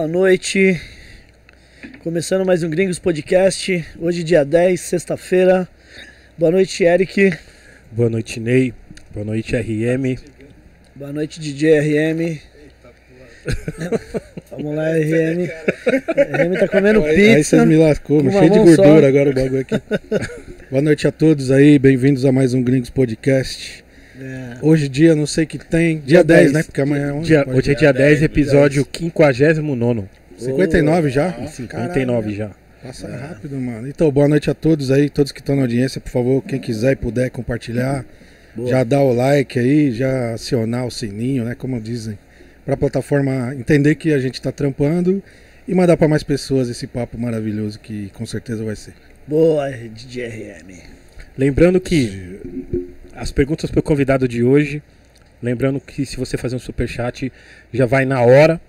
Boa noite. Começando mais um Gringos Podcast. Hoje, dia 10, sexta-feira. Boa noite, Eric. Boa noite, Ney. Boa noite, RM. Boa noite, DJ RM. Vamos lá, RM. RM tá comendo Aí pizza. vocês me lascou, meu, cheio de gordura só. agora o bagulho aqui. Boa noite a todos aí, bem-vindos a mais um Gringos Podcast. É, Hoje dia não sei o que tem, dia, Dia 10, 10, né? Porque amanhã é 11. Dia- hoje é dia 10, episódio 59. 59 já? 59 já. Passa rápido, mano. Então, boa noite a todos aí, todos que estão na audiência, por favor, quem quiser e puder compartilhar, Boa. já dá o like aí, já acionar o sininho, né, como dizem, pra plataforma entender que a gente tá trampando e mandar pra mais pessoas esse papo maravilhoso que com certeza vai ser. boa, DJ RM. Lembrando que as perguntas para o convidado de hoje, lembrando que se você fazer um superchat, já vai na hora,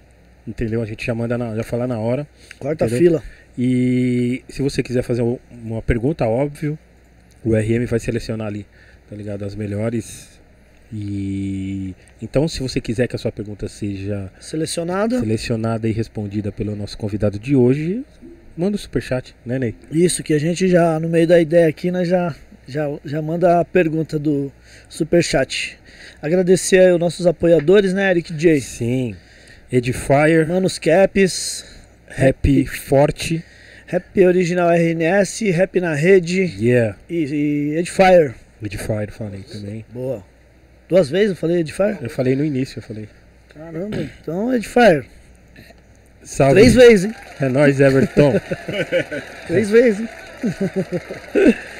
entendeu? A gente já manda, na, já fala na hora. Quarta Entendeu? fila. E se você quiser fazer um- uma pergunta, óbvio, o RM vai selecionar ali, tá ligado? As melhores. E então, se você quiser que a sua pergunta seja Selecionada. selecionada e respondida pelo nosso convidado de hoje, manda o superchat, né, Ney? Isso, que a gente já, no meio da ideia aqui, nós já, já, já manda a pergunta do Superchat. Agradecer aí os nossos apoiadores, né, Eric J? Sim. Edifier, Manos Caps, Rap Forte, Rap Original RNS, Rap na Rede yeah. e, e Edifier. Edifier falei também. Boa. Duas vezes eu falei Edifier? Eu falei no início, eu falei. Caramba, então Edifier. Salve. Três vezes, hein? É nóis, Everton. Três vezes, hein?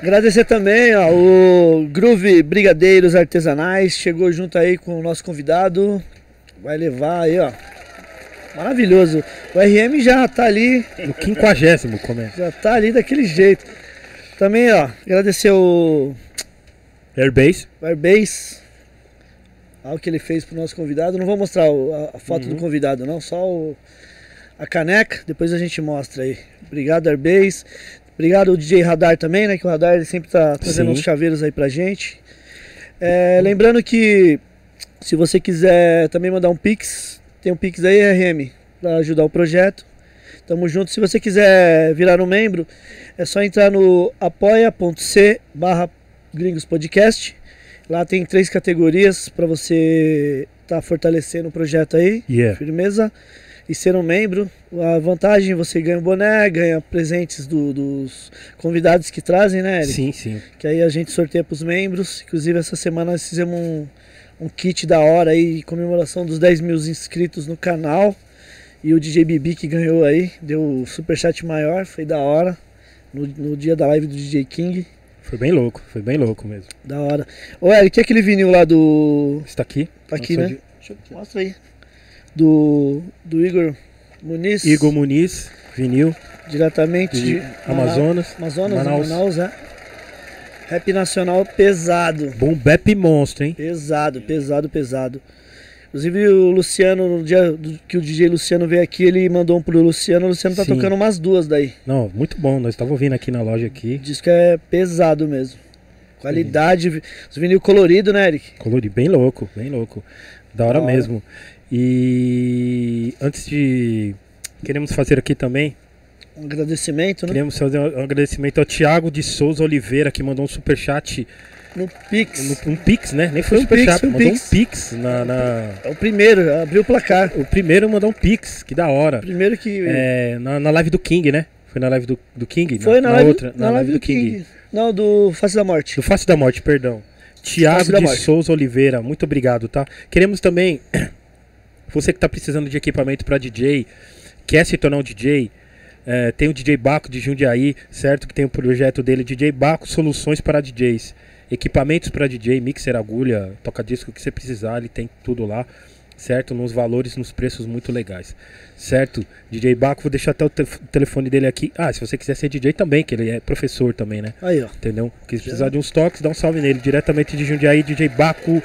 Agradecer também ó, o Groove Brigadeiros Artesanais, chegou junto aí com o nosso convidado, vai levar aí, ó. Maravilhoso. O RM já tá ali, no quinquagésimo começa. já tá ali daquele jeito. Também, ó, agradecer o Airbase. Airbase, olha o que ele fez pro nosso convidado. Não vou mostrar o- a, a foto Uhum. do convidado, não, só o- a caneca, depois a gente mostra aí. Obrigado, Airbase. Obrigado o DJ Radar também, né? Que o Radar ele sempre tá trazendo Sim. uns chaveiros aí pra gente. É, lembrando que se você quiser também mandar um Pix, tem um Pix aí, RM, pra ajudar o projeto. Tamo junto. Se você quiser virar um membro, é só entrar no apoia.c barra Gringos Podcast. Lá tem três categorias para você estar fortalecendo o projeto aí. Yeah. Firmeza. E ser um membro. A vantagem você ganha um boné, ganha presentes do- dos convidados que trazem, né, Eric? Sim, sim. Que aí a gente sorteia pros membros. Inclusive essa semana nós fizemos um, um kit da hora aí, em comemoração dos 10 mil inscritos no canal. E o DJ Bibi que ganhou aí, deu o superchat maior, foi da hora. No, no dia da live do DJ King. Foi bem louco, foi bem louco mesmo. Da hora. Ô Eric, e aquele vinil lá do. Está aqui. Tá aqui, Nossa, né? Deixa eu- Mostra aí. Do. Do Igor Muniz. Igor Muniz, vinil, Diretamente de. de Amazonas. Amazonas, Manaus. Manaus. Manaus, é. Rap nacional pesado. Boom Bap Monstro, hein? Pesado, pesado, pesado. Inclusive o Luciano, no dia que o DJ Luciano veio aqui, ele mandou um pro Luciano, o Luciano tá Sim. tocando umas duas daí. Não, muito bom. Nós estávamos ouvindo aqui na loja aqui. Diz que é pesado mesmo. Qualidade, os vinil colorido, né, Eric? Colorido, bem louco, bem louco. Da hora Da hora. mesmo. E antes de. Queremos fazer aqui também. Um agradecimento, né? Queremos fazer um agradecimento ao Thiago de Souza Oliveira, que mandou um superchat. No Pix. Um, um Pix, né? Nem foi, um superchat, um mandou Pix. um Pix na, na- É o primeiro, abriu o placar. O primeiro mandou um Pix, que da hora. O primeiro que. É, na, na live do King, né? Foi na live do, do King? foi na, live, outra. na live do King. Não, do Face da Morte. Do Face da Morte, perdão. Tiago de. Souza Oliveira, muito obrigado, tá? Queremos também, você que tá precisando de equipamento para DJ, quer se tornar um DJ, é, tem o DJ Baco de Jundiaí, certo? Que tem o projeto dele, DJ Baco Soluções para DJs. Equipamentos para DJ, mixer, agulha, toca-disco, o que você precisar, ele tem tudo lá, certo? Nos valores, nos preços muito legais, certo? DJ Baco, vou deixar até o te- telefone dele aqui. Ah, se você quiser ser DJ também, que ele é professor também, né? Aí, ó. Entendeu? Que precisar de uns toques, dá um salve nele. Diretamente de Jundiaí, DJ Baco.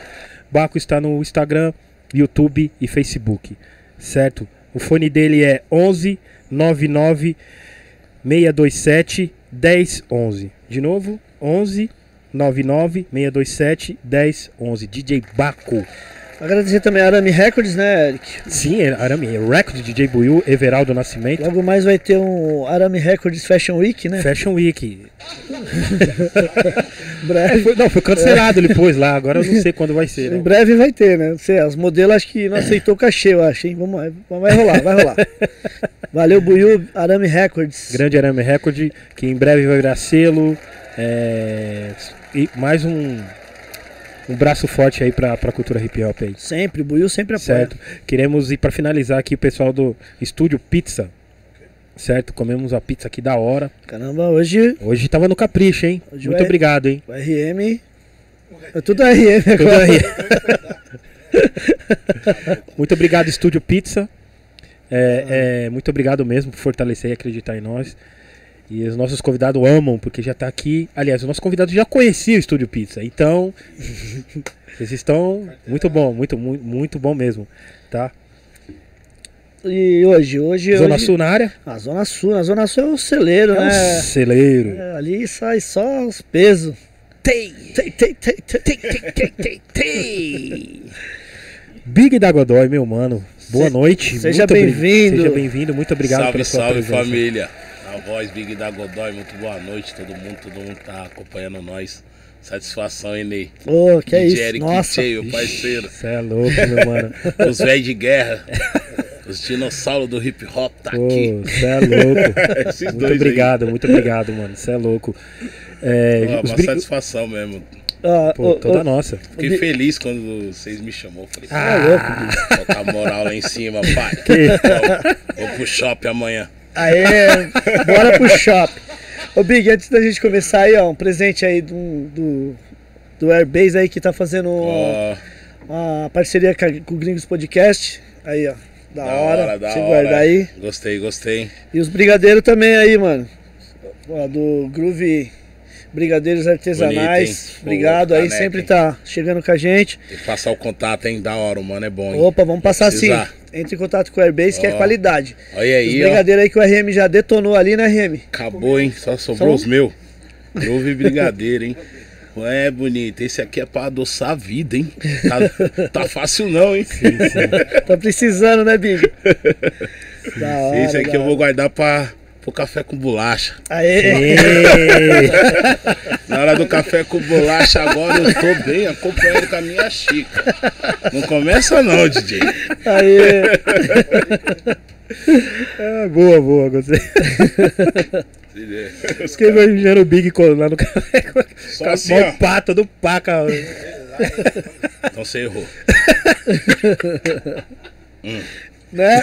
Baco está no Instagram, YouTube e Facebook. Certo? O fone dele é 11 99 627 1011. De novo, 11 99 627 1011. DJ Baco. Agradecer também a Arame Records, né, Eric? Sim, é Arame, é Record DJ Buiu, Everaldo Nascimento. Logo mais vai ter um Arame Records Fashion Week, né? Fashion Week. Breve, Foi- não, foi cancelado ele pôs lá, agora eu não sei quando vai ser. em breve vai ter, né? Não sei, as modelos acho que não aceitou o cachê, eu acho, hein? Vamos, vai vai rolar, vai rolar. Valeu, Buiu, Arame Records. Grande Arame Record, que em breve vai virar selo. é, E mais um, um braço forte aí pra, pra cultura hip hop aí. Sempre, Buiu sempre apoia. Certo. Queremos ir pra finalizar aqui o pessoal do Estúdio Pizza. Certo? Comemos a pizza aqui da hora. Caramba, hoje Hoje tava no capricho, hein? Hoje Muito vai- obrigado, hein? o RM. É tudo RM Tudo agora. aí. muito obrigado, Estúdio Pizza. É, é, muito obrigado mesmo por fortalecer e acreditar em nós. E os nossos convidados amam, porque já tá aqui. Aliás, os nossos convidados já conheciam o Estúdio Pizza. Então, vocês estão muito bom, muito, muito, muito bom mesmo. Tá? E hoje, hoje. Zona hoje... Sul na área? A Zona Sul, na Zona Sul é o celeiro, É um né? celeiro. É, ali sai só os pesos. Tem, Tem, tem, tem, tem. tem, tem, tem, tem, tem. Big da Godoy, meu mano. Boa Se- noite. seja bem-vindo. Seja bem-vindo. Muito obrigado salve, pela sua salve presença. família. A voz Big da Godoy, muito boa noite, todo mundo, todo mundo tá acompanhando nós. Satisfação, hein, Ney? Ô, que é isso? Eric Nossa. Che, meu parceiro. Você é louco, meu mano. Os velhos de guerra. Os dinossauros do hip hop tá aqui. Você é louco. Esses Muito dois obrigado, muito obrigado, mano. Você é louco. É, aí. Os uma bri- satisfação mesmo. Ó, Pô, ô, toda ô, nossa. Fiquei feliz quando vocês me chamou. Falei, Ah, ah, louco, bicho. botar moral lá em cima, pai. Que- Vou, vou pro shopping amanhã. Aê, bora pro shopping. Ô Big, antes da gente começar aí, ó, um presente aí do, do, do Airbase aí que tá fazendo Ó, uma parceria com, o Gringos Podcast. Aí, ó. Da, da hora. hora, da hora. guardar aí. Gostei, gostei. E os brigadeiros também aí, mano. Ó, do Groove Brigadeiros Artesanais. Bonito? Obrigado Pô, aí, caneca, sempre hein? tá chegando com a gente. Tem que passar o contato, hein? Da hora, o mano é bom, hein? Opa, vamos passar sim. Entre em contato com o Airbase, que é Ó. qualidade. Olha Os aí, ó. brigadeiros aí que o RM já detonou ali, né, RM? Acabou, hein? Só sobrou os meus. Groove brigadeiro, hein? É bonito. Esse aqui é pra adoçar a vida, hein? Tá, tá fácil não, hein? Tá precisando, né, hora. Esse aqui eu vou guardar pra, pro café com bolacha. Aê! Na hora do café com bolacha, agora eu tô bem acompanhado com a minha chica. Não começa não, DJ. Aê! ah, boa, boa, gostei. Fiquei imaginando o Big lá no café com Só a assim, ó. pá, todo paca. Então você errou. né?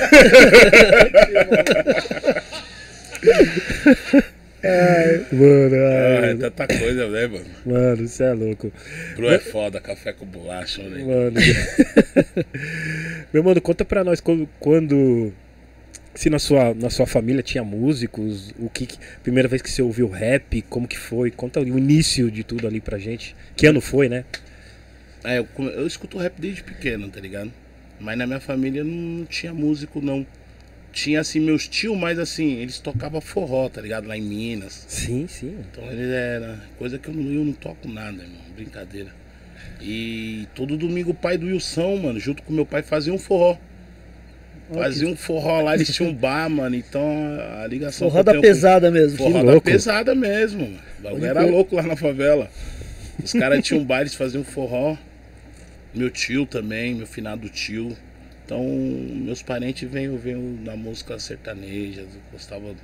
Mano, Ah, ai, é tanta coisa, né, mano? mano, você é louco. Bro é foda, café com bolacha, né? Mano. Meu mano, conta pra nós quando, quando- se na sua, na sua família tinha músicos, o que, que- primeira vez que você ouviu rap, como que foi? Conta o início de tudo ali pra gente. Que ano foi, né? É, eu, eu escuto rap desde pequeno, tá ligado? Mas na minha família não tinha músico, não. Tinha assim meus tios, mas assim, eles tocavam forró, tá ligado? Lá em Minas. Sim, sim. Então eles era coisa que eu não, eu não toco nada, irmão. Brincadeira. E todo domingo o pai do Wilson, mano, junto com meu pai, fazia um forró. Fazia um forró lá, eles tinham um bar, mano. Então a ligação. Forró da tenho com- pesada mesmo. Forró da pesada mesmo. mano. O bagulho era louco lá na favela. Os caras tinham um bar, eles faziam forró. Meu tio também, meu finado tio. Então, meus parentes vêm vêm na música sertaneja, gostava do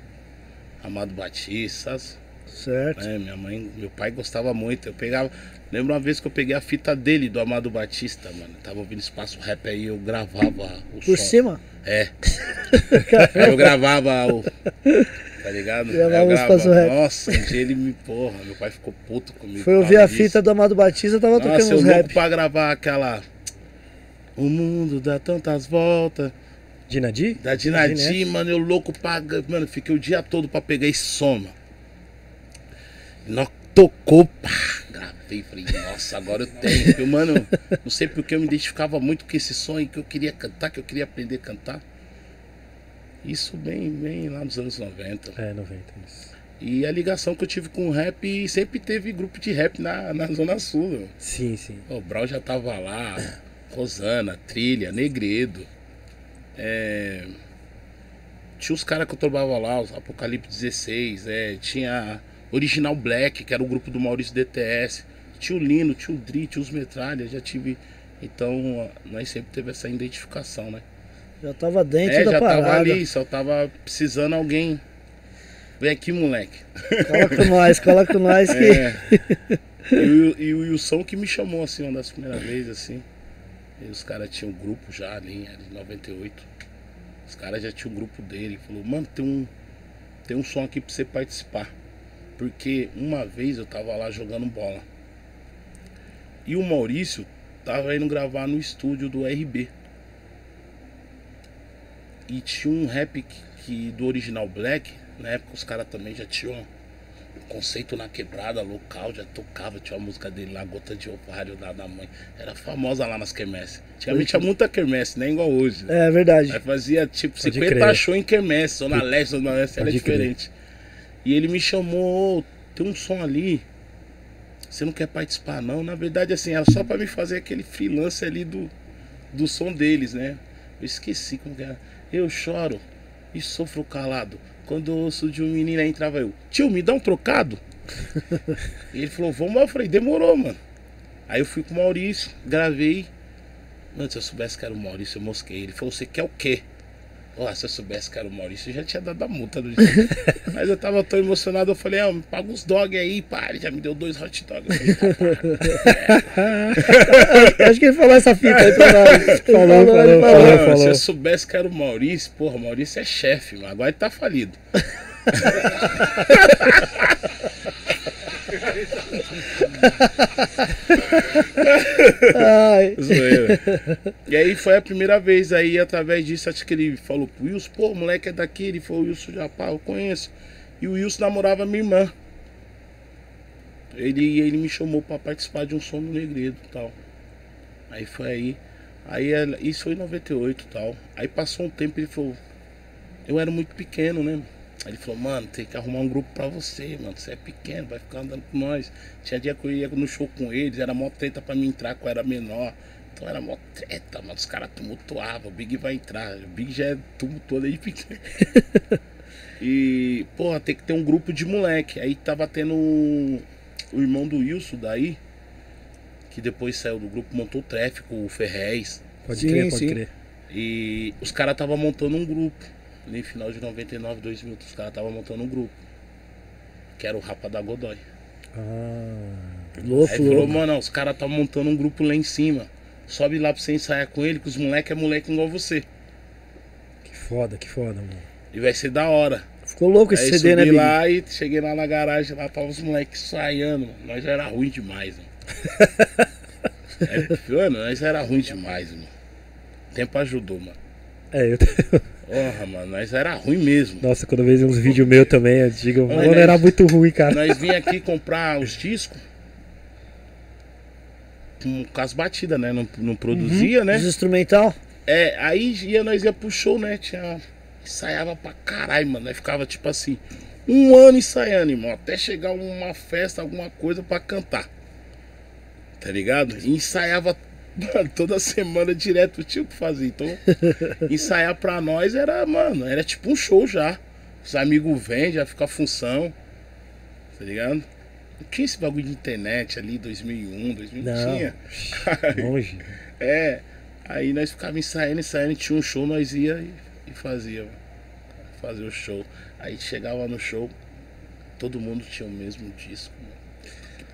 Amado Batista, sabe? Certo. É, minha mãe, meu pai gostava muito. Eu pegava. Lembro uma vez que eu peguei a fita dele, do Amado Batista, mano. Tava ouvindo espaço rap aí, eu gravava o Por som. cima? É. Aí eu gravava o. Tá ligado? Gravava o espaço rap. Nossa, um dia ele me. Porra, meu pai ficou puto comigo. Foi ouvir a fita do Amado Batista, tava Nossa, tocando eu uns rap. pra gravar aquela. O mundo dá tantas voltas. Dinadi? Da Dinadi, Dinadi, mano, eu louco pra. Mano, fiquei o dia todo pra pegar esse som, mano. Nó tocou, pá, gravei, falei, nossa, agora eu tenho. Eu, mano, não sei porque eu me identificava muito com esse e que eu queria cantar, que eu queria aprender a cantar. Isso bem, bem lá nos anos 90. É, 90. isso. E a ligação que eu tive com o rap, sempre teve grupo de rap na, na Zona Sul. Sim, sim. O Brau já tava lá, Rosana, Trilha, Negredo. É, Tinha os caras que eu trabalhava lá, os Apocalipse 16, é, tinha Original Black, que era o grupo do Maurício DTS. Tinha o Lino, tinha o Dri, tinha os Metralha, já tive. Então, nós sempre teve essa identificação, né? Já tava dentro é, da já parada. tava ali, só tava precisando alguém. Vem aqui, moleque. Cola com nós, cola com nós que. É. E, o- e o Wilson que me chamou, assim, uma das primeiras vezes, assim. E os caras tinham um grupo já ali, era em 98. Os caras já tinham um grupo dele. Falou, mano, tem um, tem um som aqui pra você participar. Porque uma vez eu tava lá jogando bola. E o Maurício tava indo gravar no estúdio do RB. E tinha um rap que, que do original Black, na época os caras também já tinham conceito na quebrada local, já tocava, tinha uma música dele lá, Gota de Ovário da, da mãe. Era famosa lá nas quermesses. Antigamente tinha muita quermesse, nem igual hoje. É verdade. Aí fazia tipo Pode 50 crer. shows em quermesse, Zona Leste, Zona Leste era Pode crer. diferente. E ele me chamou, "Ô, tem um som ali. Você não quer participar não? Na verdade, assim, era só pra me fazer aquele freelance ali do, do som deles, né? Eu esqueci como que era. Eu choro e sofro calado. Quando eu ouço de um menino aí entrava eu, tio, me dá um trocado? e ele falou, vamos lá. Eu falei, demorou, mano. Aí eu fui com o Maurício, gravei. Mano, se eu soubesse que era o Maurício, eu mosquei. Ele falou, você quer o quê? Ó, se eu soubesse que era o Maurício, eu já tinha dado a multa do dia. Mas eu tava tão emocionado, eu falei, ah, me paga uns dog aí, pá. Ele já me deu dois hot dogs. Falei, "Tá, pá." Acho que ele falou essa fita aí pra nós. Falou, ele falou, falou. Ah, falou. Se eu soubesse que era o Maurício, porra, o Maurício é chefe, mano. Agora ele tá falido. E aí foi a primeira vez aí, através disso, acho que ele falou pro Wilson, pô, o moleque é daqui, ele falou, Wilson já, pá, eu conheço. E o Wilson namorava minha irmã. Ele, ele me chamou pra participar de um som no Negredo e tal. Aí foi aí. Aí ela- isso foi em 98 e tal. Aí passou um tempo ele falou. Eu era muito pequeno, né? Aí ele falou, mano, tem que arrumar um grupo pra você, mano. Você é pequeno, vai ficar andando com nós. Tinha dia que eu ia no show com eles, era mó treta pra mim entrar, que eu era menor. Então era mó treta, mano. Os caras tumultuavam, o Big vai entrar. O Big já é tumultuado desde pequeno. e, porra, tem que ter um grupo de moleque. Aí tava tendo o o irmão do Wilson daí, que depois saiu do grupo, montou o tráfico, o Ferrez. Pode Sim, crer, pode sim. crer. E os caras estavam montando um grupo. No final de 99, 2000, os caras estavam montando um grupo. Que era o Rapa da Godoy. Ah, louco, Aí falou, louco. mano, os caras estão montando um grupo lá em cima. Sobe lá pra você ensaiar com ele, que os moleques é moleque igual você. que foda, que foda, mano. E vai ser da hora. Ficou louco esse Aí CD, subi né, Big? lá e cheguei lá na garagem, lá tava os moleques ensaiando, mano. Nós já era ruim demais, mano. é, mano, nós era ruim demais, mano. O tempo ajudou, mano. É, eu. Porra, mano, nós era ruim mesmo. Nossa, quando eu vejo uns vídeos meus também, eu digo, Mas mano, nós- era muito ruim, cara. Nós vinha aqui comprar os discos com, com as batidas, né? Não, não produzia, né? Os instrumental? É, aí ia, nós ia pro show, né? Tinha. Ensaiava pra caralho, mano. Nós ficava tipo assim, um ano ensaiando, irmão. Até chegar uma festa, alguma coisa pra cantar. Tá ligado? E ensaiava mano, toda semana direto, tinha o que fazer. Então, ensaiar pra nós era, mano, era tipo um show já. Os amigos vêm, já fica a função. Tá ligado? Não tinha esse bagulho de internet ali, 2001, 2000, não tinha. longe. É, aí nós ficávamos ensaiando, ensaiando, tinha um show, nós ia e, e fazia. Fazia o show. Aí chegava no show, todo mundo tinha o mesmo disco, mano.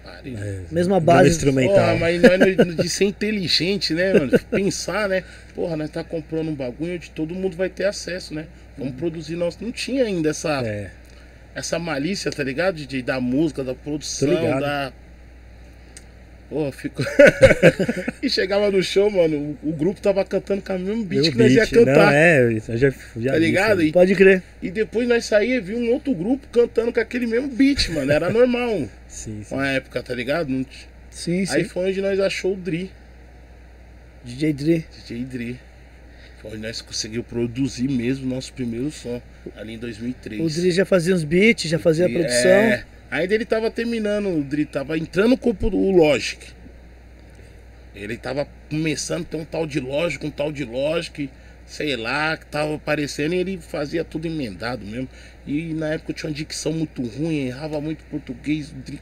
Pariu. É, Mesma base. instrumental. Porra, mas nós não- de ser inteligente, né, mano? Pensar, né? Porra, nós tá comprando um bagulho onde todo mundo vai ter acesso, né? Vamos produzir nós. Não tinha ainda essa, É, essa malícia, tá ligado? De, de- da música, da produção, da. Pô, ficou. e chegava no show, mano, o, o grupo tava cantando com o mesmo beat meu que nós ia beat. Não, cantar. é, eu já, já tá vi ligado? isso E, Pode crer. e depois nós saía e via um outro grupo cantando com aquele mesmo beat, mano. Era normal. Sim, sim. Uma época, tá ligado? Não Sim, sim. Aí foi onde nós achou o Dri, DJ Dre. DJ Dri. Foi onde nós conseguimos produzir mesmo o nosso primeiro som, ali em 2003. O Dre já fazia uns beats, já fazia a E, produção. É, ainda ele tava terminando, o Dri tava entrando com o Logic. Ele tava começando a ter um tal de lógico, um tal de lógica, e sei lá, que tava aparecendo e ele fazia tudo emendado mesmo. E na época eu tinha uma dicção muito ruim, errava muito português. o Dri...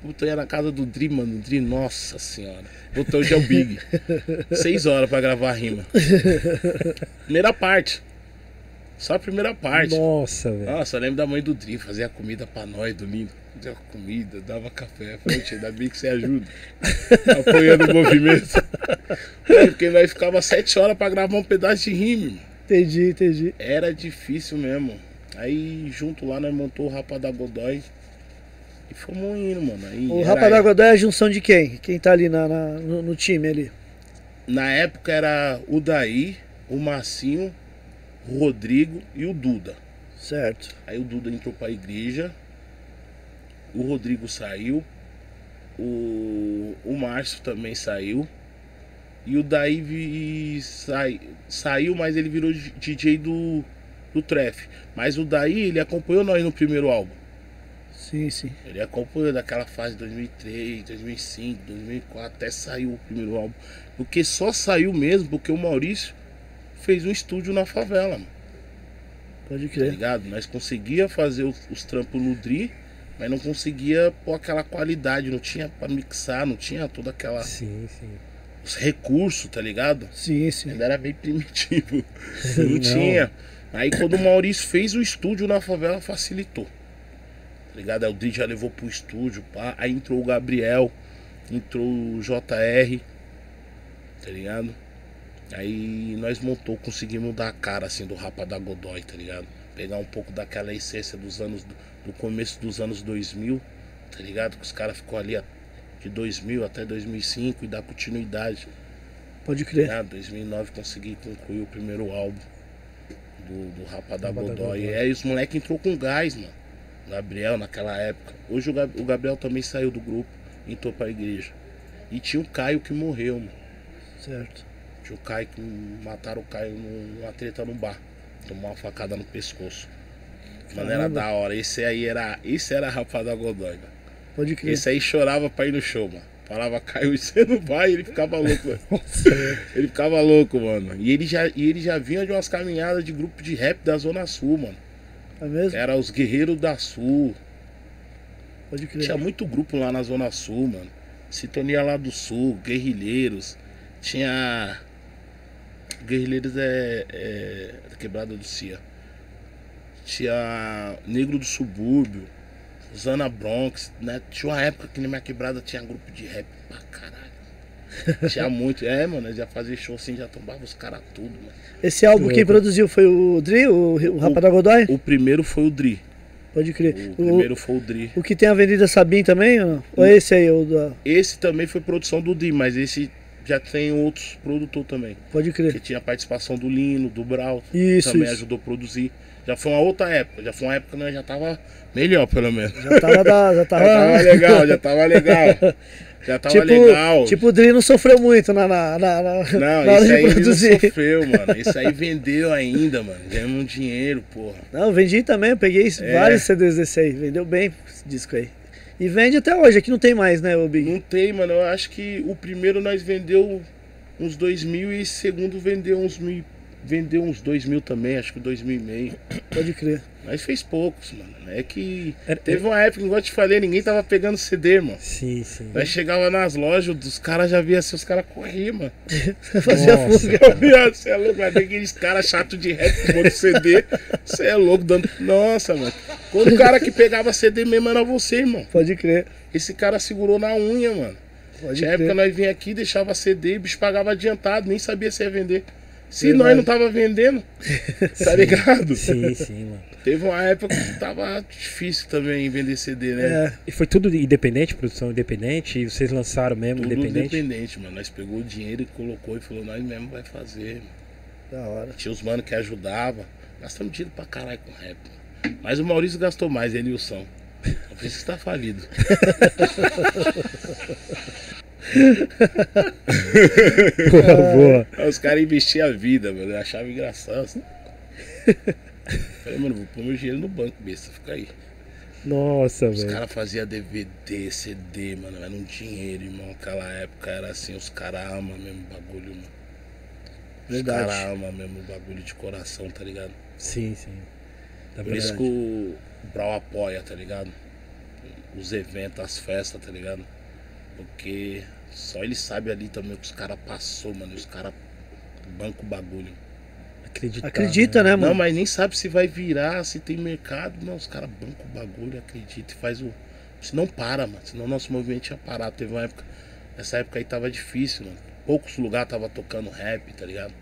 Puta, eu ia na casa do Dri, mano. Dri, nossa senhora. Botou é o Big. Seis horas pra gravar a rima. Primeira parte. Só a primeira parte. Nossa, velho. Nossa, eu lembro da mãe do Dri, fazia comida pra nós domingo. Fazia comida, dava café. Falei, tia, ainda bem que você ajuda. Apoiando o movimento. Porque nós ficava sete horas pra gravar um pedaço de irmão. Entendi, entendi. Era difícil mesmo. Aí junto lá nós montou o Rapa da Godoy. E fomos indo, mano. Aí O Rapa da Godoy é a junção de quem? Quem tá ali na, na- no, no time ali? Na época era o Daí, o Massinho, o Rodrigo e o Duda. Certo. Aí o Duda entrou pra igreja, o Rodrigo saiu, o, o Márcio também saiu. E o Daí sai, saiu, mas ele virou DJ do, do Treff. Mas o Daí, ele acompanhou nós no primeiro álbum. Sim, sim. Ele acompanhou daquela fase de 2003, 2005, 2004, até saiu o primeiro álbum. Porque só saiu mesmo porque o Maurício fez um estúdio na favela, mano. Pode Tá crer. ligado? Nós conseguia fazer os, os trampos no Dri, mas não conseguia pôr aquela qualidade, não tinha pra mixar, não tinha toda aquela. Sim, sim. os recursos, tá ligado? Sim, sim. Ainda era bem primitivo. Sim, não não. tinha. Aí quando o Maurício fez o estúdio na favela, facilitou. Tá ligado? Aí o Dri já levou pro estúdio, pá. Aí entrou o Gabriel, entrou o JR, tá ligado? Aí nós montou, conseguimos dar a cara assim do Rapa da Godoy, tá ligado? Pegar um pouco daquela essência dos anos do, começo dos anos 2000, tá ligado? Que os caras ficou ali de 2000 até 2005 e dar continuidade. Pode crer. Né? 2009 consegui concluir o primeiro álbum do, do Rapa da Godoy. Godoy. E aí os moleques entrou com gás, mano. Gabriel naquela época. Hoje o Gabriel também saiu do grupo, entrou pra igreja. E tinha o Caio que morreu, mano. Certo. Tinha o Caio que mataram o Caio numa treta no bar. Tomou uma facada no pescoço. Mano, era da hora. Esse aí era. Esse era Rapa da Godoy, mano. Pode crer. Esse aí chorava pra ir no show, mano. Falava, Caio, você não vai, ele ficava louco, mano. Ele ficava louco, mano. E ele, já, e ele já vinha de umas caminhadas de grupo de rap da Zona Sul, mano. É mesmo? Era os Guerreiros da Sul. Pode crer. Tinha muito grupo lá na Zona Sul, mano. Sintonia lá do Sul, Guerrilheiros. Tinha. Guerrilheiros é. é da quebrada do Cia. Tinha Negro do Subúrbio. Zana Bronx, né? Tinha uma época que na minha quebrada tinha grupo de rap pra caralho. Tinha muito. É, mano, já fazia show assim, já tombava os caras tudo, mano. Esse álbum quem produziu foi o Dri, o, o Rapa da Godoy? O primeiro foi o Dri. Pode crer. O O, primeiro foi o Dri. o que tem a Avenida Sabim também ou não? Ou é esse aí, o da... Esse também foi produção do Dri, mas esse já tem outros produtores também. Pode Que crer. tinha a participação do Lino, do Brau. Isso, também isso. ajudou a produzir. Já foi uma outra época. Já foi uma época que nós já tava melhor, pelo menos. Já tava, da, já Já tava... tava legal, já tava legal. Já tava tipo, legal. tipo, o Dri não sofreu muito na, na, na, na, Não, na de aí ele não produzir. sofreu, mano. Esse aí vendeu ainda, mano. Ganhamos um dinheiro, porra. Não, vendi também, eu peguei É. vários CDs desse aí. Vendeu bem esse disco aí. E vende até hoje, aqui não tem mais, né, o Big? Não tem, mano. Eu acho que o primeiro nós vendeu uns dois mil e o segundo vendeu uns mil. Vendeu uns dois mil também, acho que dois mil e meio. Pode crer. Mas fez poucos, mano. É que teve uma época, igual eu te falei, ninguém tava pegando CD, mano. Sim, sim. Nós chegava nas lojas, os caras já via assim, os caras corriam, mano. Fazia fuga. Você é louco, ver aqueles caras chatos de rap monte de CD. Você é louco, dando. Nossa, mano. Quando o cara que pegava CD mesmo era você, irmão. Pode crer. Esse cara segurou na unha, mano. Pode Tinha época crer. nós vinha aqui, deixava CD, o bicho pagava adiantado, nem sabia se ia vender. Se Verdade. nós não tava vendendo, tá ligado? Sim, sim, mano. Teve uma época que tava difícil também vender CD, né? É, E foi tudo independente, produção independente, e vocês lançaram mesmo Tudo independente? independente, mano. Nós pegou o dinheiro e colocou e falou, nós mesmo vai fazer. da hora. Tinha os mano que ajudavam. Gastamos dinheiro pra caralho com rap. mano. Mas o Maurício gastou mais, ele e o São. Eu pensei que tá falido. Boa, boa. Os caras investiam a vida, mano. Eu achava engraçado. Falei, mano, vou pôr meu dinheiro no banco, besta, fica aí. Nossa, Os velho. caras faziam DVD, CD, mano. Era um dinheiro, irmão. Aquela época era assim, os caras amam mesmo o bagulho, mano. Os caras amam mesmo o bagulho de coração, tá ligado? Sim, sim. Tá Por isso verdade. que o Brau apoia, tá ligado? Os eventos, as festas, tá ligado? Porque só ele sabe ali também o que os caras passou, mano. e Os caras bancam o bagulho. Acreditar, Acredita, né, mano? Não, mas nem sabe se vai virar, se tem mercado. Não, os caras bancam o bagulho, acredita e faz o. Se não para, mano. Senão nosso movimento tinha parado. Teve uma época. Essa época aí tava difícil, mano. Poucos lugares tava tocando rap, tá ligado?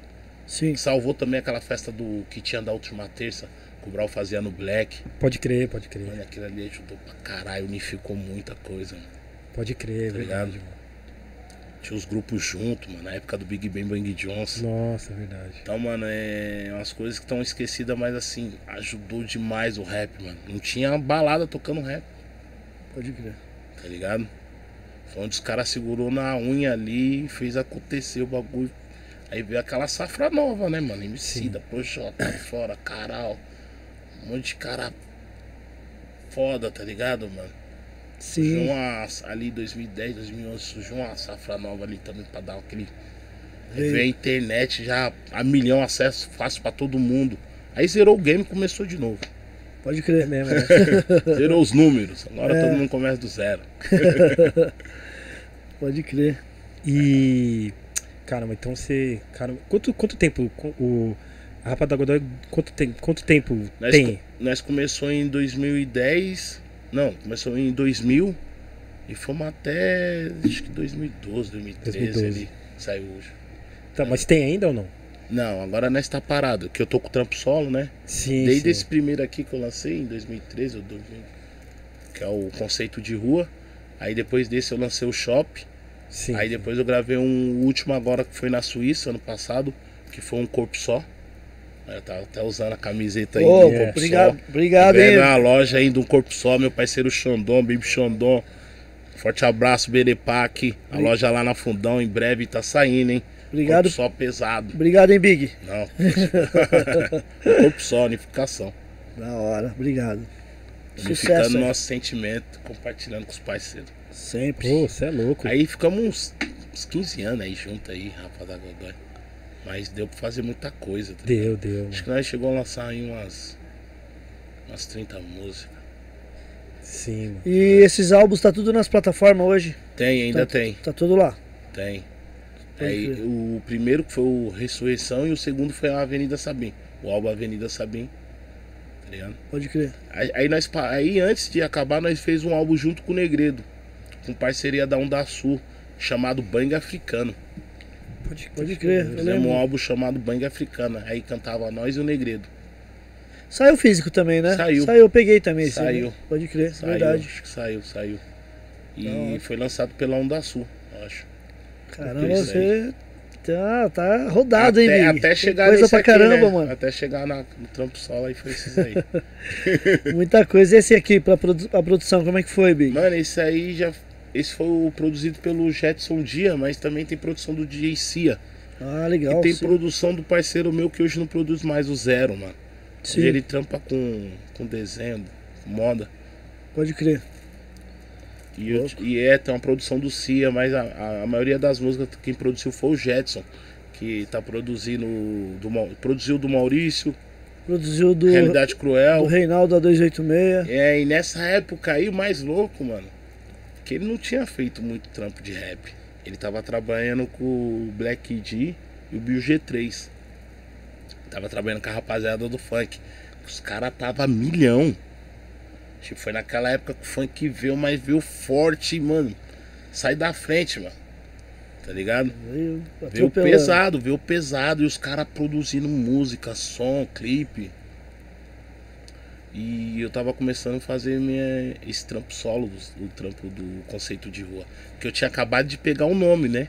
Sim. Salvou também aquela festa do que tinha da última terça, que o Brau fazia no Black. Pode crer, pode crer. Mano, aquilo ali ajudou pra caralho, unificou muita coisa, mano. Pode crer, é Tá verdade, ligado? mano. Tinha os grupos junto, mano, na época do Big Bang Bang Johnson. Nossa, é verdade. Então, mano, é umas coisas que estão esquecidas, mas assim, ajudou demais o rap, mano. Não tinha balada tocando rap, Pode crer. tá ligado? Foi onde os caras segurou na unha ali e fez acontecer o bagulho. Aí veio aquela safra nova, né, mano? Emicida, Projota, fora, Caral. Um monte de cara foda, tá ligado, mano? Surgiu Sim. uma, ali 2010, 2011, surgiu uma safra nova ali também pra dar aquele. Aí Veio. a internet já a milhão acesso fácil pra todo mundo. Aí zerou o game e começou de novo. Pode crer. mesmo, né? Zerou os números. Agora É. todo mundo começa do zero. Pode crer. E. Caramba, então você. Caramba, quanto, quanto tempo o. A Rapa da Godoy, quanto, tem, quanto tempo Nós, tem? co- nós começou em 2010. Não, começou em 2000 e fomos até acho que 2012, 2013 2012. ali. Saiu hoje. Tá, mas tem ainda ou não? Não, agora nós tá parado, que eu tô com o trampo solo, né? Sim. Desde sim. esse primeiro aqui que eu lancei em 2013 ou 2000, que é o conceito de rua. Aí depois desse eu lancei o Shop. Sim. Aí depois eu gravei um último agora que foi na Suíça ano passado, que foi um corpo só. Eu tava até usando a camiseta aí Ô, do corpo obrigado, só. obrigado, hein? na loja aí do corpo só, meu parceiro Xandon, Baby Xandon. Forte abraço, Berepac. A loja lá na Fundão, em breve tá saindo, hein? Obrigado. Corpo só pesado. Obrigado, hein, Big? Não. corpo só, unificação. Da hora, obrigado. Unificando Sucesso. aí. nosso sentimento, compartilhando com os parceiros. Sempre. Pô, você é louco. Aí ficamos uns, uns 15 anos aí junto aí, Rafa da Godoy. Mas deu pra fazer muita coisa. Tá? Deu, deu. Acho que nós chegou a lançar aí umas. umas 30 músicas. Sim, mano. E esses álbuns tá tudo nas plataformas hoje? Tem, ainda Tá- tem. Tá tudo lá. Tem. Aí, crer. o primeiro foi o Ressurreição e o segundo foi a Avenida Sabim. O álbum Avenida Sabim. Tá ligado? Pode crer. Aí, aí nós, aí antes de acabar, nós fez um álbum junto com o Negredo. Com parceria da Onda Sul, chamado Bang Africano. Pode, Pode crer. Fizemos um lembro. álbum chamado Bang Africana. Aí cantava nós e o Negredo. Saiu físico também, né? Saiu. Saiu, eu peguei também. esse Saiu. Pode crer, Saiu, verdade. acho que saiu, saiu. E hora. foi lançado pela Onda Sul, eu acho. Caramba, você tá, tá rodado, hein, até, Big? até Tem chegar Coisa nesse pra aqui, caramba, né? mano. Até chegar na- no trampo solo aí foi esses aí. Muita coisa. E esse aqui, pra produ a produção, como é que foi, Big? Mano, esse aí já. Esse foi o produzido pelo Jetson Dia, mas também tem produção do DJ Cia. Ah, E legal. tem sim. produção do parceiro meu que hoje não produz mais, o Zero, mano. Sim, Hoje ele trampa com, com desenho, moda. pode crer. E, eu- e é, tem uma produção do Cia, mas a, a- maioria das músicas quem produziu foi o Jetson. Que tá produzindo. Do, produziu do Maurício, Produziu do, Realidade do Cruel. Reinaldo da 286. É, e nessa época aí, o mais louco, mano, que ele não tinha feito muito trampo de rap. Ele tava trabalhando com o Black D e o Bill G3. Tava trabalhando com a rapaziada do funk. Os caras tava milhão. Tipo, foi naquela época que o funk veio, mas veio forte, mano. Sai da frente, mano. Tá ligado? Veio Veio pesado, veio pesado. E os caras produzindo música, som, clipe. E eu tava começando a fazer minha, esse trampo solo, o trampo do conceito de rua. Que eu tinha acabado de pegar o nome, né?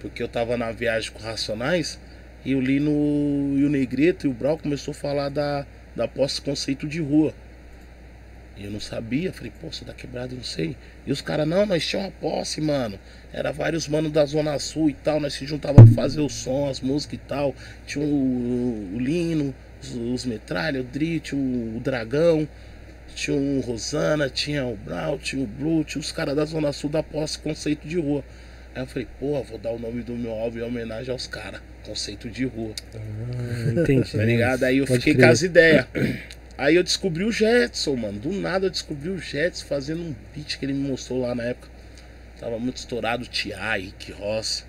Porque eu tava na viagem com Racionais e eu li no. E o Negreto e o Brau começou a falar da, da pós-conceito de rua. E eu não sabia, falei, pô, você tá quebrado, não sei. E os caras, não, nós tínhamos uma posse, mano. Era vários manos da Zona Sul e tal, nós se juntava pra fazer o som, as músicas e tal. Tinha o, o Lino, os, Metralha, o Drit, o, Dragão. Tinha o Rosana, tinha o Brau, tinha o Blue, tinha os caras da Zona Sul da posse conceito de rua. Aí eu falei, porra, vou dar o nome do meu álbum em homenagem aos caras, conceito de rua. Ah, entendi. Tá ligado? Aí eu Pode fiquei crer. com as ideias. Aí eu descobri o Jetson, mano. Do nada eu descobri o Jetson fazendo um beat que ele me mostrou lá na época. Tava muito estourado, T.I., Rick Ross.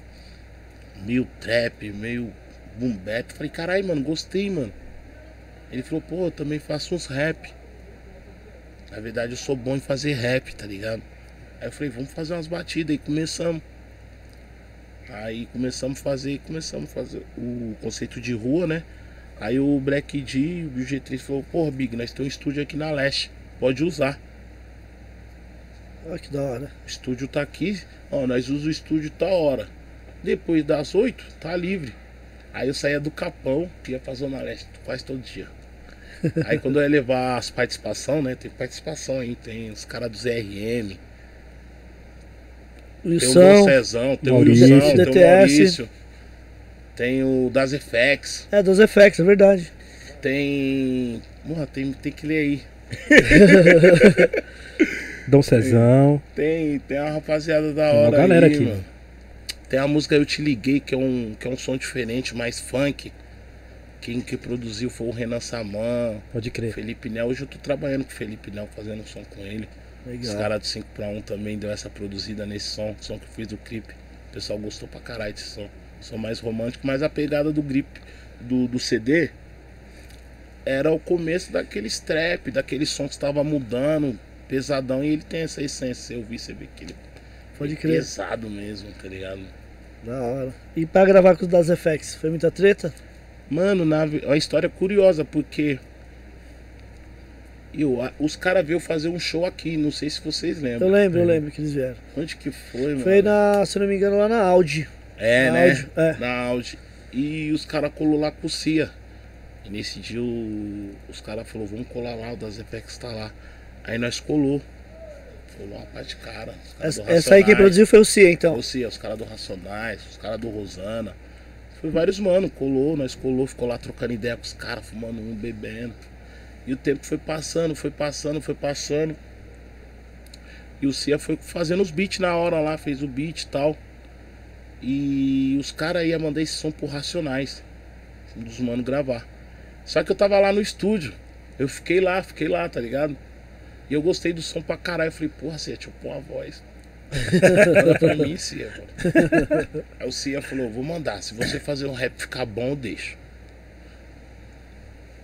Meio trap, meio boom bap. Falei, caralho, mano, gostei, mano. Ele falou, pô, eu também faço uns rap. Na verdade, eu sou bom em fazer rap, tá ligado? Aí eu falei, vamos fazer umas batidas. E começamos. Aí começamos a fazer, começamos a fazer o conceito de rua, né? Aí o Black D e o G3 falou, porra, Big, nós temos um estúdio aqui na Leste. Pode usar. Olha que da hora. O estúdio tá aqui, ó, nós usamos o estúdio tá hora. Depois das 8, tá livre. Aí eu saía do Capão, ia pra Zona Leste quase todo dia. Aí quando eu ia levar as participações, né? Tem participação aí, tem os caras do ZRM, tem o Wilson. Moncezão, tem Maurício. o Wilson, tem o DTS. Maurício, tem o Das FX, É, dos effects, é verdade. tem. Porra, tem, tem que ler aí. Dom Cezão. Tem, tem uma rapaziada da Tem uma hora galera aí, aqui, mano. Tem a música Eu Te Liguei, que é um, que é um som diferente, mais funk. Quem que produziu foi o Renan Saman, Pode crer. Felipe Nel. Hoje eu tô trabalhando com o Felipe Nel, fazendo som com ele. Os Legal. caras do 5 pra 1 também deu essa produzida nesse som, som que eu fiz do clipe. O pessoal gostou pra caralho desse som. Som mais romântico, mas a pegada do grip do, do CD era o começo daquele trap, daquele som que estava mudando, pesadão, e ele tem essa essência. Eu vi, você vê que ele Pode crer. pesado mesmo, tá ligado? Da hora. E pra gravar com os das effects, foi muita treta? Mano, na, é uma história curiosa, porque eu, os caras veio fazer um show aqui, não sei se vocês Eu lembram. lembro, eu lembro que eles vieram. Onde que foi, mano? Foi na, se eu não me engano, lá na Audi. É, na né? Audi, é. Na Audi. E os caras colou lá com o Cia. E nesse dia o- os caras falaram, vamos colar lá, o das FX tá lá. Aí nós colou. Colou uma parte de cara. Essa, essa aí quem produziu foi o Cia, então. Ou Cia, os caras do Racionais, os caras do Rosana. Foi vários mano, colou, nós colou, ficou lá trocando ideia com os caras, fumando um, bebendo. E o tempo foi passando, foi passando, foi passando. E o Cia foi fazendo os beats na hora lá, fez o beat e tal. E os caras iam mandar esse som pro Racionais. Um dos manos gravar. Só que eu tava lá no estúdio. Eu fiquei lá, fiquei lá, tá ligado? E eu gostei do som pra caralho. Eu falei, porra, Cia, deixa eu pôr a voz. Manda pra mim, Cia, mano. Aí o Cia falou, vou mandar. Se você fazer um rap ficar bom, eu deixo.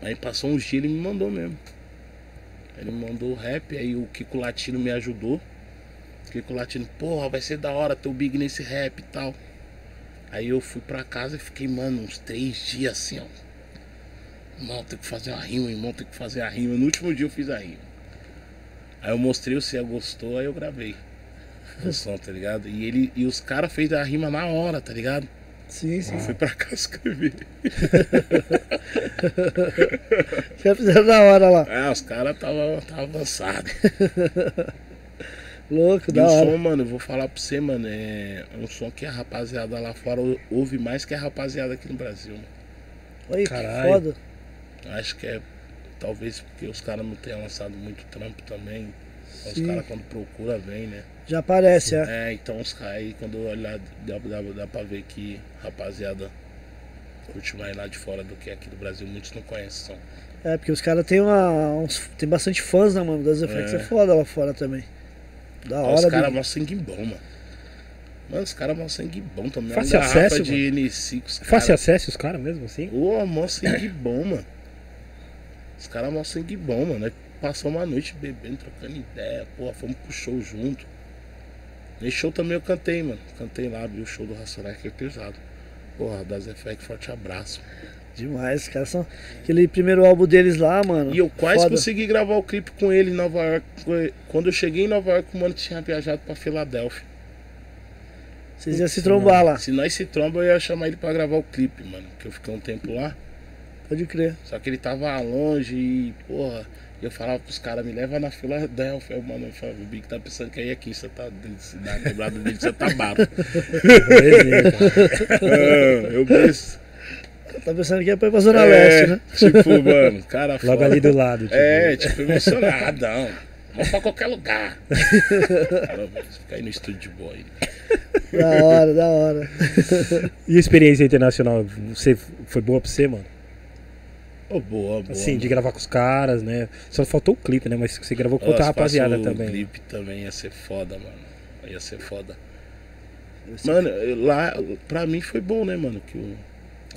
Aí passou uns dias ele me mandou mesmo. Ele mandou o rap, aí o Kiko Latino me ajudou. Kiko Latino, porra, vai ser da hora ter o Big nesse rap e tal. Aí eu fui pra casa e fiquei, mano, uns três dias assim, ó. Irmão, tem que fazer a rima, irmão, tem que fazer a rima. No último dia eu fiz a rima. Aí eu mostrei o Cia gostou, aí eu gravei. O som, tá ligado? E ele e os caras fez a rima na hora, tá ligado? Sim, sim. Eu fui pra casa escrever. Já fizeram da hora lá. Ah, os caras tava, tava avançados. Louco, E da o hora. som, mano, eu vou falar pra você, mano, é um som que a rapaziada lá fora ouve mais que a rapaziada aqui no Brasil. Mano. Olha que Caralho. foda. Acho que é talvez porque os caras não tenham lançado muito trampo também. Então, Os caras quando procura vem, né? Já aparece, é. É, então os caras aí quando olhar dá, dá, dá pra ver que rapaziada curte mais lá de fora do que aqui do Brasil. Muitos não conhecem. É, porque os caras têm uma, uns, tem bastante fãs, né, mano? Das effects é. É. foda lá fora também. Da Os hora. caras Big. mó sangue bom, mano. Mano, os caras mó sangue bom também. Fácil acesso, de NC com os Fácil caras. acesso os caras mesmo, assim? Ô, mó sangue bom, mano. Os caras mó sangue bom, mano. Passamos uma noite bebendo, trocando ideia. Porra, fomos pro show junto. Nesse show também eu cantei, mano. Cantei lá, vi o show do Racionais, que é pesado. Porra, das FX, forte abraço. Demais, os caras são. Aquele primeiro álbum deles lá, mano. E eu quase foda. consegui gravar o clipe com ele em Nova York. Quando eu cheguei em Nova York, o mano tinha viajado pra Filadélfia. Vocês iam se trombar lá, Se nós se tromba, eu ia chamar ele pra gravar o clipe, mano. Que eu fiquei um tempo lá. Pode crer. Só que ele tava longe e, porra, eu falava pros caras, me leva na Filadélfia. Aí o mano falava, o Big tá pensando que aí aqui, você tá na quebrada dele, você tá cara. Ah, eu penso. Tá pensando que é pra ir pra Zona É, Leste, né? Tipo, mano, cara Logo foda. ali do lado. tipo. É, tipo, emocionadão. Vamos pra qualquer lugar. Cara, fica aí no estúdio de boa aí. Da hora, da hora. E a experiência internacional, você foi boa pra você, mano? Ô, boa, boa. Assim, de mano. gravar com os caras, né? Só faltou o clipe, né? Mas você gravou com outra Nossa, rapaziada passou também. O clipe também ia ser foda, mano. Ia ser foda. Mano, lá, pra mim foi bom, né, mano? Que eu-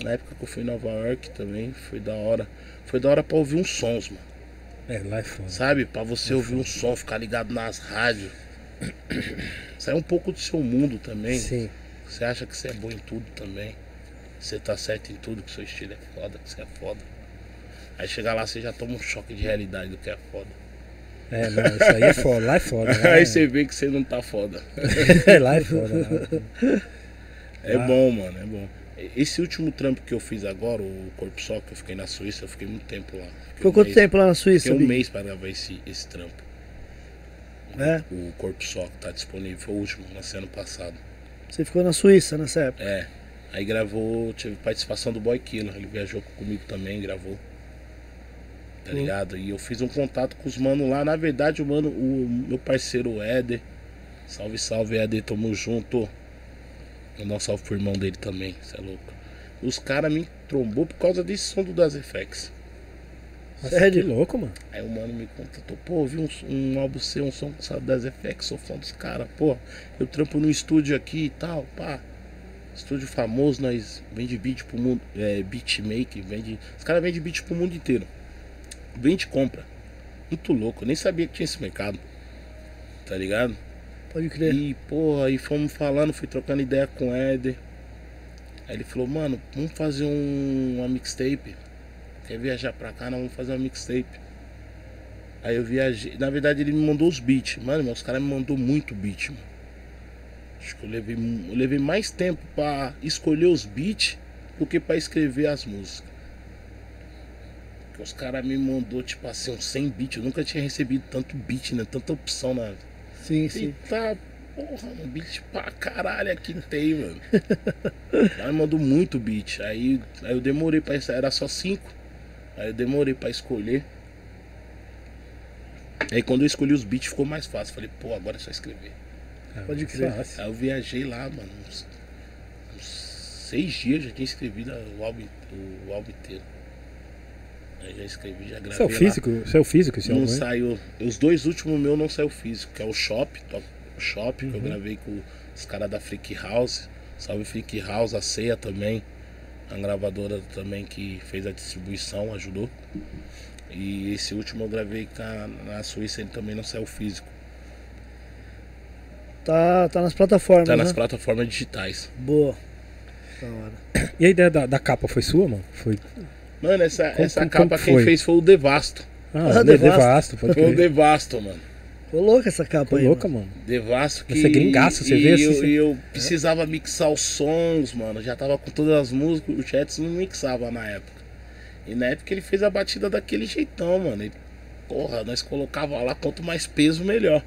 na época que eu fui em Nova York também, foi da hora. Foi da hora pra ouvir uns sons, mano. É, lá é foda. Sabe? Pra você ouvir um som, ficar ligado nas rádios. Sair um pouco do seu mundo também. Sim. Você acha que você é bom em tudo também. Você tá certo em tudo, que seu estilo é foda, que você é foda. Aí chegar lá, você já toma um choque de realidade do que é foda. É, não, isso aí é foda. Lá é foda. Lá Aí é... você vê que você não tá foda. lá é foda. lá. É Ah. bom, mano, é bom. Esse último trampo que eu fiz agora, o Corpo Só, que eu fiquei na Suíça, eu fiquei muito tempo lá. Fiquei Ficou um quanto mês- tempo lá na Suíça, Fiquei um mês pra gravar esse, esse trampo. É? O Corpo Só, que tá disponível, foi o último, nasceu ano passado. Você ficou na Suíça nessa época. É. Aí gravou, tive participação do Boy Killer, ele viajou comigo também, gravou. Tá Hum. ligado? E eu fiz um contato com os manos lá. Na verdade, o mano, o meu parceiro o Éder. Salve, salve, Éder, tamo junto. Dar um salve pro irmão dele também, cê é louco. Os caras me trombou por causa desse som do Das FX. Nossa, Sério? que louco, mano. Aí o mano me contatou, pô, ouvi um, um álbum seu, um som com das FX, sou fã dos caras, pô, eu trampo no estúdio aqui e tal, pá. Estúdio famoso, nós vende beat pro mundo, é, beatmaker, vende. Os caras vendem beat pro mundo inteiro. Vende e compra. Muito louco, eu nem sabia que tinha esse mercado. Tá ligado? Pode crer. E, porra, aí fomos falando, fui trocando ideia com o Éder. Aí ele falou, mano, vamos fazer um, uma mixtape. Quer viajar pra cá? Não, vamos fazer uma mixtape. Aí eu viajei. Na verdade ele me mandou os beats. Mano, meus caras me mandou muito beat, mano. Acho que eu levei, eu levei mais tempo pra escolher os beats do que pra escrever as músicas. Porque os caras me mandou, tipo assim, uns 100 beats. Eu nunca tinha recebido tanto beat, né? Tanta opção na, Sim, sim. Eita porra, um beat pra caralho aqui tem, mano. Me mandou muito beat. Aí, aí eu demorei pra isso, era só cinco. Aí eu demorei pra escolher. Aí quando eu escolhi os beats ficou mais fácil. Falei, pô, agora é só escrever. Pode crer. Fácil. Aí eu viajei lá, mano. Uns, uns seis dias já tinha escrevido o álbum, o álbum inteiro. Aí já escrevi, já gravei. É o lá. físico? Isso é o físico esse Não né? saiu. Os dois últimos meus não saiu físico, que é o Shop, Shop, que eu gravei com os caras da Freak House. Salve Freak House, a Ceia também. A gravadora também que fez a distribuição, ajudou. E esse último eu gravei a- na Suíça, ele também não saiu físico. Tá, tá nas plataformas, Tá né? nas plataformas digitais. Boa. Da hora. E a ideia da, da capa foi sua, mano? Foi. Mano, essa, Como- essa como- capa como quem foi? fez foi o Devasto. Ah, Ah, de- Devasto. Devasto, pode Foi o. Devasto, mano. Ficou louca essa capa Ficou aí. louca, mano. Devasto que. Você é gringaço, você e vê assim, Eu, você- e eu precisava mixar os sons, mano. Já tava com todas as músicas, o Chats não mixava na época. E na época ele fez a batida daquele jeitão, mano. Ele, porra, nós colocava lá, quanto mais peso, melhor.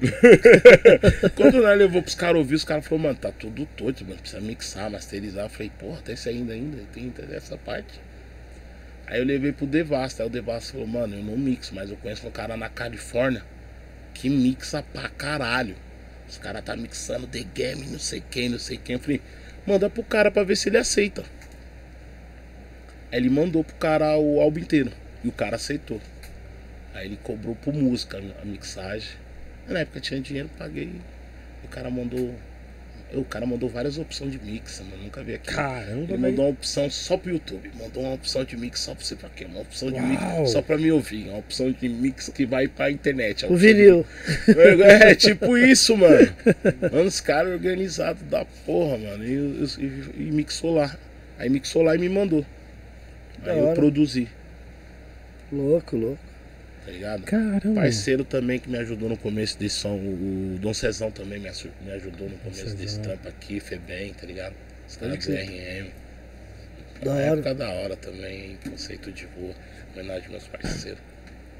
Quando nós levou pros caras ouvir, os caras falaram, mano, tá tudo torto, mano. Precisa mixar, masterizar. Eu falei, porra, tem isso ainda ainda, tem essa parte. Aí eu levei pro Devasta. Aí o Devasta falou, mano, eu não mixo, mas eu conheço um cara na Califórnia que mixa pra caralho. Os caras tá mixando The Game, não sei quem, não sei quem. Eu falei, manda pro cara pra ver se ele aceita. Aí ele mandou pro cara o álbum inteiro. E o cara aceitou. Aí ele cobrou por música a mixagem. Na época tinha dinheiro, paguei. O cara mandou. O cara mandou várias opções de mix, mano. Nunca vi aqui. Caramba, Ele mandou uma opção só pro YouTube. Mandou uma opção de mix só pra você pra quê? Uma opção de Uau. mix só pra me ouvir. Uma opção de mix que vai pra internet. O opção de vinil. é, tipo isso, mano. Mano, os caras organizados da porra, mano. E, e- e mixou lá. Aí mixou lá e me mandou. Aí eu produzi, Louco, louco. Tá ligado? Caramba. Parceiro também que me ajudou no começo desse som. O, Dom Cezão também me, ajudou no começo Cezão. desse trampo aqui. Febem, tá ligado? Os caras do. RM. Da época da hora também. Conceito de boa. Homenagem aos meus parceiros.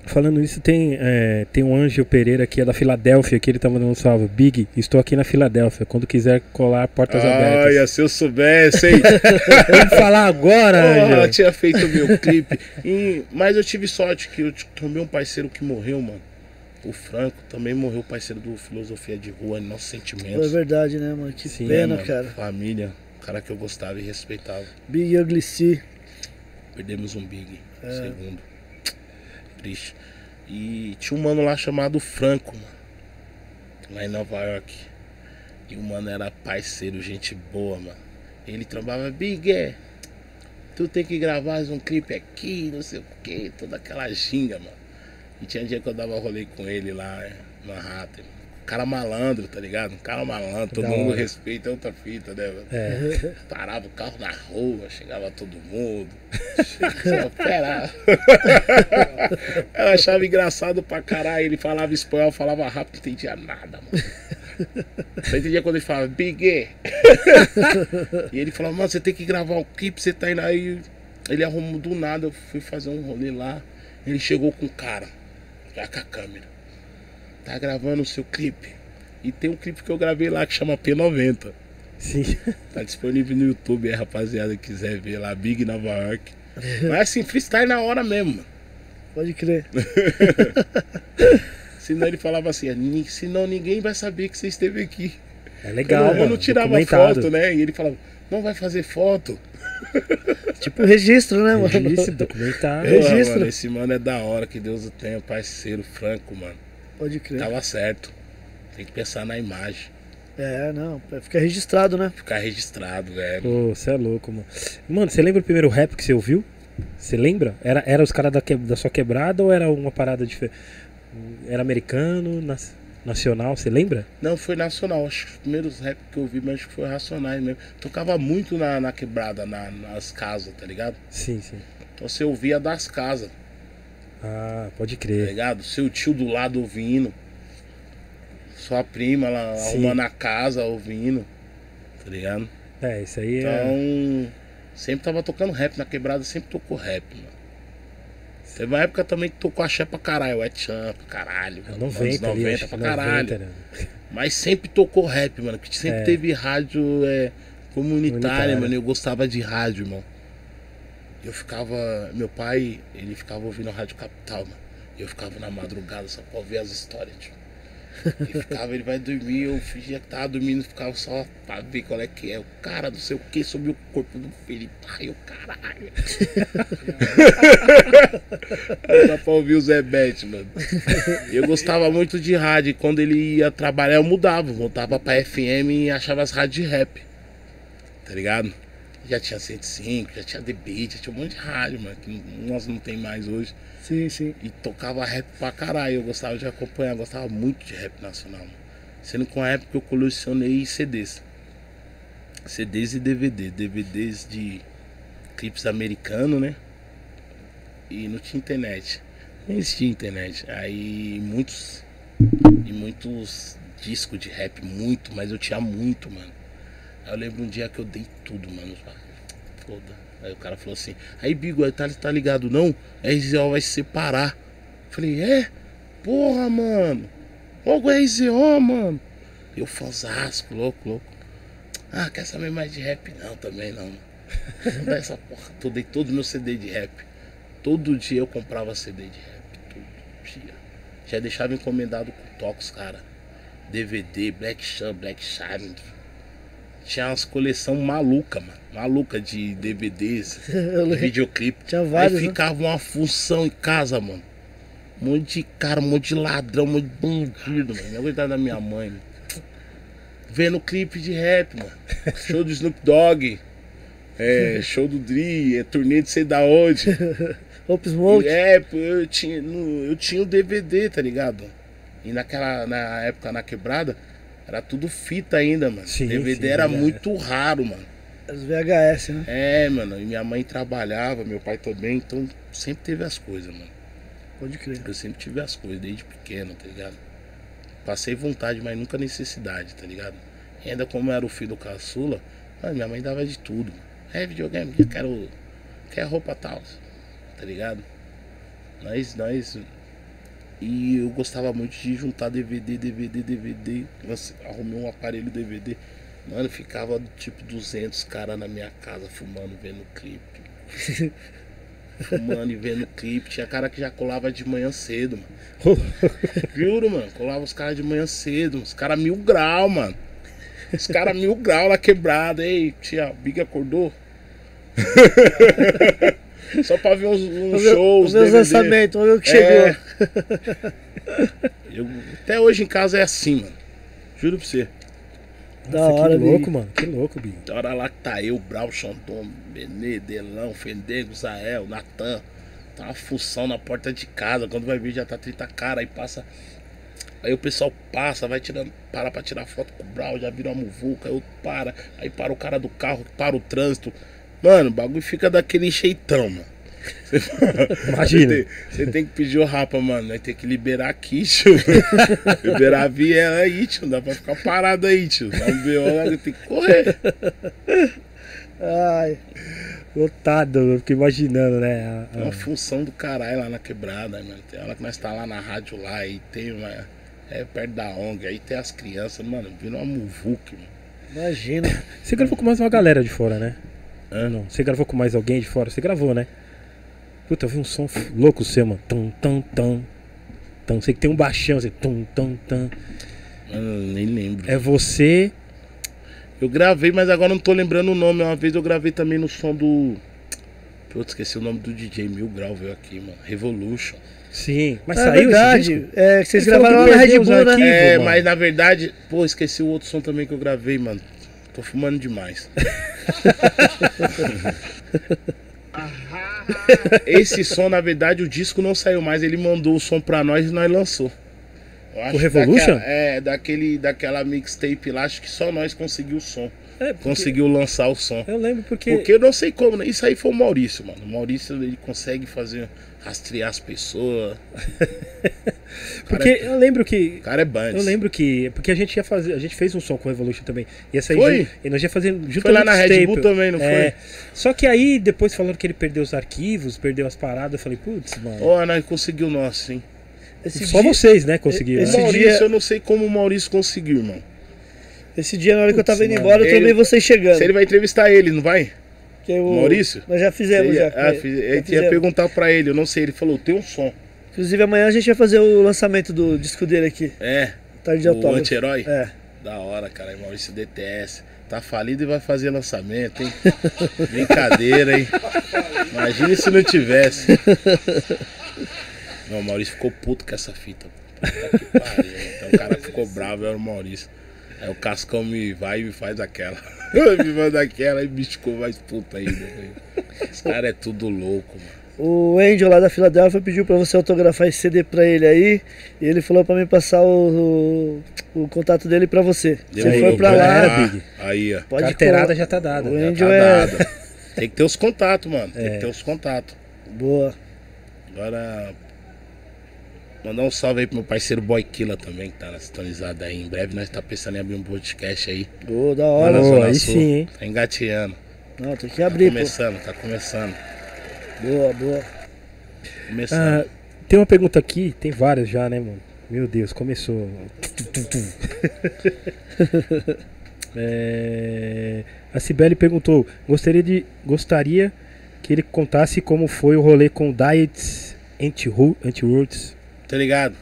Falando nisso, tem, é, tem um Anjo Pereira que é da Filadélfia, que ele tá mandando um salve. Big, estou aqui na Filadélfia. Quando quiser colar, portas abertas. Olha, se eu soubesse, hein? Vamos falar agora, Porra, eu tinha feito o meu clipe. E- mas eu tive sorte que eu tomei um parceiro que morreu, mano. O Franco também morreu, parceiro do Filosofia de Rua, Nossos É Sentimentos. verdade, né, mano? Que Sim, pena, mano, cara. Família, cara que eu gostava e respeitava. Big Ugly C. Perdemos um Big, É. segundo. Triste. E tinha um mano lá chamado Franco, mano. Lá em Nova York. E o mano era parceiro, gente boa, mano. Ele trabalhava, Big, é, tu tem que gravar um clipe aqui, não sei o que, toda aquela ginga, mano. E tinha dia que eu dava rolê com ele lá, é, na Rata. Cara malandro, tá ligado? Um cara malandro, todo Da mundo hora. respeita, é outra fita, né, mano? É, Parava o carro na rua, chegava todo mundo. Chegava. Eu achava engraçado pra caralho. Ele falava espanhol, falava rápido, não entendia nada, mano. Só entendia quando ele falava Big. E ele falava, mano, você tem que gravar um clipe, você tá indo aí. Ele arrumou do nada, eu fui fazer um rolê lá. Ele chegou com o cara, já com a câmera. Tá gravando o seu clipe. E tem um clipe que eu gravei lá que chama P90. sim. Tá disponível no YouTube aí, rapaziada, quiser ver lá, Big Nova York. Mas assim, freestyle na hora mesmo, mano. Pode crer. Senão ele falava assim, "Ni- senão ninguém vai saber que você esteve aqui. É legal, eu mano. não tirava foto, né? E ele falava, não vai fazer foto. Tipo registro, né, mano? Registro, documentado. É. Registro. Mano, esse mano é da hora, que Deus o tenha, parceiro, franco, mano. Pode crer. Tava certo. Tem que pensar na imagem. É, não. Fica registrado, né? Ficar registrado, velho. Pô, você é louco, mano. Mano, você lembra o primeiro rap que você ouviu? Você lembra? Era, era os caras da, que- da sua quebrada ou era uma parada diferente? Era americano, nas- nacional, você lembra? Não, foi nacional. Acho que os primeiros rap que eu vi, mas acho que foi racionais mesmo. Tocava muito na, na quebrada, na- nas casas, tá ligado? Sim, sim. Então você ouvia das casas. Ah, pode tá crer. ligado? Seu tio do lado ouvindo. Sua prima lá Sim. arrumando a casa ouvindo. Tá ligado? É, isso aí é. Então, sempre tava tocando rap na quebrada, sempre tocou rap, mano. Teve uma época também que tocou axé pra caralho, Chan pra caralho, mano, 90 anos ali, 90 acho que pra caralho. 90, né? Mas sempre tocou rap, mano, que sempre É. teve rádio é, comunitária, Comunitária. mano, eu gostava de rádio, irmão. Eu ficava, meu pai, ele ficava ouvindo a Rádio Capital, mano. Eu ficava na madrugada só pra ouvir as histórias, tio. E ficava, ele vai dormir, eu fingia que tava dormindo, ficava só pra ver qual é que é. O cara, não sei o que, sobre o corpo do Felipe. Ai, o caralho. Dá pra ouvir o Zé Bet, mano. Eu gostava muito de rádio. Quando ele ia trabalhar, eu mudava. Voltava pra FM e achava as rádios de rap. Tá ligado? Já tinha 105, já tinha The Beat, já tinha um monte de rádio, mano. Que nós não tem mais hoje. Sim, sim. E tocava rap pra caralho. Eu gostava de acompanhar, gostava muito de rap nacional. mano. Sendo que uma época eu colecionei CDs. CDs e DVD. DVDs de clipes americanos, né? E não tinha internet. Nem existia internet. Aí muitos. E muitos discos de rap, muito, mas eu tinha muito, mano. Aí eu lembro um dia que eu dei tudo, mano. Foda. Aí o cara falou assim, aí Bigo, tá, tá ligado não? A RZO vai se separar. Falei, é? Porra, mano. Logo é RZO, mano. Eu fãzasco, louco, louco. Ah, quer saber mais de rap? Não, também não. Essa porra. Eu dei todo meu CD de rap. Todo dia eu comprava CD de rap. Todo dia. Já deixava encomendado com toques, cara. DVD, Black Sun, Black Shine. Tinha umas coleção maluca, mano. Maluca de DVDs, Eu videoclipe. Tinha vários, Aí né? ficava uma função em casa, mano. Um monte de cara, um monte de ladrão, um monte de bandido, mano. Não aguentava da minha mãe, mano. Vendo clipe de rap, mano. Show do Snoop Dogg. É, show do Dri, é turnê de sei da onde. Smoke. É, eu tinha, eu tinha o DVD, tá ligado? E naquela na época na quebrada, era tudo fita ainda, mano. Sim, DVD sim, era é. muito raro, mano. Os VHS, né? É, mano, e minha mãe trabalhava, meu pai também, então sempre teve as coisas, mano. Pode crer. Eu sempre tive as coisas, desde pequeno, tá ligado? Passei vontade, mas nunca necessidade, tá ligado? E ainda como eu era o filho do caçula, mano, minha mãe dava de tudo. É videogame, eu quero, quero roupa tal, tá ligado? Nós, nós E eu gostava muito de juntar DVD, DVD, DVD. Nossa, arrumei um aparelho DVD. Mano, ficava tipo 200 caras na minha casa fumando, vendo clipe. fumando e vendo clipe. Tinha cara que já colava de manhã cedo, mano. Juro, mano. Colava os caras de manhã cedo. Os caras mil grau, mano. Os caras mil grau lá quebrado. Ei, tia, Big acordou? Só pra ver uns, uns shows. Os meus lançamentos, vamos ver o que É. chegou. Eu- até hoje em casa é assim, mano. Juro pra você. Da Nossa, hora, que louco, Big. mano. Que louco, Big. Tem hora lá que tá eu, Brau, Xandon, Benê, Delão, Fendengo, Zael, Natan. Tá uma função na porta de casa. Quando vai ver já tá 30 cara. Aí passa. Aí o pessoal passa, vai tirando, para pra tirar foto com o Brau, já vira uma muvuca, aí outro para, aí para o cara do carro, para o trânsito. Mano, o bagulho fica daquele jeitão, mano. Imagina. Você tem, você tem que pedir o rapa, mano. Vai ter que liberar aqui, tio. liberar a viela aí, tio. Não dá pra ficar parado aí, tio. Dá um BO tem que correr. Ai, Lotado, eu fico imaginando, né? É uma função do caralho lá na quebrada, mano. Tem hora que nós tá lá na rádio lá e tem uma. É perto da ONG, aí tem as crianças, mano, vira uma muvuque, mano. imagina. Você gravou com mais uma galera de fora, né? Hã? Não. Você gravou com mais alguém de fora? Você gravou, né? Puta, eu vi um som louco seu, mano. Tum, tum, tum. Tum. Sei que tem um baixão, assim. Tum, tum, tum. Mano, nem lembro. É você. Eu gravei, mas agora não tô lembrando o nome. Uma vez eu gravei também no som do. Putz, esqueci o nome do DJ Mil Grau veio aqui, mano. Revolution. Sim. Mas é saiu esse verdade. disco? É, que vocês Ele gravaram lá na Red Bull, né? É, mas na verdade, pô, esqueci o outro som também que eu gravei, mano. Tô fumando demais. Esse som, na verdade, o disco não saiu mais. Ele mandou o som pra nós e nós lançou. Eu O Revolution? daquela- é, daquele, daquela mixtape lá, acho que só nós conseguiu o som. É, porque- Conseguiu lançar o som. Eu lembro porque. Porque eu não sei como, né? Isso aí foi o Maurício, mano. O Maurício, ele consegue fazer, rastrear as pessoas. Porque eu lembro que. O cara é Bands. Eu lembro que. Porque a gente ia fazer. A gente fez um som com o Revolution também. Ia sair Foi? junto- E nós ia fazer junto Foi lá na Red. Bull também, não É. foi? Só que aí depois falaram que ele perdeu os arquivos, perdeu as paradas. Eu falei, putz, mano. Ó, nós conseguiu o nosso, hein? Esse Só dia, vocês, né, conseguiram. Esse né? Maurício, dia- eu não sei como o Maurício conseguiu, irmão. Esse dia, na hora que eu tava indo mano. embora, eu Ele- também vocês chegando. Se ele vai entrevistar ele, não vai? Que eu- Maurício? Nós já fizemos, Você já. ia- ah, fiz- Já gente ia perguntar pra ele, eu não sei. Ele falou, tem um som. Inclusive, amanhã a gente vai fazer o lançamento do disco dele aqui. É, Tarde de o autógrafo. anti-herói. É. Da hora, cara. Maurício DTS. Tá falido e vai fazer lançamento, hein? Brincadeira, hein? Imagina se não tivesse. Não, o Maurício ficou puto com essa fita. Puta que pariu. Então o cara ficou bravo era o Maurício. Aí o Cascão me vai e me faz aquela. me manda aquela e me ficou mais puto ainda. velho. Esse cara é tudo louco, mano. O Angel lá da Filadélfia pediu pra você autografar esse CD pra ele aí. E ele falou pra mim passar o, o, o contato dele pra você. Você Demorou, foi pra pode lá. Big. Aí, ó. Pode Carteirada já tá dada. O Angel tá é- dado. Tem que ter os contatos, mano. Tem É. que ter os contatos. Boa. Agora. Mandar um salve aí pro meu parceiro Boy Killa também, que tá na sintonizada aí. Em breve nós tá pensando em abrir um podcast aí. Boa, da hora. Zona aí Sul. sim, hein? Tá engateando. Não, tem que Tá abrir, pô. começando, tá começando. Boa, boa. Começando. Ah, tem uma pergunta aqui, tem várias já, né, mano? Meu Deus, começou. É, a Cibele perguntou: gostaria, de, gostaria que ele contasse como foi o rolê com Diets Anti-Roots. Tá ligado?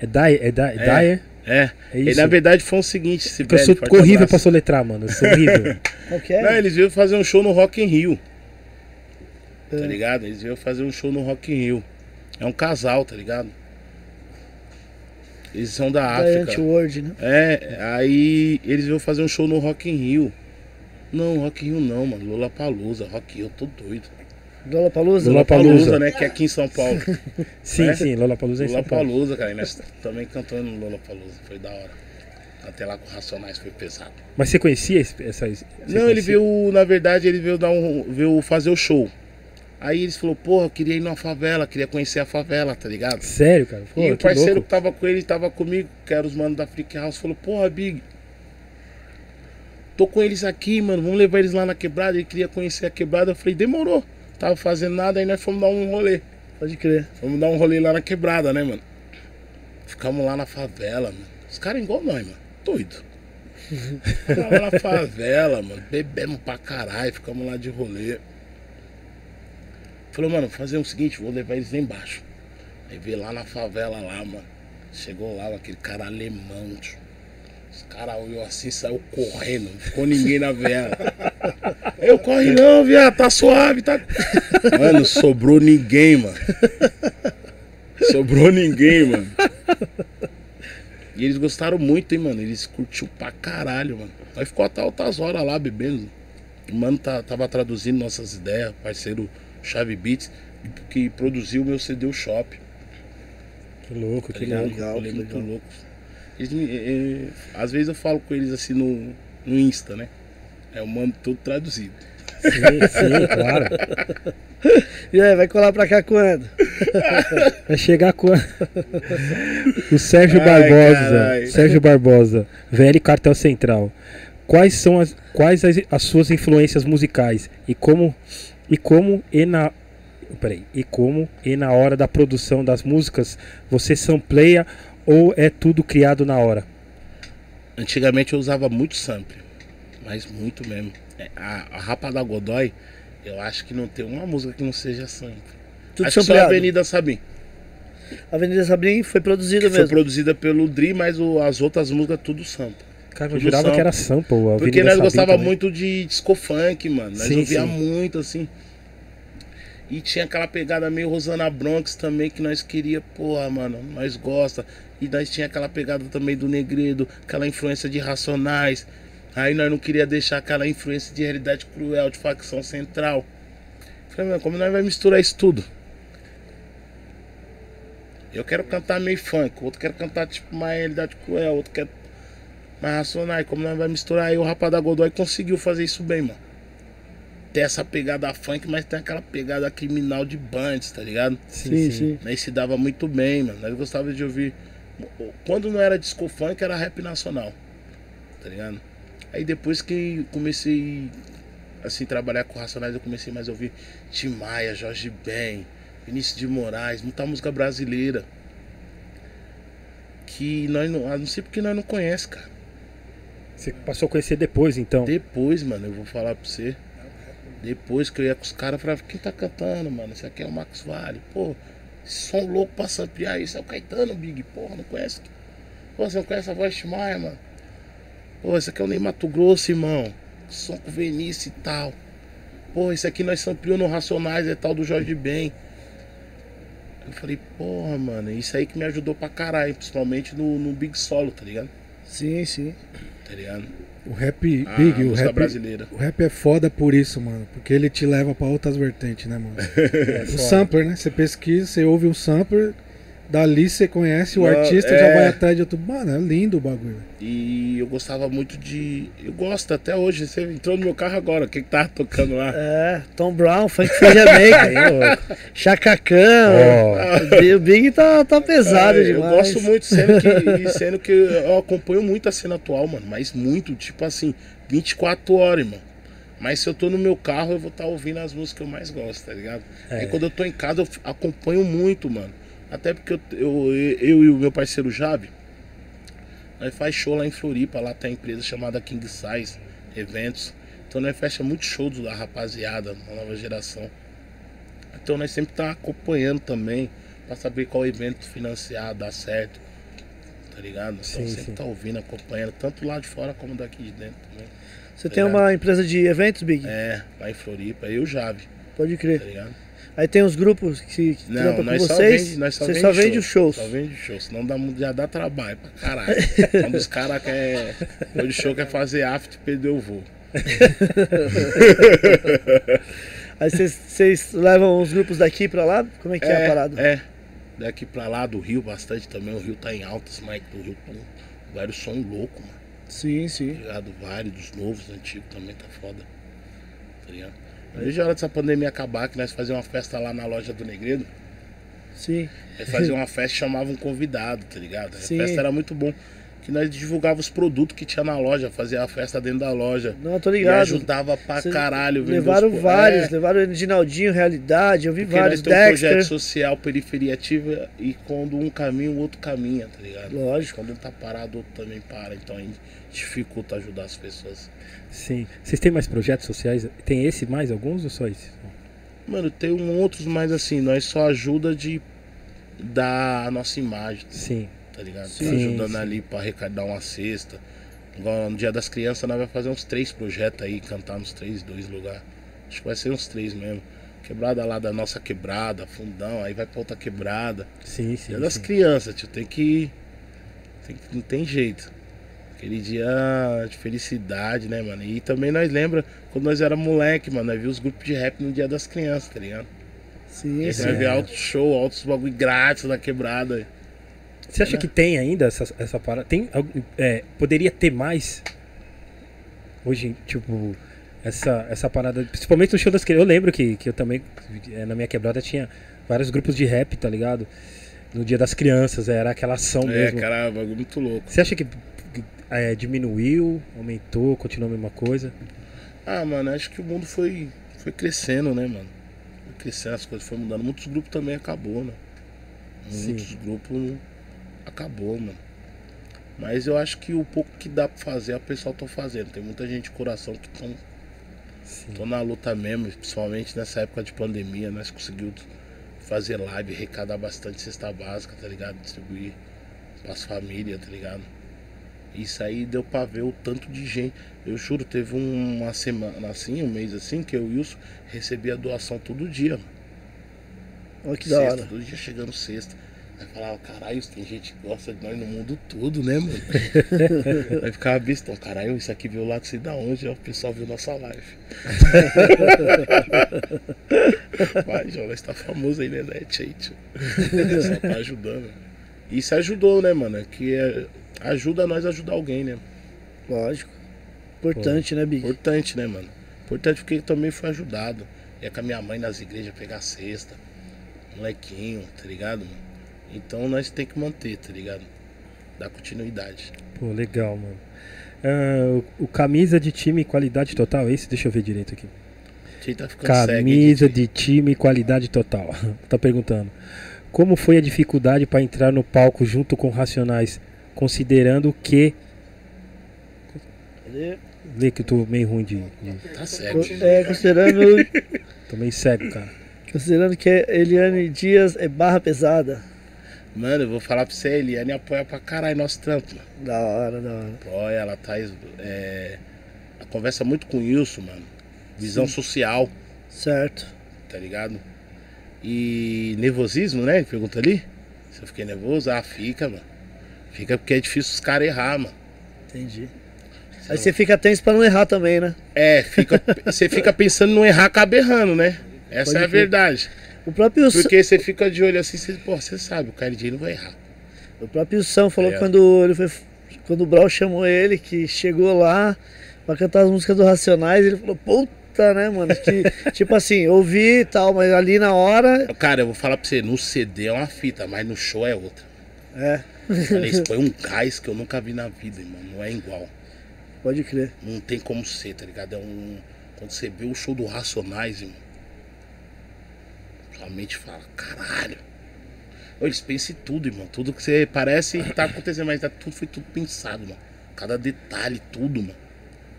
é Diet? É, di, É. Diet? É. É E isso? na verdade foi o seguinte, se Porque eu sou horrível pra soletrar, mano. Eu sou horrível. Qual que é? Não, eles vieram fazer um show no Rock in Rio. Tá É. ligado? Eles vieram fazer um show no Rock in Rio. É um casal, tá ligado? Eles são da Da África. Anti-World, né? É, aí eles iam fazer um show no Rock in Rio. Não, Rock in Rio não, mano. Lola Palusa, Rock in Rio, eu tô doido. Lola Palusa? Lollapalooza. né? Que é aqui em São Paulo. sim, É? sim, Lollapalooza é em São Lola Paulo. Palusa, cara. E nós também cantando no Lola Palusa. Foi da hora. Até lá com Racionais foi pesado. Mas você conhecia essa. você não, ele conhecia? veio, na verdade, ele veio dar um. veio fazer o show. Aí eles falou, porra, eu queria ir numa favela, queria conhecer a favela, tá ligado? Sério, cara? Pô, e o parceiro louco. que tava com ele, tava comigo, que era os manos da Freak House, falou, porra, Big, tô com eles aqui, mano, vamos levar eles lá na quebrada. Ele queria conhecer a quebrada. Eu falei, demorou. Tava fazendo nada, aí nós fomos dar um rolê. Pode crer. Vamos dar um rolê lá na quebrada, né, mano? Ficamos lá na favela, mano. Os caras igual nós, mano. Doido. Ficamos lá na favela, mano. Bebemos pra caralho, ficamos lá de rolê. Falou, mano, fazer o seguinte, vou levar eles lá embaixo. Aí veio lá na favela lá, mano. Chegou lá, aquele cara alemão, tio. Os caras olhou assim, saiu correndo, não ficou ninguém na vela. Eu corre não, viado, tá suave, tá. Mano, sobrou ninguém, mano. Sobrou ninguém, mano. E eles gostaram muito, hein, mano. Eles curtiu pra caralho, mano. Aí ficou até altas horas lá bebendo. O mano tá, tava traduzindo nossas ideias, parceiro Chave Beats, que produziu o meu CD o Shop. Que louco, Tá que legal, que muito legal. louco. Eles é, é, às vezes eu falo com eles assim no, no Insta, né? Aí eu mando tudo traduzido. Sim, sim, claro. E aí, vai colar pra cá quando? Vai chegar com o Sérgio Ai, Barbosa. carai. Sérgio Barbosa, VL Cartel Central. Quais são as, quais as, as suas influências musicais e como e como e na peraí, e como e na hora da produção das músicas você sampleia ou é tudo criado na hora? Antigamente eu usava muito sample, mas muito mesmo. É, A, a Rapa da Godoy, eu acho que não tem uma música que não seja sample. Tudo acho que só a sampleado. Avenida Sabim. Avenida Sabrim foi produzida Que foi mesmo. produzida pelo Dri, mas o- as outras músicas tudo sample. Cara, eu jurava sample. que era sample. a Porque nós Sabim gostava também. muito de disco funk, mano. Nós Sim, ouvia sim. muito, assim. E tinha aquela pegada meio Rosana Bronx também que nós queria, porra, mano, nós gosta. E nós tinha aquela pegada também do Negredo, aquela influência de Racionais. Aí nós não queria deixar aquela influência de realidade cruel, de facção central. Falei, mano, como nós vai misturar isso tudo? Eu quero cantar meio funk, outro quer cantar tipo mais realidade cruel, outro quer mais racionais. Como nós vai misturar aí, o rapaz da Godoy conseguiu fazer isso bem, mano. Tem essa pegada funk, mas tem aquela pegada criminal de bands, tá ligado? Sim, sim. Nós se dava muito bem, mano. Nós gostava de ouvir. Quando não era disco funk, era rap nacional. Tá ligado? Aí depois que comecei assim trabalhar com Racionais, eu comecei mais a ouvir Tim Maia, Jorge Ben, Vinícius de Moraes, muita música brasileira. Que nós não. ah, Não sei porque nós não conhece, cara. Você passou a conhecer depois, então. Depois, mano, eu vou falar pra você. Depois que eu ia com os caras, eu falava, quem tá cantando, mano? Esse aqui é o Max Vale. Pô, esse som louco pra samplear isso é o Caetano, Big. Porra, não conhece? Pô, você não conhece a voz de Maia, mano? Pô, esse aqui é o Ney Mato Grosso, irmão. Som com Vinícius e tal. Pô, esse aqui nós sampleou no Racionais e tal do Jorge Ben. Eu falei, porra, mano, isso aí que me ajudou pra caralho, principalmente no, no Big Solo, tá ligado? Sim, sim. Tá ligado? O rap, A Big, o rap, brasileira. o rap é foda por isso, mano. Porque ele te leva pra outras vertentes, né, mano? É, O foda. sampler, né? Você pesquisa, você ouve um sampler, dali você conhece o artista, é. já vai atrás de outro. Mano, é lindo o bagulho. E eu gostava muito de. Eu gosto até hoje. Você entrou no meu carro agora. O que, que tava tocando lá? É, Tom Brown, Funk Feja Maker, Chacacão. O Big tá, tá pesado É, demais. Eu gosto muito, sendo que, sendo que eu acompanho muito a cena atual, mano. Mas muito, tipo assim, 24 horas, irmão. Mas se eu tô no meu carro, eu vou estar ouvindo as músicas que eu mais gosto, tá ligado? É. Aí quando eu tô em casa, eu acompanho muito, mano. Até porque eu, eu, eu e o meu parceiro Javi, nós faz show lá em Floripa, lá tem a empresa chamada King Size Eventos. Então nós fecha muito show da rapaziada, da nova geração. Então nós sempre tá acompanhando também, pra saber qual evento financiar, dá certo. Tá ligado? Então Sim, sempre sim. tá ouvindo, acompanhando, tanto lá de fora como daqui de dentro também. Você tem uma empresa de eventos, Big? É, lá em Floripa, eu e o Jave, Pode tá crer. ligado? Aí tem os grupos que, que Não, trampam com nós só vocês. vende, nós só você vende só vende show, shows. Só vende show, senão dá, já dá trabalho pra caralho. Quando os caras querem. Quando o show quer fazer after, perdeu o voo. Aí vocês- vocês levam os grupos daqui pra lá? Como é que é, a parada? É, daqui pra lá do Rio bastante também. O Rio tá em altas, Mike do Rio. Pum, vários som louco, mano. Sim, sim. Tá ligado? Vários dos novos, antigos também tá foda. Tá ligado? Vejo a hora dessa pandemia acabar, que nós fazíamos uma festa lá na loja do Negredo. Sim. Aí fazia uma festa e chamava um convidado, tá ligado? A Sim. festa era muito bom. que nós divulgava os produtos que tinha na loja, fazia a festa dentro da loja. Não, tô E ligado. ajudava pra Cê- caralho. Levaram os vários, É, levaram o Edinaldinho, Realidade, eu vi porque nós vários, temos um projeto social, periferia ativa, e quando um caminha, o outro caminha, tá ligado? Lógico. Quando um tá parado, o outro também para. Então a gente dificulta ajudar as pessoas. Sim. Vocês têm mais projetos sociais? Tem esse mais alguns ou só esse? Mano, tem um outros, mas assim, nós só ajuda de dar a nossa imagem, Sim. tá ligado? Sim, tá ajudando sim. ali pra arrecadar uma cesta. Igual no Dia das Crianças, nós vamos fazer uns três projetos aí, cantar nos três, dois lugares. Acho que vai ser uns três mesmo. Quebrada lá da nossa quebrada, fundão, aí vai pra outra quebrada. Sim, sim. Dia das sim. crianças, tio, tem que. tem não tem jeito. Aquele dia de felicidade, né, mano? E também nós lembra quando nós era moleque, mano, nós vimos os grupos de rap no Dia das Crianças, tá ligado? Sim, Aí sim. você vai ver é. alto show, altos bagulho grátis na quebrada. Você acha que tem ainda essa, essa parada? Tem, é, poderia ter mais? Hoje, tipo, essa, essa parada. Principalmente no show das crianças. Eu lembro que, que eu também, é, na minha quebrada, tinha vários grupos de rap, tá ligado? No dia das crianças, era aquela ação É, mesmo. cara, bagulho muito louco. Você acha que é, diminuiu, aumentou, continuou a mesma coisa? Ah, mano, acho que o mundo foi, foi crescendo, né, mano? Foi crescendo, as coisas foram mudando. Muitos grupos também acabou, né? Sim. Muitos grupos acabou, mano. Mas eu acho que o pouco que dá pra fazer, a pessoal tá fazendo. Tem muita gente de coração que estão Sim. Tô na luta mesmo, principalmente nessa época de pandemia, nós conseguimos fazer live, arrecadar bastante cesta básica, tá ligado? Distribuir pras famílias, tá ligado? Isso aí deu pra ver o tanto de gente. Eu juro, teve um- uma semana assim, um mês assim, que eu e o Wilson recebia doação todo dia. Olha que da Sexta, hora. todo dia chegando sexta. Aí falava, caralho, tem gente que gosta de nós no mundo todo, né, mano? Aí ficava bestão, caralho, isso aqui veio lá de sei da onde, o pessoal viu nossa live. Vai, nós tá famoso aí na net aí, tio. Só tá ajudando. Isso ajudou, né, mano? Que é- ajuda nós a ajudar alguém, né? Lógico. Importante, né, Big? Importante, né, mano? Importante porque também fui ajudado. Ia com a minha mãe nas igrejas pegar cesta. Molequinho, tá ligado, mano? Então nós tem que manter, tá ligado? Dar continuidade. Pô, legal, mano. Ah, o, o camisa de time qualidade total, esse? Deixa eu ver direito aqui. A gente tá Camisa de time qualidade total. tá perguntando. Como foi a dificuldade para entrar no palco junto com Racionais, considerando que. Cadê? Vê que eu tô meio ruim de. de- Tá cego. É, considerando, Tô meio cego, cara. considerando que Eliane Dias é barra pesada. Mano, eu vou falar pra você, a Eliane apoia pra caralho nosso trampo, mano. Da hora, da hora. Apoia, ela tá. É, ela conversa muito com o Wilson, mano. Visão social, Certo. tá ligado? E nervosismo, né? Pergunta ali. Se eu fiquei nervoso, ah, fica, mano. Fica porque é difícil os caras errar, mano. Entendi. Aí você fica tenso pra não errar também, né? É, fica, você fica pensando em não errar, acaba errando, né? Essa Pode é a verdade. O próprio, Porque você fica de olho assim, você, pô, você sabe, o KLJ não vai errar. o próprio Sam falou É. quando ele foi. Quando o Brau chamou ele, que chegou lá pra cantar as músicas do Racionais, ele falou, puta, né, mano? Que, tipo assim, ouvi e tal, mas ali na hora. Cara, eu vou falar pra você, no CD é uma fita, mas no show é outra. É, Isso foi um gás que eu nunca vi na vida, irmão. Não é igual. pode crer. Não tem como ser, tá ligado? É um. Quando você vê o show do Racionais, irmão. Sua mente fala, caralho. Eles pensam em tudo, irmão. Tudo que você parece que tá acontecendo, mas tá, tudo foi tudo pensado, mano. Cada detalhe, tudo, mano.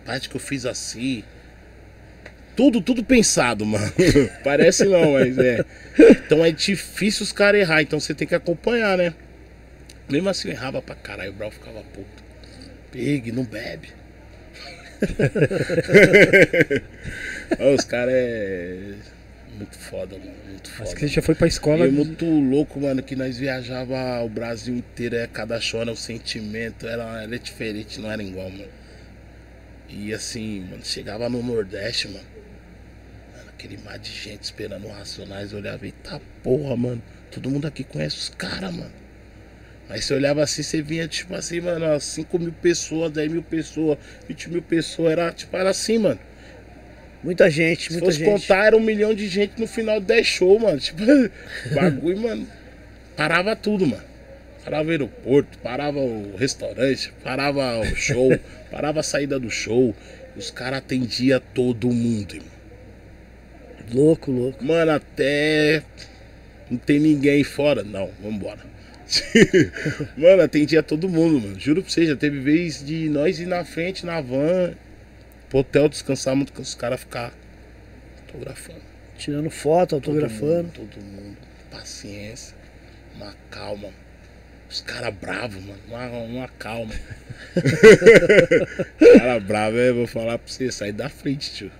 Parte que eu fiz assim. Tudo, tudo pensado, mano. Parece não, mas é. Então é difícil os caras errar, então você tem que acompanhar, né? Mesmo assim eu errava pra caralho, o Brau ficava puto. Pegue, não bebe. Os caras é. Muito foda, mano. Muito foda. Acho que você já foi pra E escola. é muito louco, mano, que nós viajava o Brasil inteiro, é cada show, era o sentimento, era, era diferente, não era igual, mano. E assim, mano, chegava no Nordeste, mano. mano, aquele mar de gente esperando o Racionais, eu olhava, eita porra, mano. Todo mundo aqui conhece os caras, mano. Mas você olhava assim, você vinha tipo assim, mano, ó, 5 mil pessoas, 10 mil pessoas, 20 mil pessoas, era tipo, era assim, mano. Muita gente, Se muita fosse gente. contar, era um milhão de gente no final de 10 shows, mano. Tipo, bagulho, mano. Parava tudo, mano. Parava o aeroporto, parava o restaurante, parava o show, parava a saída do show. Os caras atendiam todo mundo, irmão. Louco, louco. Mano, até. Não tem ninguém fora. Não, vambora. mano, atendia todo mundo, mano. Juro pra você, já teve vez de nós ir na frente, na van, pro hotel descansar muito com os caras ficar autografando. Tirando foto, Todo autografando. mundo, todo mundo. Paciência. Uma calma. Os caras bravos, mano. Uma, uma calma. Os caras bravos, é, vou falar pra você, sair da frente, tio.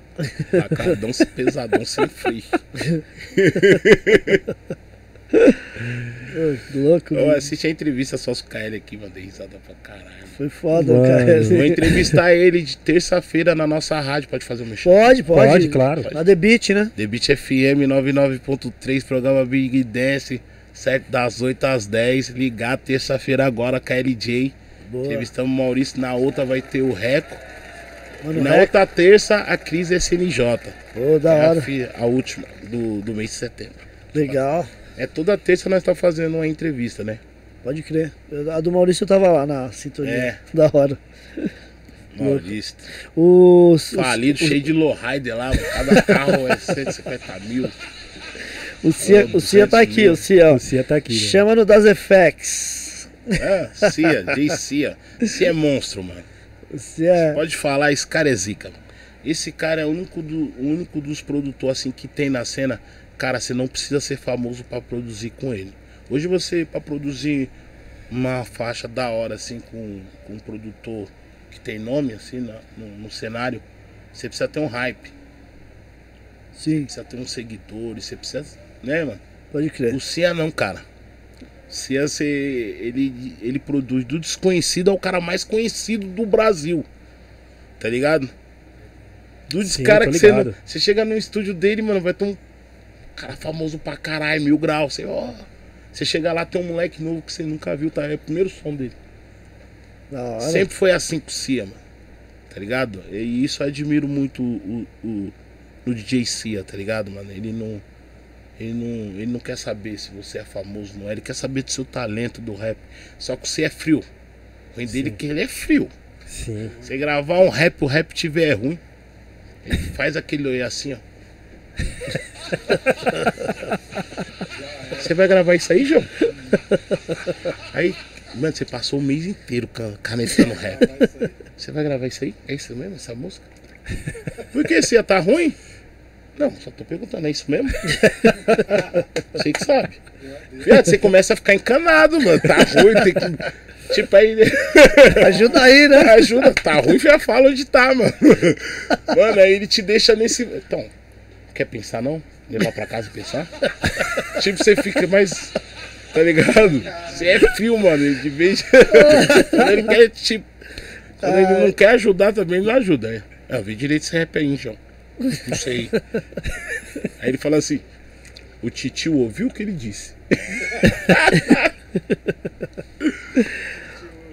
Facadão pesadão sem freio. Ô, louco, Eu assisti a entrevista só com o KL aqui, mano. Dei risada pra caralho. Foi foda, Mano. cara. Vou entrevistar ele de terça-feira na nossa rádio. Pode fazer um mexer. Pode, pode. Pode, claro. Na The Beat, né? The Beat FM 99.3, programa Big Dance, certo? Das 8 às 10. Ligar terça-feira agora, KLJ. Boa. Entrevistamos o Maurício. Na outra vai ter o Reco. E Mano, na rec- outra terça, a Cris SNJ. Pô, da É a, hora. fi- a última do, do mês de setembro. Legal. É toda terça nós estamos fazendo uma entrevista, né? Pode crer. A do Maurício eu tava lá na sintonia. É. Da hora. Maurício. Os, os, Falido, cheio de lowrider lá, cada carro é 150 mil. o Cia, o Cia tá 200 aqui, mil. o Cia. O Cia tá aqui. né? Chama no Das FX. É, Cia, Jay Cia. Cia é monstro, mano. Cia Pode falar, esse cara é zica. Esse cara é o único, do, o único dos produtores assim que tem na cena. Cara, você não precisa ser famoso pra produzir com ele. Hoje você, pra produzir uma faixa da hora assim com, com um produtor que tem nome assim na- no, no cenário, você precisa ter um hype, Sim, precisa ter uns seguidores, você precisa, né, mano? pode crer. O Cia não, cara. O Cia, você, ele, ele produz do desconhecido ao cara mais conhecido do Brasil. Tá ligado? Do Sim, cara que você. Você chega no estúdio dele, mano, vai ter um cara famoso pra caralho, mil graus. Você, ó. Você chega lá, tem um moleque novo que você nunca viu, tá? É o primeiro som dele. Sempre foi assim com o Cia, mano. Tá ligado? E isso eu admiro muito o, o, no DJ Cia, tá ligado, mano? Ele não, ele não. Ele não quer saber se você é famoso ou não é. Ele quer saber do seu talento do rap. Só que você é frio. O ruim dele é que ele é frio. Sim. Você gravar um rap, o rap tiver ruim, ele faz aquele assim, ó. Você vai gravar isso aí, João? Aí, mano, você passou o mês inteiro ca- canetando rap. Você vai gravar isso aí? É isso mesmo, essa música? Por que se ia tá ruim? Não, só tô perguntando, é isso mesmo? Você que sabe. Viado, você começa a ficar encanado, mano. Tá ruim, tem que. Tipo aí. Ajuda aí, né? Ajuda, tá ruim, já fala onde tá, mano. Mano, aí ele te deixa nesse. Então, quer pensar não? Levar pra casa e pensar? tipo, você fica mais. Tá ligado? Você é frio, mano. De vez. Quando ele quer, tipo. Quando ele não quer ajudar também, não ajuda. né? É, eu vi direito esse rap aí, João. Não sei. Aí ele fala assim: o titio ouviu o que ele disse.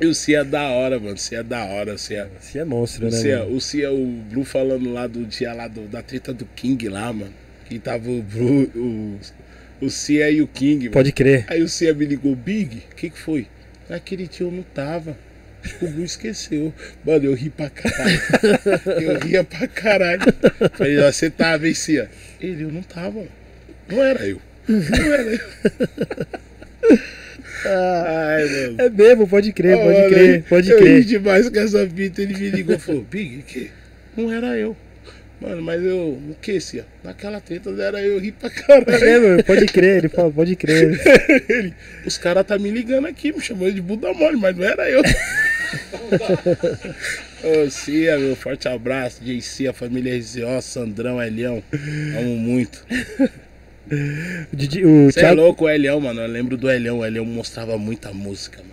E o Cia é da hora, mano. O Cia é da hora. O Cia, Cia é monstro, o né? Mano? o Cia, o Blue falando lá do dia lá do- da treta do King lá, mano. Que tava o Blue, o, o Cia e o King, mano. Pode crer. Aí o Cia me ligou, Big, o que que foi? Aquele tio eu não tava. Acho que o Blue esqueceu. Mano, eu ri pra caralho. Eu ria pra caralho. Falei, ó, você tava, hein, Cia? Ele, eu não tava. mano. Não era eu. Não era eu. Ai, mano. É mesmo, pode crer, Ó, pode mano, crer, eu- pode eu crer. demais com essa fita. Ele me ligou e falou: Big, que? Não era eu. Mano, mas eu. O que, Cia? Naquela treta era eu, eu ri pra É caralho. mesmo, pode crer, ele fala, pode crer. Ele, os caras tá me ligando aqui, me chamando de Buda Mole, mas não era eu. Ô, Cia, meu forte abraço. JC, a família RZO, Sandrão, Elião. Amo muito. O, Didi- o Você é louco, o Elião, mano. Eu lembro do Elião. O Elião mostrava muita música, mano.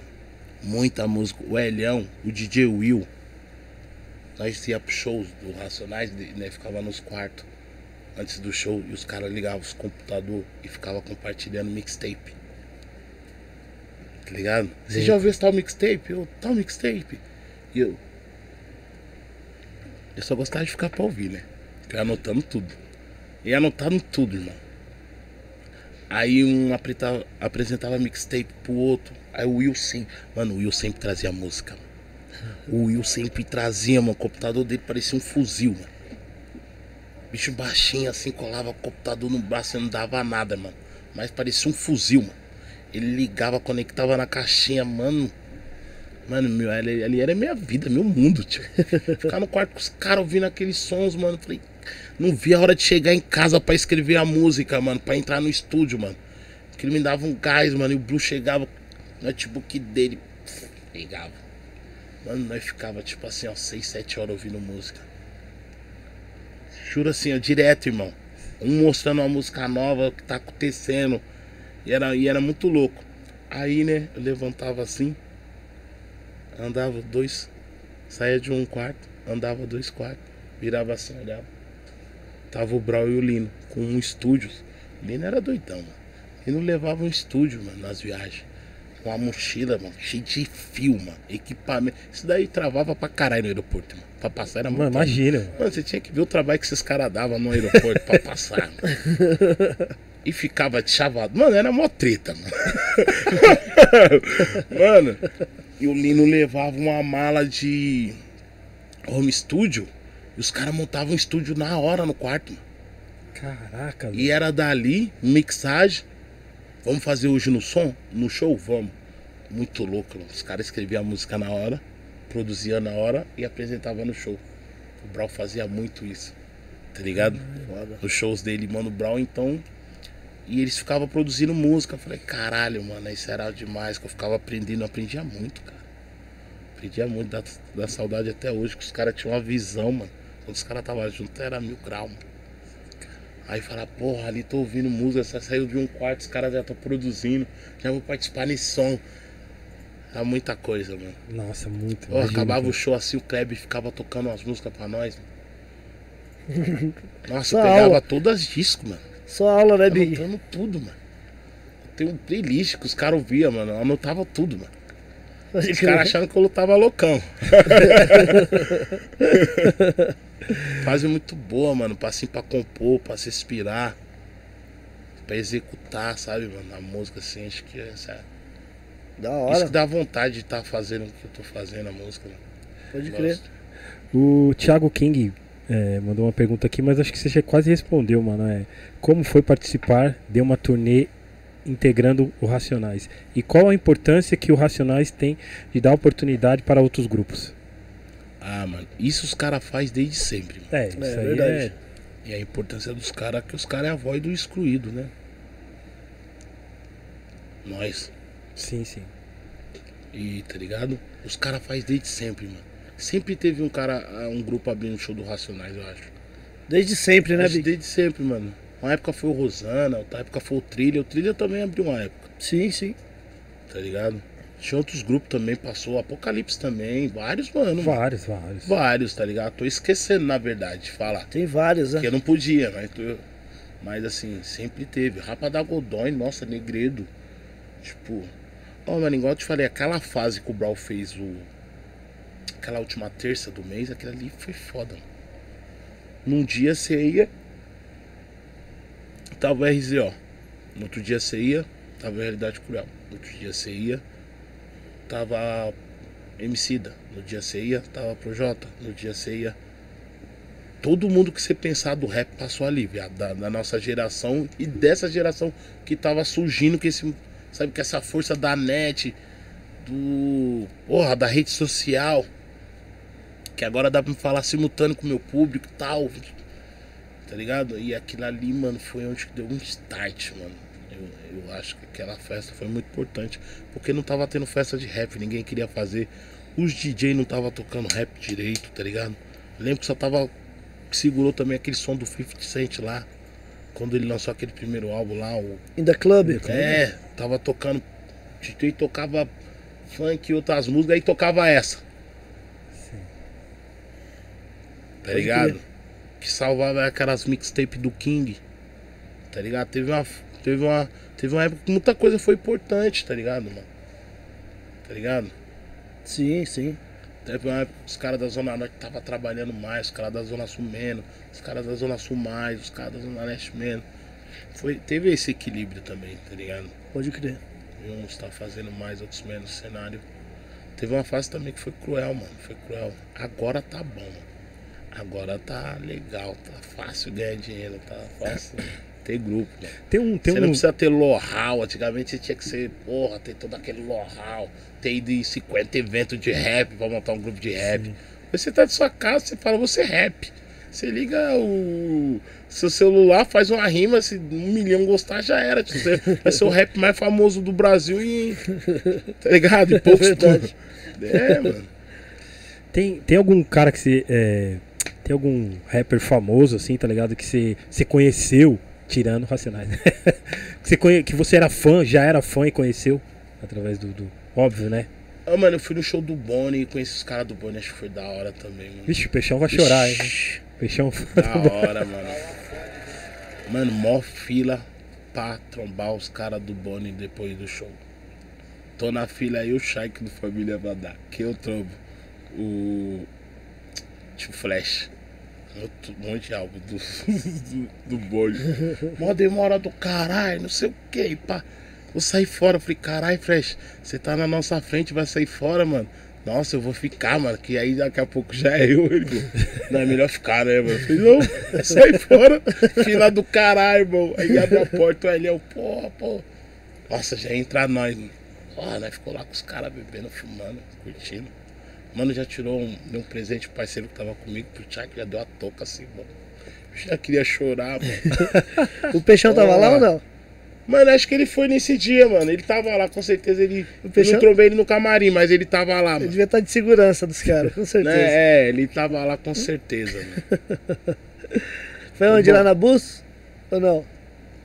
Muita música. O Elião, o DJ Will. Nós ia pros shows do Racionais, né? Ficava nos quartos antes do show e os caras ligavam os computadores e ficava compartilhando mixtape. Tá ligado? Você já ouviu esse tal mixtape? Eu, tal mixtape. E eu. Eu só gostava de ficar pra ouvir, né? Ia anotando tudo. E anotando tudo, irmão. Aí um apresentava, mixtape pro outro. Aí o Will sempre. Mano, o Will sempre trazia música. O Will sempre trazia, mano. O computador dele parecia um fuzil, mano. Bicho baixinho assim, colava o computador no braço e não dava nada, mano. Mas parecia um fuzil, mano. Ele ligava, conectava na caixinha, mano. Mano, meu, ali, ali era minha vida, meu mundo, tio. Ficar no quarto com os caras ouvindo aqueles sons, mano. Falei, não via a hora de chegar em casa pra escrever a música, mano. Pra entrar no estúdio, mano. Porque ele me dava um gás, mano. E o Blue chegava, no notebook dele, pff, ligava. Mano, nós ficava tipo assim, ó, 6, 7 horas ouvindo música. Juro assim, ó, direto, irmão. Um mostrando uma música nova, que tá acontecendo. E era, e era muito louco. Aí, né, eu levantava assim, andava dois, saía de um quarto, andava dois quartos, virava assim, olhava. Tava o Brau e o Lino, com um estúdio. O Lino era doidão, mano. Lino levava um estúdio, mano, nas viagens. Com uma mochila, mano, cheia de fio, mano, equipamento. Isso daí travava pra caralho no aeroporto, mano. Pra passar era Mano, muito. imagina. mano. Mano, você tinha que ver o trabalho que esses caras davam no aeroporto pra passar. Mano. E ficava de chavado. Mano, era mó treta, mano. mano, e o Lino levava uma mala de home studio. E os caras montavam um estúdio na hora no quarto, mano. Caraca, E era dali, mixagem. Vamos fazer hoje no som? No show? Vamos. Muito louco, mano. Os caras escreviam a música na hora, produziam na hora e apresentavam no show. O Brown fazia muito isso. Tá ligado? Nos shows dele, Mano Brown, então. E eles ficavam produzindo música. Eu falei, caralho, mano, isso era demais. Que eu ficava aprendendo, eu aprendia muito, cara. Aprendia muito da, da saudade até hoje, que os caras tinham uma visão, mano. Quando os caras estavam juntos era mil grau, mano. Aí fala, porra, ali tô ouvindo música, só saiu de um quarto, os caras já estão produzindo, já vou participar nesse som. Era muita coisa, mano. Nossa, muito. Acabava cara. o show assim, o Kleber ficava tocando umas músicas pra nós. Mano. Nossa, Só eu pegava aula. todas as discos, mano. Só aula, né, Big? Anotando tudo, mano. Tem um playlist que os caras ouviam, mano. Eu anotava tudo, mano. Os caras achando que eu tava loucão. Fase muito boa, mano. Pra assim, pra compor, pra se inspirar. Pra executar, sabe, mano? A música, assim, acho que essa é... Da Isso hora, que dá vontade de estar fazendo o que eu tô fazendo, a música. mano. pode crer. O Thiago King é, mandou uma pergunta aqui, mas acho que você já quase respondeu, mano. É, como foi participar de uma turnê integrando o Racionais? E qual a importância que o Racionais tem de dar oportunidade para outros grupos? Ah, mano. Isso os caras fazem desde sempre, mano. É, isso É, aí verdade. é. E a importância dos caras é que os caras é a voz do excluído, né? Nós. Sim, sim. E tá ligado? Os caras fazem desde sempre, mano. Sempre teve um cara, ah, um grupo abrindo show do Racionais, eu acho. Desde sempre, né, Acho Big? desde sempre, mano. Uma época foi o Rosana, outra época foi o Trilha. O Trilha também abriu uma época, Sim, sim. tá ligado? Tinha outros grupos também, passou. Apocalipse também, vários, mano. Vários, vários. Vários, tá ligado? Tô esquecendo, na verdade, de falar. Tem vários, né? Porque eu não podia, mas, mas assim, sempre teve. Rapa da Godói, nossa, Negredo. Tipo, ó, mano, igual eu te falei, aquela fase que o Brau fez o. Aquela última terça do mês, aquilo ali foi foda. mano. Num dia você ia. Tava o RZO. No outro dia você ia, tava Realidade Cruel. No outro dia você ia, tava Emicida. No dia você ia, tava Projota. No dia você ia, todo mundo que você pensar do rap passou ali, viado, da, da nossa geração e dessa geração que tava surgindo com esse, sabe, com essa força da net, do, porra, da rede social, que agora dá pra me falar simultâneo com o meu público e tal, tá ligado? E aquilo ali, mano, foi onde que deu um start, mano. Eu, eu acho que aquela festa foi muito importante, porque não tava tendo festa de rap, ninguém queria fazer. Os DJ não tava tocando rap direito, tá ligado? Lembro que só tava segurou também aquele som do 50 Cent lá. Quando ele lançou aquele primeiro álbum lá, o. In the club. É, tava tocando. DJ tocava funk e outras músicas, aí tocava essa. Tá Pode ligado? Que salvava aquelas mixtape do King. Tá ligado? Teve uma. Teve uma. Teve uma época que muita coisa foi importante, tá ligado, mano? Tá ligado? Sim, sim. Teve uma época que os caras da Zona Norte estavam trabalhando mais, os caras da Zona Sul menos, os caras da Zona Sul mais, os caras da Zona Leste menos. Foi, teve esse equilíbrio também, tá ligado? Pode crer. E uns tá fazendo mais, outros menos cenário. Teve uma fase também que foi cruel, mano. Foi cruel. Agora tá bom. Agora tá legal, tá fácil ganhar dinheiro, tá fácil ter grupo, mano. Tem um. Tem você um... não precisa ter loral. Antigamente você tinha que ser, porra, ter todo aquele loral. Ter ido em 50 eventos de rap pra montar um grupo de rap. Sim. Você tá de sua casa, você fala, você rap. Você liga o seu celular, faz uma rima, se um milhão gostar, já era. Tipo, Você vai ser o rap mais famoso do Brasil e. Tá ligado? Em poucos verdade. É, mano. Tem, tem algum cara que você. é, tem algum rapper famoso, assim, tá ligado? Que você, você conheceu, tirando Racionais, né? que, você conhe, que você era fã, já era fã e conheceu através do. do- óbvio, né? Ah, mano, eu fui no show do Boni e conheci os caras do Boni, acho que foi da hora também, mano. Vixe, o Peixão vai chorar, hein? Peixão. Da hora, mano. Mano, mó fila pra trombar os caras do Boni depois do show. Tô na fila aí, o Shike do Família Vadar. Que eu trombo. O. Tio Flash. Outro monte de álbum do, do, do Boni. Mó demora do caralho, não sei o que, pá. Vou sair fora. Falei, caralho, Flash, você tá na nossa frente, vai sair fora, mano. Nossa, eu vou ficar, mano, que aí daqui a pouco já é eu. Ele falou, não, é melhor ficar, né, mano? Eu falei, não, é sair fora. Fila do caralho, irmão. Aí abre a porta, o Eliel, pô, pô. Nossa, já ia entrar nós. mano. Ó, nós ficou lá com os caras bebendo, fumando, curtindo. Mano, já tirou um, um presente pro parceiro que tava comigo, pro Thiago, já deu a toca assim, mano. Eu já queria chorar, mano. O Peixão tava lá ou não? Mano, acho que ele foi nesse dia, mano. Ele tava lá, com certeza. Ele. Eu Peixão- não trombei ele no camarim, mas ele tava lá, Ele mano. devia estar de segurança dos caras, com certeza. Né? É, ele tava lá com certeza, mano. Foi onde? Bom. Lá na Bus? Ou não?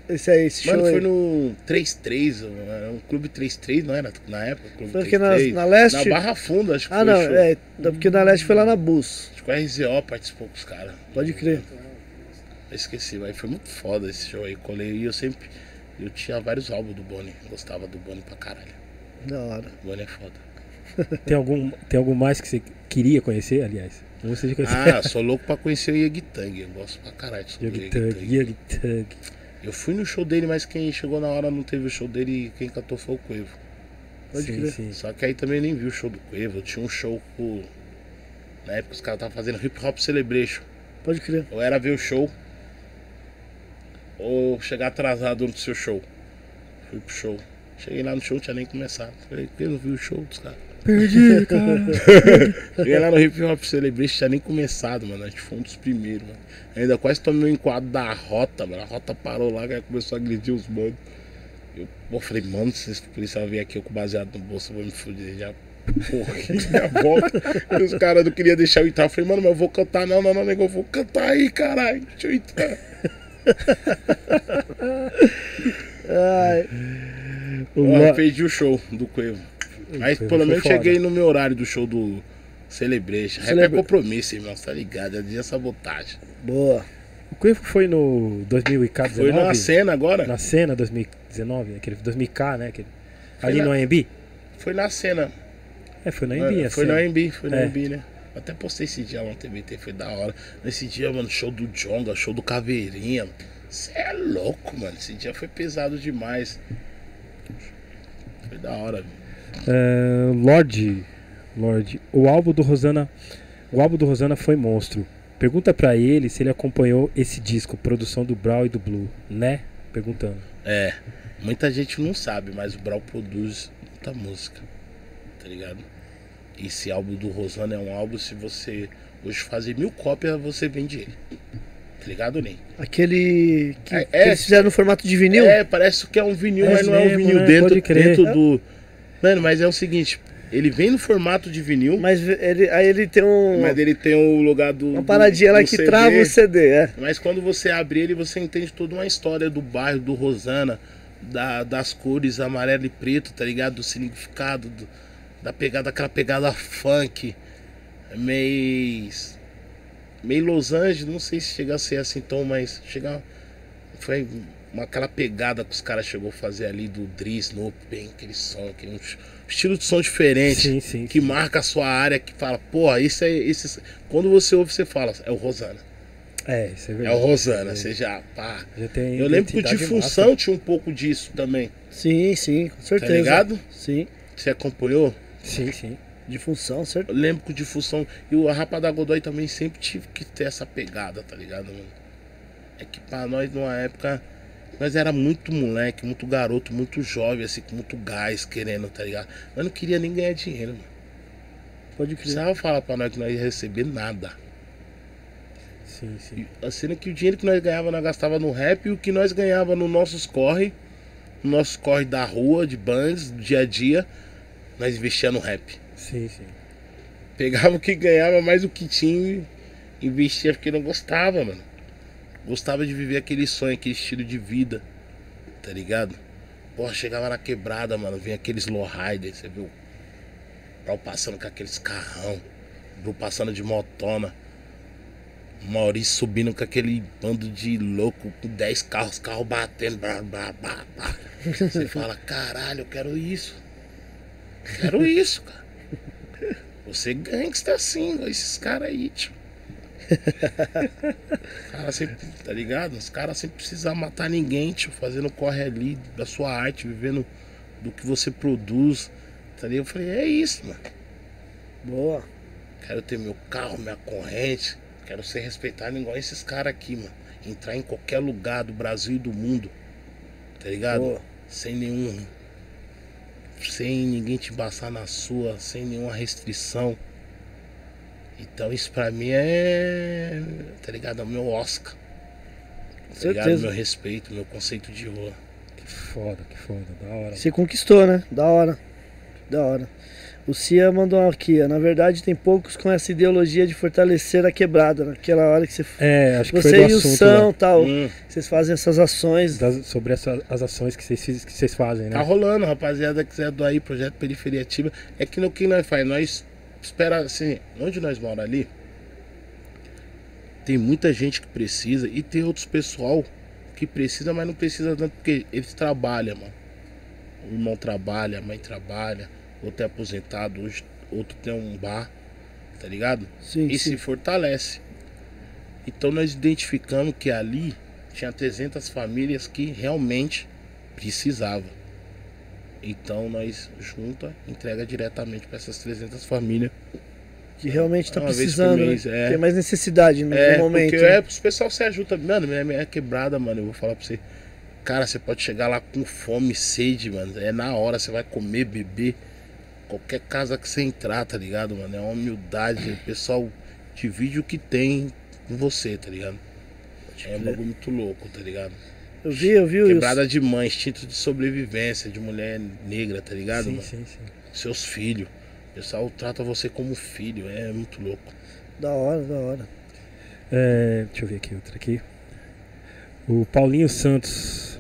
Esse aí, esse Mano, show foi aí. no 3-3, era um clube 3-3, não era? Na época, clube Foi aqui na, 3-3. na Leste? Na Barra Funda, acho que ah, foi não, é. Porque na Leste foi lá na Bus. Acho que o RZO participou com os caras. Pode crer. Eu esqueci, mas foi muito foda esse show aí. Colei e eu sempre. Eu tinha vários álbuns do Bonnie. Gostava do Bonnie pra caralho. Da hora. O Bonnie é foda. Tem algum, tem algum mais que você queria conhecer, aliás? Você já conheceu? Ah, sou louco pra conhecer o Yeg Tang. Eu gosto pra caralho Yogi Yeg Thug, Tang. Eu fui no show dele, mas quem chegou na hora não teve o show dele e quem cantou foi o Cuevo. Pode Sim, crer. sim. Só que aí também nem vi o show do Cuevo. Eu tinha um show com. Na época os caras estavam fazendo hip hop celebration. Pode crer. Ou era ver o show, ou chegar atrasado no seu show. Fui pro show. Cheguei lá no show, não tinha nem começado. Falei, eu não vi o show dos caras. Perdi, cara. Cheguei lá no Hip Hop Celebration, tinha nem começado, mano. A gente foi um dos primeiros, mano. Ainda quase tomei um enquadro da rota, mano. A rota parou lá, aí começou a agredir os manos. Eu, pô, falei, mano, se esse policial vier aqui eu com baseado no bolso, eu vou me fuder. Já corri minha volta. E os caras não queriam deixar eu entrar. Eu falei, mano, mas eu vou cantar. Não, não, não, nego, eu vou cantar aí, caralho. Deixa eu entrar. Ai, perdi o show do Cuevo. Mas pelo menos foda. cheguei no meu horário do show do Celebration. Rap é compromisso, irmão, tá ligado? É dia sabotagem. boa. O Cuevo foi no 2019? Foi na cena agora? Na cena 2019, aquele 2000K, né? Aquele, ali na- no AMB? Foi na cena. É, foi no AMB, a foi cena. na AMB, foi na É. AMB, né? Até postei esse dia lá no TBT, foi da hora. Nesse dia, mano, show do Jonga, show do Caveirinha. Você é louco, mano. Esse dia foi pesado demais. Foi da hora, velho. É, Lorde, Lorde, o álbum do Rosana, o álbum do Rosana foi monstro. Pergunta pra ele se ele acompanhou esse disco, produção do Brawl e do Blue, né? Perguntando. É, muita gente não sabe, mas o Brau produz muita música, tá ligado? Esse álbum do Rosana é um álbum, se você hoje fazer mil cópias, você vende ele. Tá ligado, Ney? Aquele que, É, que é. eles fizeram no formato de vinil? É, parece que é um vinil, É mas não é um vinil né? dentro, dentro do. Mano, mas é o seguinte, ele vem no formato de vinil, Mas ele, aí ele tem um, mas ele tem o lugar do. uma do- paradinha lá do que CD. trava o CD, é. Mas quando você abre ele, você entende toda uma história do bairro, do Rosana, da- das cores amarelo e preto, tá ligado? Do significado, do- da pegada, aquela pegada funk, meio. meio Los Angeles, não sei se chega a ser assim tão, mas chega. Foi uma, aquela pegada que os caras chegou a fazer ali do Driz, no bem aquele som, aquele um estilo de som diferente Sim, sim. que marca a sua área, que fala, porra, isso é. Esse... Quando você ouve, você fala, é o Rosana. É, isso é É verdade. o Rosana, você já, pá. Já tem Eu lembro que o Difunção massa. tinha um pouco disso também. Sim, sim, com certeza. Tá ligado? Sim, Você acompanhou? Sim, sim. de função, certo? Eu lembro que o Difusão e o Rapa da Godoy também sempre tive que ter essa pegada, tá ligado, mano? É que pra nós, numa época, nós era muito moleque, muito garoto, muito jovem, assim, com muito gás querendo, tá ligado? Nós não queria nem ganhar dinheiro, mano. Pode crer. Precisava falar pra nós que nós ia receber nada. Sim, sim. E, Assim que o dinheiro que nós ganhava, nós gastava no rap e o que nós ganhava nos nossos corre, no nossos corre da rua, de bands, do dia a dia, nós investia no rap. Sim, sim. Pegava o que ganhava, mais o que tinha, e investia porque não gostava, mano. Gostava de viver aquele sonho, aquele estilo de vida, tá ligado? Porra, chegava na quebrada, mano, vinha aqueles lowriders, você viu? Brau passando com aqueles carrão, Bru passando de motona. Maurício subindo com aquele bando de louco, com 10 carros, carro batendo, blá, blá, blá, blá. Você fala, caralho, eu quero isso. Quero isso, cara. Você gangsta assim, esses caras aí, tio. cara sempre, tá ligado? Os caras sem precisar matar ninguém, tio, fazendo corre ali da sua arte, vivendo do que você produz. Tá ligado? Eu falei, é isso, mano. Boa. Quero ter meu carro, minha corrente. Quero ser respeitado igual esses caras aqui, mano. Entrar em qualquer lugar do Brasil e do mundo. Tá ligado? Boa. Sem nenhum. Sem ninguém te embaçar na sua, sem nenhuma restrição. Então isso pra mim é. Tá ligado? É o meu Oscar. Tá ligado? Certeza. Meu respeito, meu conceito de rua. Que foda, que foda. Da hora. Você conquistou, né? Da hora. Da hora. O Cia mandou aqui. Na verdade, tem poucos com essa ideologia de fortalecer a quebrada. Naquela hora que você. É, acho que Você foi do e o assunto São lá, tal. Hum, Vocês fazem essas ações. das- sobre essa- as ações que vocês, que vocês fazem, né? Tá rolando, rapaziada, quiser doar aí, projeto Periferia Ativa. É que no que nós faz, nós espera assim, onde nós moramos ali, tem muita gente que precisa e tem outros pessoal que precisa, mas não precisa tanto porque eles trabalham, mano. O irmão trabalha, a mãe trabalha, outro é aposentado, hoje- outro tem um bar, tá ligado? Sim, e sim. se fortalece. Então nós identificamos que ali tinha 300 famílias que realmente precisavam. Então nós junta, entrega diretamente para essas 300 famílias. Que realmente tá por precisando, né? mês, é. Tem mais necessidade no, É, momento. porque né? é, os pessoal se ajuda. Mano, minha, minha quebrada, mano, eu vou falar pra você. Cara, você pode chegar lá com fome, sede, mano. É na hora, você vai comer, beber. Qualquer casa que você entrar, tá ligado, mano? É uma humildade. O pessoal divide o que tem com você, tá ligado? É um bagulho muito louco, tá ligado? Eu vi, eu vi. Quebrada de mãe, instinto de sobrevivência, de mulher negra, tá ligado, sim, mano? sim, sim. Seus filhos. O pessoal trata você como filho, é muito louco. Da hora, da hora. É, deixa eu ver aqui outra aqui. O Paulinho Santos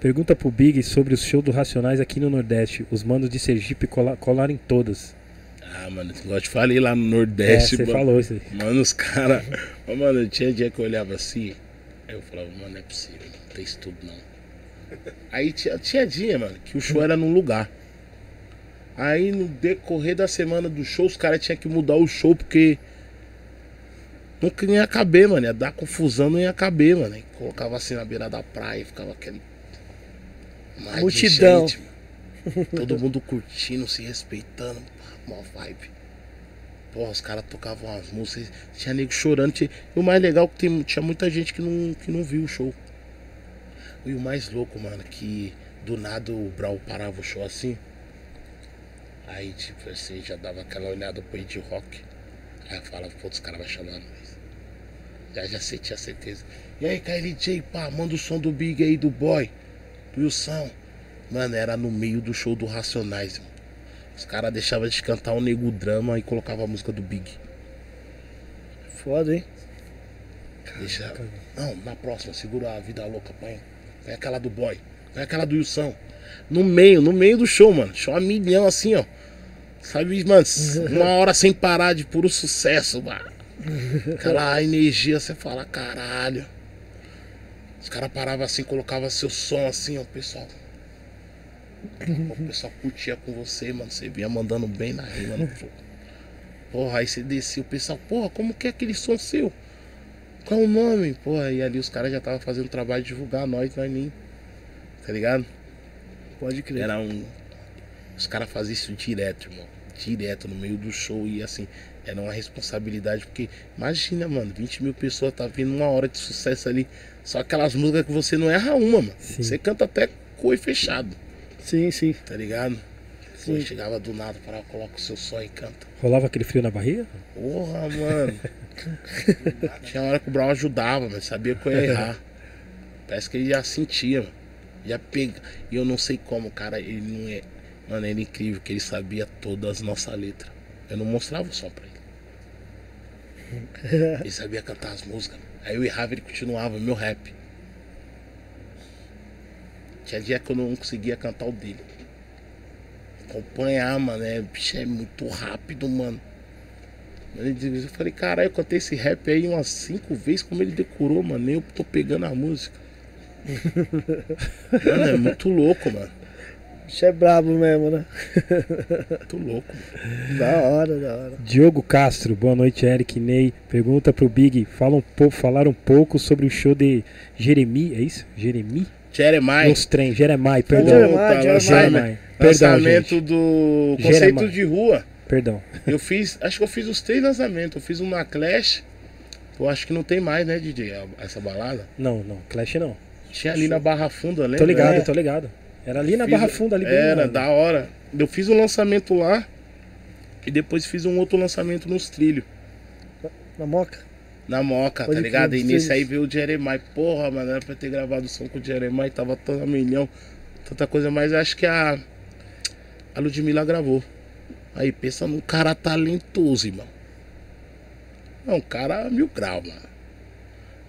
pergunta pro Big sobre o show do Racionais aqui no Nordeste. Os manos de Sergipe cola- colaram em todas. Ah, mano, igual eu te falei lá no É, Nordeste, você mano. falou isso aí. Mano, os caras. Mano, tinha dia que eu olhava assim. Aí eu falava, mano, não é possível, não tem isso tudo não. Aí tinha, tinha dia, mano, que o show era num lugar. Aí no decorrer da semana do show, os caras tinham que mudar o show porque. Nunca ia caber, mano. Ia dar confusão, não ia caber, mano. Aí colocava assim na beira da praia, ficava aquele. Multidão. gente. Todo mundo curtindo, se respeitando. Mó vibe. Porra, os caras tocavam as músicas, tinha nego chorando. Tinha... E o mais legal é que tem, tinha muita gente que não, que não viu o show. E o mais louco, mano, que do nada o Brau parava o show assim. Aí, tipo, assim, já dava aquela olhada pro de rock. Aí eu falava, pô, os caras vão chamar nós. Já, já sei, tinha certeza. E aí, KLJ, pá, manda o som do Big aí, do Boy, do Wilson. Mano, era no meio do show do Racionais, mano. Os caras deixavam de cantar o Nego Drama e colocavam a música do Big. Foda, hein? Deixa. Não, na próxima, segura a vida louca, Põe aquela do boy. Põe aquela do Wilson. No meio, no meio do show, mano. Show a milhão assim, ó. Sabe, mano, uma hora sem parar de puro sucesso, mano. Aquela energia, você fala, caralho. Os caras paravam assim, colocavam seu som assim, ó, pessoal. O pessoal curtia com você, mano. Você vinha mandando bem na rima, no. Porra, aí você descia, o pessoal, porra, como que é aquele som seu? Qual o nome? Porra, e ali os caras já estavam fazendo trabalho de divulgar nós, nós nem. Tá ligado? Pode crer. Era um. Os caras faziam isso direto, irmão. Direto no meio do show e assim, era uma responsabilidade, porque imagina, mano, 20 mil pessoas tá vindo uma hora de sucesso ali. Só aquelas músicas que você não erra uma, mano. Sim. Você canta até com o fechado, Sim, sim. tá ligado? Sim. Chegava do nada, para coloca o seu som e canta. Rolava aquele frio na barriga? Porra, mano. Tinha hora que o Brown ajudava, mas sabia que eu ia errar. Parece que ele já sentia, mano. Já pega. E eu não sei como, cara, ele não é. Mano, ele é incrível que ele sabia todas as nossas letras. Eu não mostrava o som pra ele. Ele sabia cantar as músicas. Aí eu errava e ele continuava, meu rap. Tinha dia que eu não conseguia cantar o dele. Acompanhar, mano, é, bicho, é muito rápido, mano. Eu falei, caralho, eu cantei esse rap aí umas cinco vezes, como ele decorou, mano. Nem eu tô pegando a música. mano, é muito louco, mano. Isso é brabo mesmo, né? Muito louco. Mano. Da hora, da hora. Diogo Castro, boa noite, Eric Ney. Pergunta pro Big, fala um pouco, falar um pouco sobre o show de Jeremi, é isso? Jeremi? Jeremiah, Nos trem, Jeremiah, Puta, perdão. Jeremiah, Puta, Jeremiah. Jeremiah. Perdão, lançamento gente. do Jeremiah. conceito de rua. Perdão. Eu fiz, acho que eu fiz os três lançamentos. Eu fiz um na Clash. Eu acho que não tem mais, né, DJ, essa balada. Não, não, Clash não. Tinha ali na Barra Funda, lembra? Tô ligado, É. tô ligado. Era ali na Fiz- Barra Funda, ali Era, lá. da hora. Eu fiz um lançamento lá. E depois fiz um outro lançamento nos trilhos. Na moca? Na Moca, Pode tá ligado? E nesse sim. aí veio o Jeremiah. Porra, mano, era pra ter gravado o som com o Jeremiah. Tava a milhão, tanta coisa. Mas acho que a, a Ludmilla gravou. Aí, pensa num cara talentoso, irmão. É um cara mil grau, mano.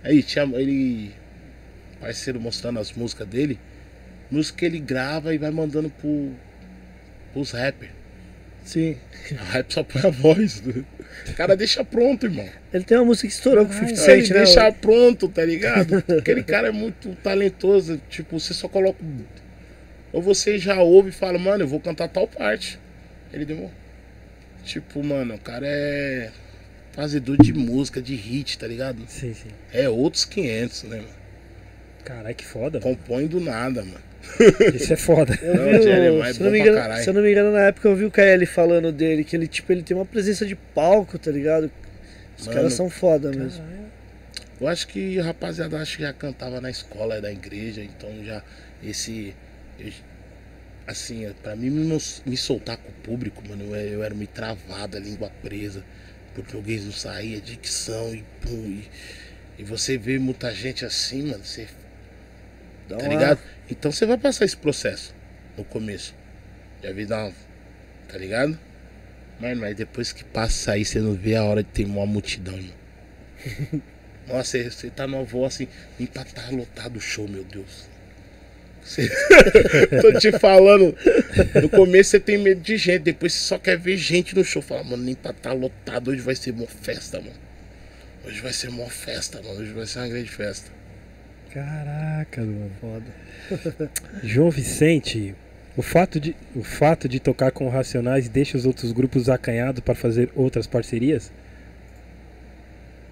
Aí tinha ele. Parceiro mostrando as músicas dele. Música que ele grava e vai mandando pro, pros rappers. Sim. O rap só põe a voz. né? O cara deixa pronto, irmão. Ele tem uma música que estourou com o 50 Ele Cent, né? deixa pronto, tá ligado? Aquele cara é muito talentoso. Tipo, você só coloca. Ou você já ouve e fala, mano, eu vou cantar tal parte. Ele demorou. Tipo, mano, o cara é fazedor de música, de hit, tá ligado? Sim, sim. É outros 500, né, mano? Caralho, que foda. Compõe do nada, mano. Isso é foda. Eu Não, vi é se, não me engano, caralho. se eu não me engano, na época eu vi o KL falando dele, que ele, tipo, ele tem uma presença de palco, tá ligado? Os Mano, caras são foda mesmo. Eu acho que rapaziada acho que já cantava na escola da igreja, então já esse. eu- assim, pra mim me, me soltar com o público, mano, eu, eu era meio travado, a língua presa, português não saía, dicção e pum. E, e você vê muita gente assim, mano, você. Tá ligado? Então você vai passar esse processo no começo. Já vi dar uma. Tá ligado? Mas, mas depois que passa aí, você não vê a hora de ter uma multidão, irmão. Nossa, você, você tá no voo assim, nem pra tá lotado o show, meu Deus. Você- Tô te falando, no começo você tem medo de gente, depois você só quer ver gente no show. Fala, mano, nem pra tá lotado, hoje vai ser uma festa, mano. Hoje vai ser uma festa, mano. Hoje vai ser uma grande festa. Caraca, mano. Foda. João Vicente, o fato, de, o fato de tocar com Racionais deixa os outros grupos acanhados para fazer outras parcerias?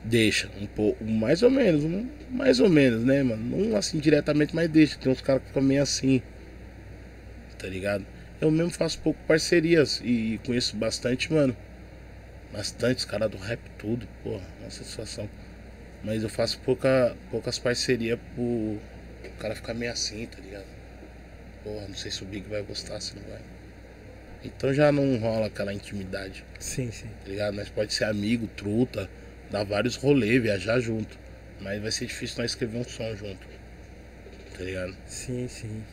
Deixa, um pouco, mais ou menos, um- mais ou menos, né, mano? Não assim diretamente, mas deixa. Tem uns caras que ficam meio assim, tá ligado? Eu mesmo faço pouco parcerias e conheço bastante, mano. Bastante, os caras do rap tudo, porra, uma satisfação. Mas eu faço pouca, poucas parcerias pro o cara ficar meio assim, tá ligado? Porra, não sei se o Big vai gostar, se não vai. Então já não rola aquela intimidade Sim, sim. tá ligado? Nós pode ser amigo, truta, dar vários rolês, viajar junto. Mas vai ser difícil nós escrever um som junto. Tá ligado? Sim, sim.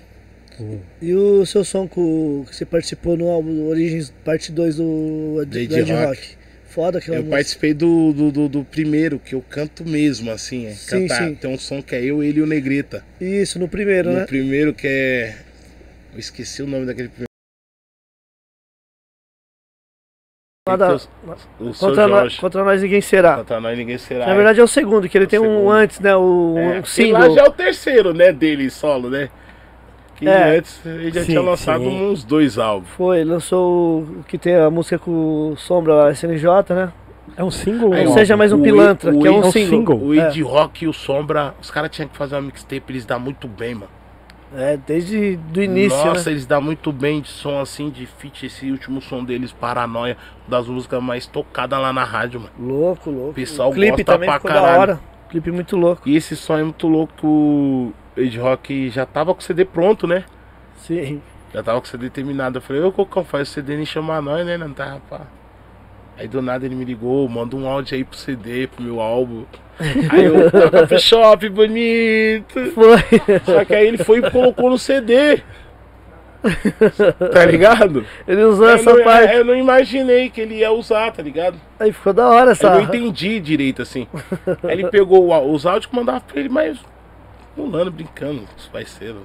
Pô, E o seu som com, que você participou no álbum Origens Parte 2 do. Dead Rock. Rock. Foda aquela eu música. participei do, do, do, do primeiro, que eu canto mesmo, assim. É, Sim, cantar. sim. Tem um som que é eu, ele e o Negrita. Isso, no primeiro, no né? primeiro que é. Eu esqueci o nome daquele primeiro. Nada- O Contra, nós, contra nós ninguém será. Contra nós ninguém será. Na verdade é o segundo, que ele É o tem um segundo. antes, né? O é, um aquele lá single. já é o terceiro, né, dele solo, né? Que É. antes ele já Sim, tinha lançado sim. uns dois álbuns. Foi, lançou o que tem a música com o Sombra, a SNJ, né? É um single? Não ó, seja mais um o- pilantra, o- que é um o- single. O É. Ed Rock e o Sombra, os caras tinham que fazer uma mixtape, eles dão muito bem, mano. É, desde do início, Nossa, né? eles dão muito bem de som assim, de feat. Esse último som deles, Paranoia, das músicas mais tocadas lá na rádio, mano. Louco, louco. O pessoal o clipe gosta também pra ficou caralho. da hora. Clipe muito louco. E esse som é muito louco. Que Ed Rock já tava com o CD pronto, né? Sim. Já tava com o CD terminado. Eu falei, ô Cocão, faz o CD nem chamar nós, né? Não tá, rapaz. Aí do nada ele me ligou, manda um áudio aí pro CD, pro meu álbum. Aí eu toca pro shop bonito. Foi. Só que aí ele foi e colocou no CD. Tá ligado? Ele usou Eu essa não, parte. eu não imaginei que ele ia usar, tá ligado? Aí ficou da hora Eu essa. não entendi direito assim. Aí ele pegou os áudios e mandava pra ele, mas pulando, brincando com os parceiros.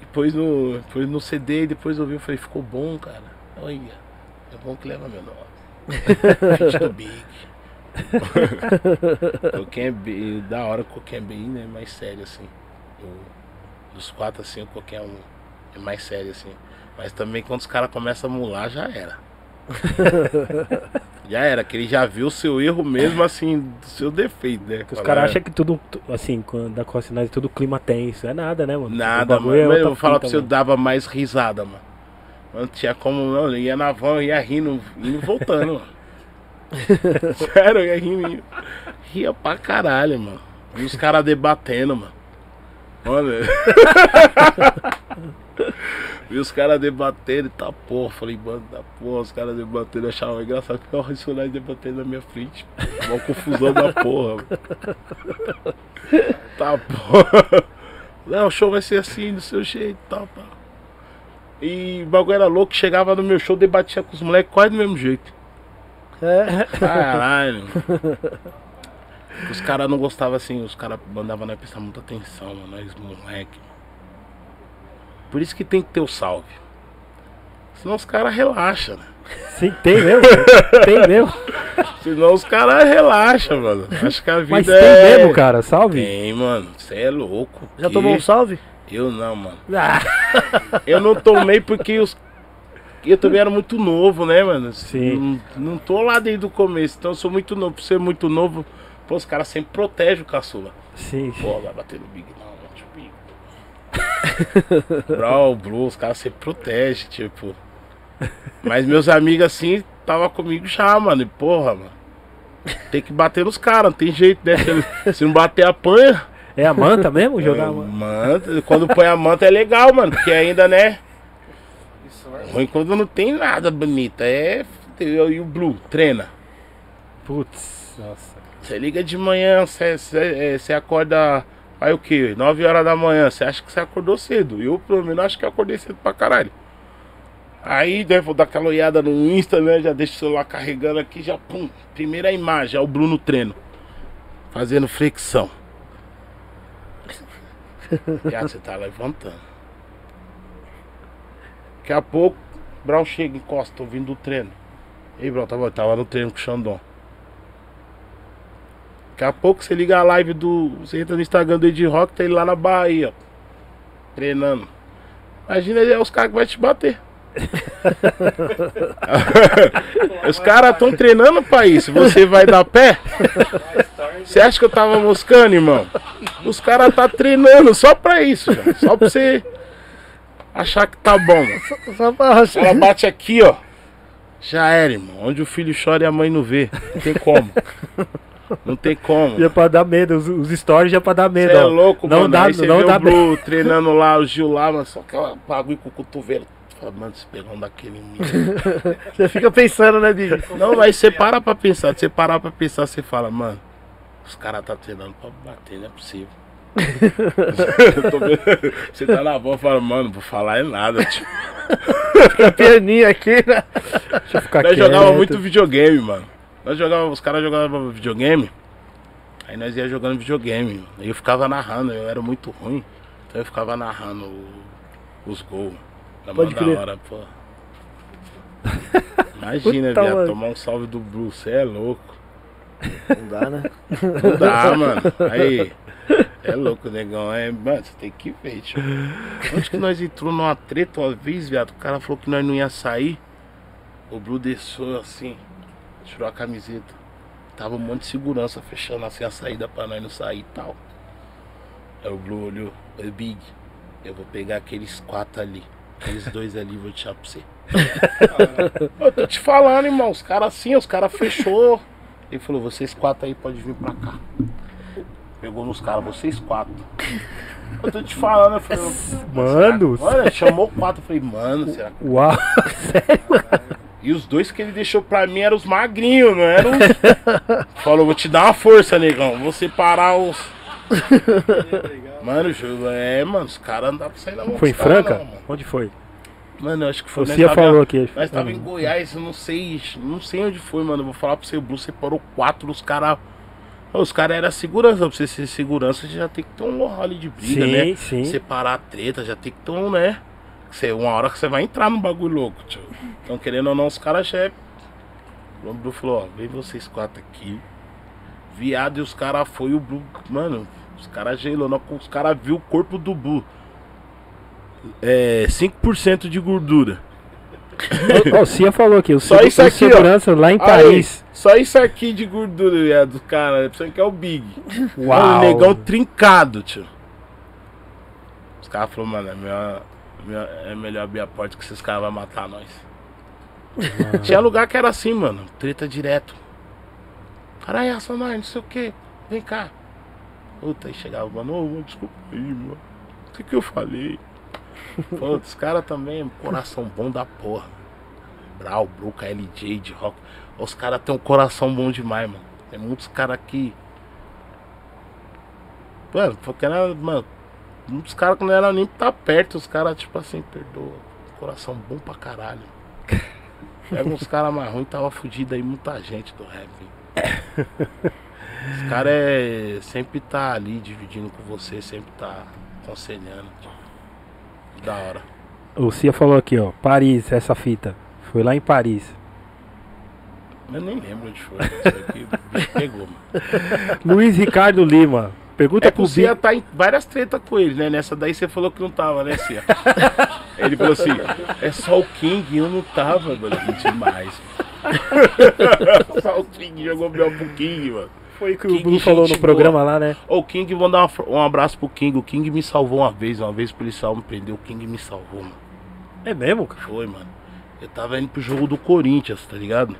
Depois no, depois no CD, depois eu vi, eu falei, ficou bom, cara. Olha, é bom que leva meu nome. Do Big. É bem, da hora, Coquinha é bem né, mais sério assim. O- dos quatro assim, o Coquinha é, um, é mais sério assim. Mas também quando os caras começam a mular, já era. já era, que ele já viu o seu erro mesmo assim, do seu defeito, né? Os Fala, caras acham que tudo, tu- assim, quando da Cocinade, tudo clima tenso. É nada, né, mano? Nada, mano. é eu vou falar pra você, eu mano. dava mais risada, mano. Não tinha como não, eu ia na van, ia rindo, indo e voltando, mano. Sério, eu ia rindo, ia- ria pra caralho, mano. E os caras debatendo, mano. Olha. Vi os caras debatendo e tá porra. Falei, mano, da porra, os caras debatendo, eu achava engraçado porque o Racionais debatendo na minha frente. Uma confusão da porra. Tá porra. Não, o show vai ser assim, do seu jeito, tal, tal. E o bagulho era louco, chegava no meu show, debatia com os moleques quase do mesmo jeito. É. Caralho. os caras não gostavam assim, os caras mandavam nós prestar muita atenção, mano, nós moleque. Por isso que tem que ter o salve. Senão os caras relaxam, né? Sim, tem mesmo. tem mesmo. Senão os caras relaxam, mano. Acho que a vida Mas tem é. mesmo, cara. Salve. Tem, mano. Você é louco. Já Que? tomou um salve? Eu não, mano. Ah, Eu não tomei porque os. Eu também era muito novo, né, mano? Sim. Não, não tô lá desde o começo, então eu sou muito novo. Por ser muito novo, pô, os caras sempre protegem o caçula. sim. Pô, vai bater no Big não, Bro, Blue, os caras sempre protegem, tipo. Mas meus amigos assim, tava comigo já, mano. E porra, mano. Tem que bater nos caras, não tem jeito, né? Se, se não bater, apanha. É a manta mesmo? Jogar a É, manta? Manta, quando põe a manta é legal, mano, porque ainda, né? Ruim quando não tem nada bonito. É. E o Blue, treina. Putz, nossa. Você liga de manhã, você- você você acorda. Aí o que? 9 horas da manhã, você acha que você acordou cedo. Eu, pelo menos, acho que acordei cedo pra caralho. Aí, né, vou dar aquela olhada no Insta, né? Já deixo o celular carregando aqui, já pum. Primeira imagem, é o Bruno treino. Fazendo flexão. Já você tá levantando. Daqui a pouco, Brown chega, encosta, tô vindo do treino. Ei, Brown, tava, tava no treino com o Xandão. Daqui a pouco você liga a live do. Você entra no Instagram do Ed Rock, tá ele lá na Bahia. Treinando. Imagina é os caras que vai te bater. os caras estão treinando pra isso. Você vai dar pé? Você acha que eu tava moscando, irmão? Os caras tá treinando só pra isso, já. Só pra você achar que tá bom, mano. Só pra Ela bate aqui, ó. Já era, irmão. Onde o filho chora e a mãe não vê. Não tem como. Não tem como. Já pra dar medo, os, os stories já pra dar medo. Você é ó. louco, não mano. Dá, Aí não dá o Blue treinando lá, o Gil lá, mano. Só aquela bagulho com o cotovelo. Fala, mano, esse pegão daquele. Você fica pensando, né, Big? Não, aí você para pra pensar. Você parar pra pensar, você fala, mano, os caras tá treinando pra bater, não é possível. Você tá na boa e fala, mano, vou falar é nada, tio. Fica pianinho aqui, né? Deixa eu ficar Nós quieto. jogava muito videogame, mano. Nós jogava, os caras jogavam videogame. Aí nós ia jogando videogame. Aí eu ficava narrando, eu era muito ruim. Então eu ficava narrando o- os gols. Da Pode da crer. hora, pô. Imagina, viado, tomar um salve do Blue, você é louco. Não dá, né? Não dá, mano. Aí. É louco, negão. É, mano, você tem que ver, tio. Onde que nós entrou numa treta uma vez, viado? O cara falou que nós não ia sair. O Blue desceu assim, tirou a camiseta. tava um monte de segurança fechando assim a saída pra nós não sair e tal. Aí o Blue olhou, "Ô, Big, eu vou pegar aqueles quatro ali. Aqueles dois ali, vou deixar pra você. eu tô te falando, irmão, os caras assim, os caras fechou. Ele falou, vocês quatro aí pode vir pra cá. Pegou nos caras, vocês quatro. Eu tô te falando, eu falei, Mano, Olha, chamou quatro. Eu falei, mano, será que. uau. E os dois que ele deixou pra mim eram os magrinhos, não eram os. Falou, vou te dar uma força, negão. Vou separar os. Mano, é, mano, os caras não dá pra sair na mão. Foi em Franca? não. Onde foi? Mano, eu acho que foi. Tava- falou aqui. Nós tava em Goiás, eu não sei. Não sei onde foi, mano. Eu Vou falar pra você, o Blue separou quatro dos caras. Os caras eram segurança. Pra você ser segurança, você já tem que ter um rally de briga, Sim, né? sim. Separar a treta, já tem que ter um, né? Você, uma hora que você vai entrar no bagulho louco, tio. Então, querendo ou não, os caras já é. O Blue falou, ó, vem vocês quatro aqui. Viado e os caras foi o Blue. Mano, os caras gelou, não, os caras viu o corpo do Blue. É, 5% de gordura. Ó, o Cia falou aqui. O Só isso aqui, ó. segurança lá em Aí, Paris. só isso aqui de gordura, viado, cara. Pensando que é o Big. Uau. Mano, o negão trincado, tio. Os caras falaram, mano, é melhor, é melhor abrir a porta que esses caras vão matar nós. Tinha lugar que era assim, mano. Treta direto. Caralho, Assonar, não sei o que. Vem cá. Puta, aí chegava, mano, mano, desculpa aí, mano. O que que eu falei? Pô, os caras também, coração bom da porra. Brau, Bruca, LJ, de rock. Os caras têm um coração bom demais, mano. Tem muitos caras que. Mano, porque era, mano, muitos caras que não eram nem tá perto, os caras, tipo assim, perdoa. Coração bom pra caralho. Pega uns caras mais ruins, tava fudido aí muita gente do rap. Os caras é, sempre tá ali dividindo com você, sempre tá aconselhando. tio. Da hora. O Cia falou aqui, ó. Paris, essa fita. Foi lá em Paris. Eu nem lembro onde foi. Isso aqui, o bicho pegou, mano. Luiz Ricardo Lima. Pergunta É que pro o Cia tá em várias tretas com ele, né? Nessa daí você falou que não tava, né, Cia? Ele falou assim, é só o King, eu não tava, mano. Demais. só o King jogou melhor pro King, mano. Foi que o King, Bruno falou no programa lá, né? Ô, o King, vou dar uma- um abraço pro King. O King me salvou uma vez, uma vez o policial me prendeu. O King me salvou, mano. É mesmo, cara? Foi, mano. Eu tava indo pro jogo do Corinthians, tá ligado?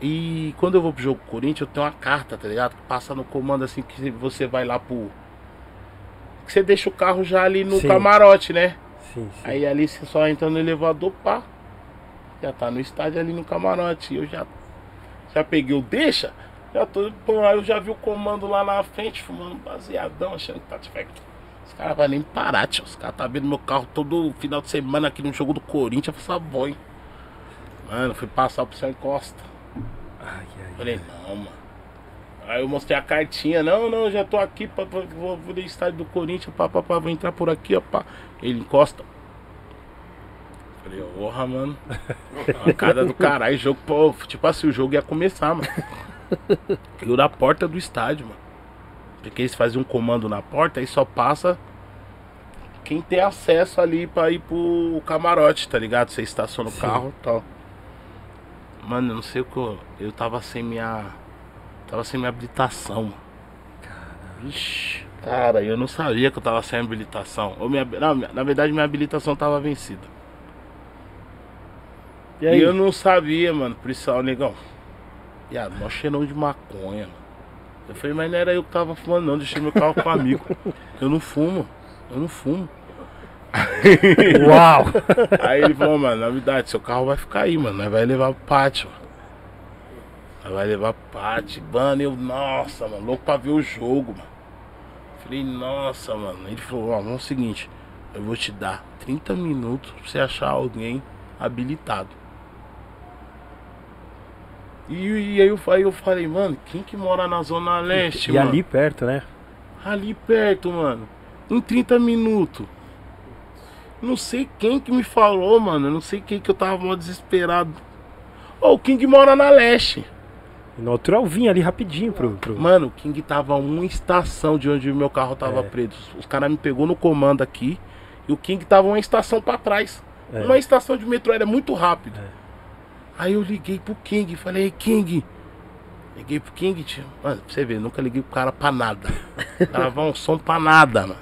E quando eu vou pro jogo Corinthians, eu tenho uma carta, tá ligado? Que passa no comando assim que você vai lá pro. Que você deixa o carro já ali no Sim. camarote, né? Sim, sim. Aí ali você só entra no elevador, pá. Já tá no estádio ali no camarote. Eu já. Já peguei o deixa. Já tô. Pô, aí eu já vi o comando lá na frente, fumando baseadão, achando que tá tipo. Os caras vão nem parar, tio. Os caras tá vendo meu carro todo final de semana aqui no jogo do Corinthians. Eu falei, boy. Mano, fui passar pro São Costa. Falei, não, mano. Aí eu mostrei a cartinha, não, não, já tô aqui, pá, pá, vou, vou no estádio do Corinthians, pá, pá, pá, vou entrar por aqui, ó, pá. Ele encosta. Falei, porra, mano. A cara do caralho, jogo, pô, tipo assim, o jogo ia começar, mano. Eu na porta do estádio, mano. Porque eles fazem um comando na porta e só passa quem tem acesso ali pra ir pro camarote, tá ligado? Você estaciona o carro e tal. Mano, eu não sei o que eu. Eu tava sem minha. Tava sem minha habilitação. Vixe, cara, eu não sabia que eu tava sem habilitação. Ou minha, não, na verdade, minha habilitação tava vencida. E E, aí? eu não sabia, mano, policial, negão. Viado, mó cheirão de maconha, mano. Eu falei, mas não era eu que tava fumando, não. Deixei meu carro com um amigo. Eu não fumo. Eu não fumo. Uau! Aí ele falou, mano, na verdade, seu carro vai ficar aí, mano. Nós vai levar pro pátio. Nós vai levar pro pátio. Mano, eu, nossa, mano, louco pra ver o jogo, mano. Falei, nossa, mano. Ele falou, ó, vamos o seguinte, eu vou te dar 30 minutos pra você achar alguém habilitado. E, e aí, eu, aí eu falei, mano, quem que mora na Zona Leste, e mano? ali perto, né? Ali perto, mano. Em 30 minutos. Não sei quem que me falou, mano. Não sei quem que eu tava mó desesperado. Ô, o King mora na leste. E no outro eu vim ali rapidinho pro. pro... Mano, o King tava uma estação de onde meu carro tava É. preso. Os caras me pegou no comando aqui. E o King tava uma estação pra trás. É. Uma estação de metrô, era muito rápido. Aí eu liguei pro King falei, "Ei, King, Liguei pro King, tio. Mano, pra você ver, nunca liguei pro cara pra nada. Gravar um som pra nada, mano.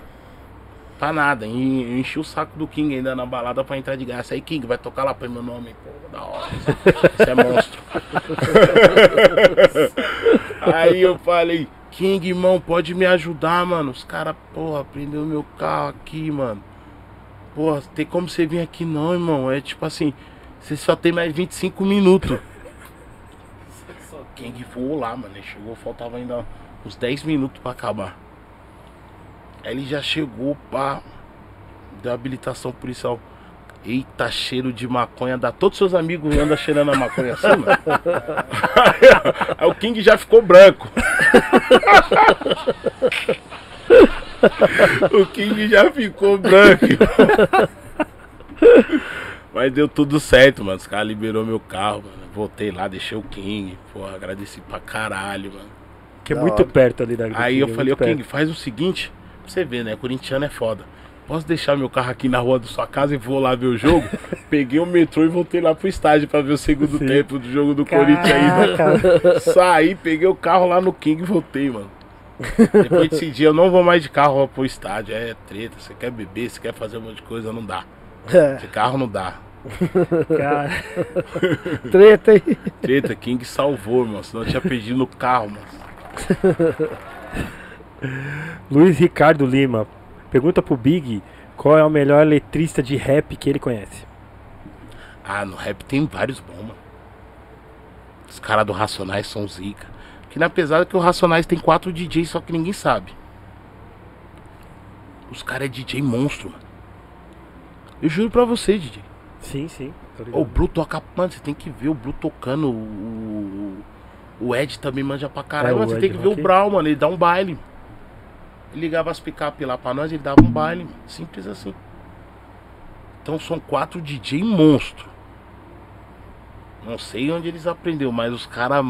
Pra nada. E eu enchi o saco do King ainda na balada pra entrar de graça. Aí, King, vai tocar lá pra meu nome. Pô, da hora. Você é monstro. Aí eu falei, King, irmão, pode me ajudar, mano. Os caras, porra, prendeu meu carro aqui, mano. Porra, tem como você vir aqui não, irmão. É tipo assim, você só tem mais 25 minutos. King voou lá, mano. Ele chegou, faltava ainda uns 10 minutos pra acabar. Aí ele já chegou, pá. Deu habilitação policial. Eita, cheiro de maconha. Dá todos seus amigos andam cheirando a maconha assim, mano. Aí o King já ficou branco. o King já ficou branco. Mas deu tudo certo, mano. Os caras liberou meu carro, mano. Voltei lá, deixei o King. Pô, agradeci pra caralho, mano. Que é Da muito hora. perto ali da Aí eu é falei, ô. King, faz o seguinte, você ver, né? Corintiano é foda. Posso deixar meu carro aqui na rua da sua casa e vou lá ver o jogo? Peguei o metrô e voltei lá pro estádio pra ver o segundo Sim. tempo do jogo do Corinthians aí. Caraca. Saí, peguei o carro lá no King e voltei, mano. Depois desse dia eu não vou mais de carro pro estádio. É treta, você quer beber, você quer fazer um monte de coisa, não dá. É, De carro não dá. Cara, treta aí. Treta, King salvou, mano. Senão eu tinha perdido no carro, mano. Luiz Ricardo Lima pergunta pro Big qual é o melhor letrista de rap que ele conhece. Ah, no rap tem vários bons, mano. Os caras do Racionais são zica. Que na pesada que o Racionais tem quatro DJs, só que ninguém sabe. Os caras é DJ monstro, mano. Eu juro pra você, DJ. Sim, sim. O Blue toca. Mano, você tem que ver o Blue tocando. O, o, Ed também manja pra caralho. É, mano, você tem que ver o. Brown, mano. Ele dá um baile. Ligava as picape lá pra nós, ele dava um baile, mano. Simples assim. Então são quatro DJ monstro. Não sei onde eles aprenderam, mas os caras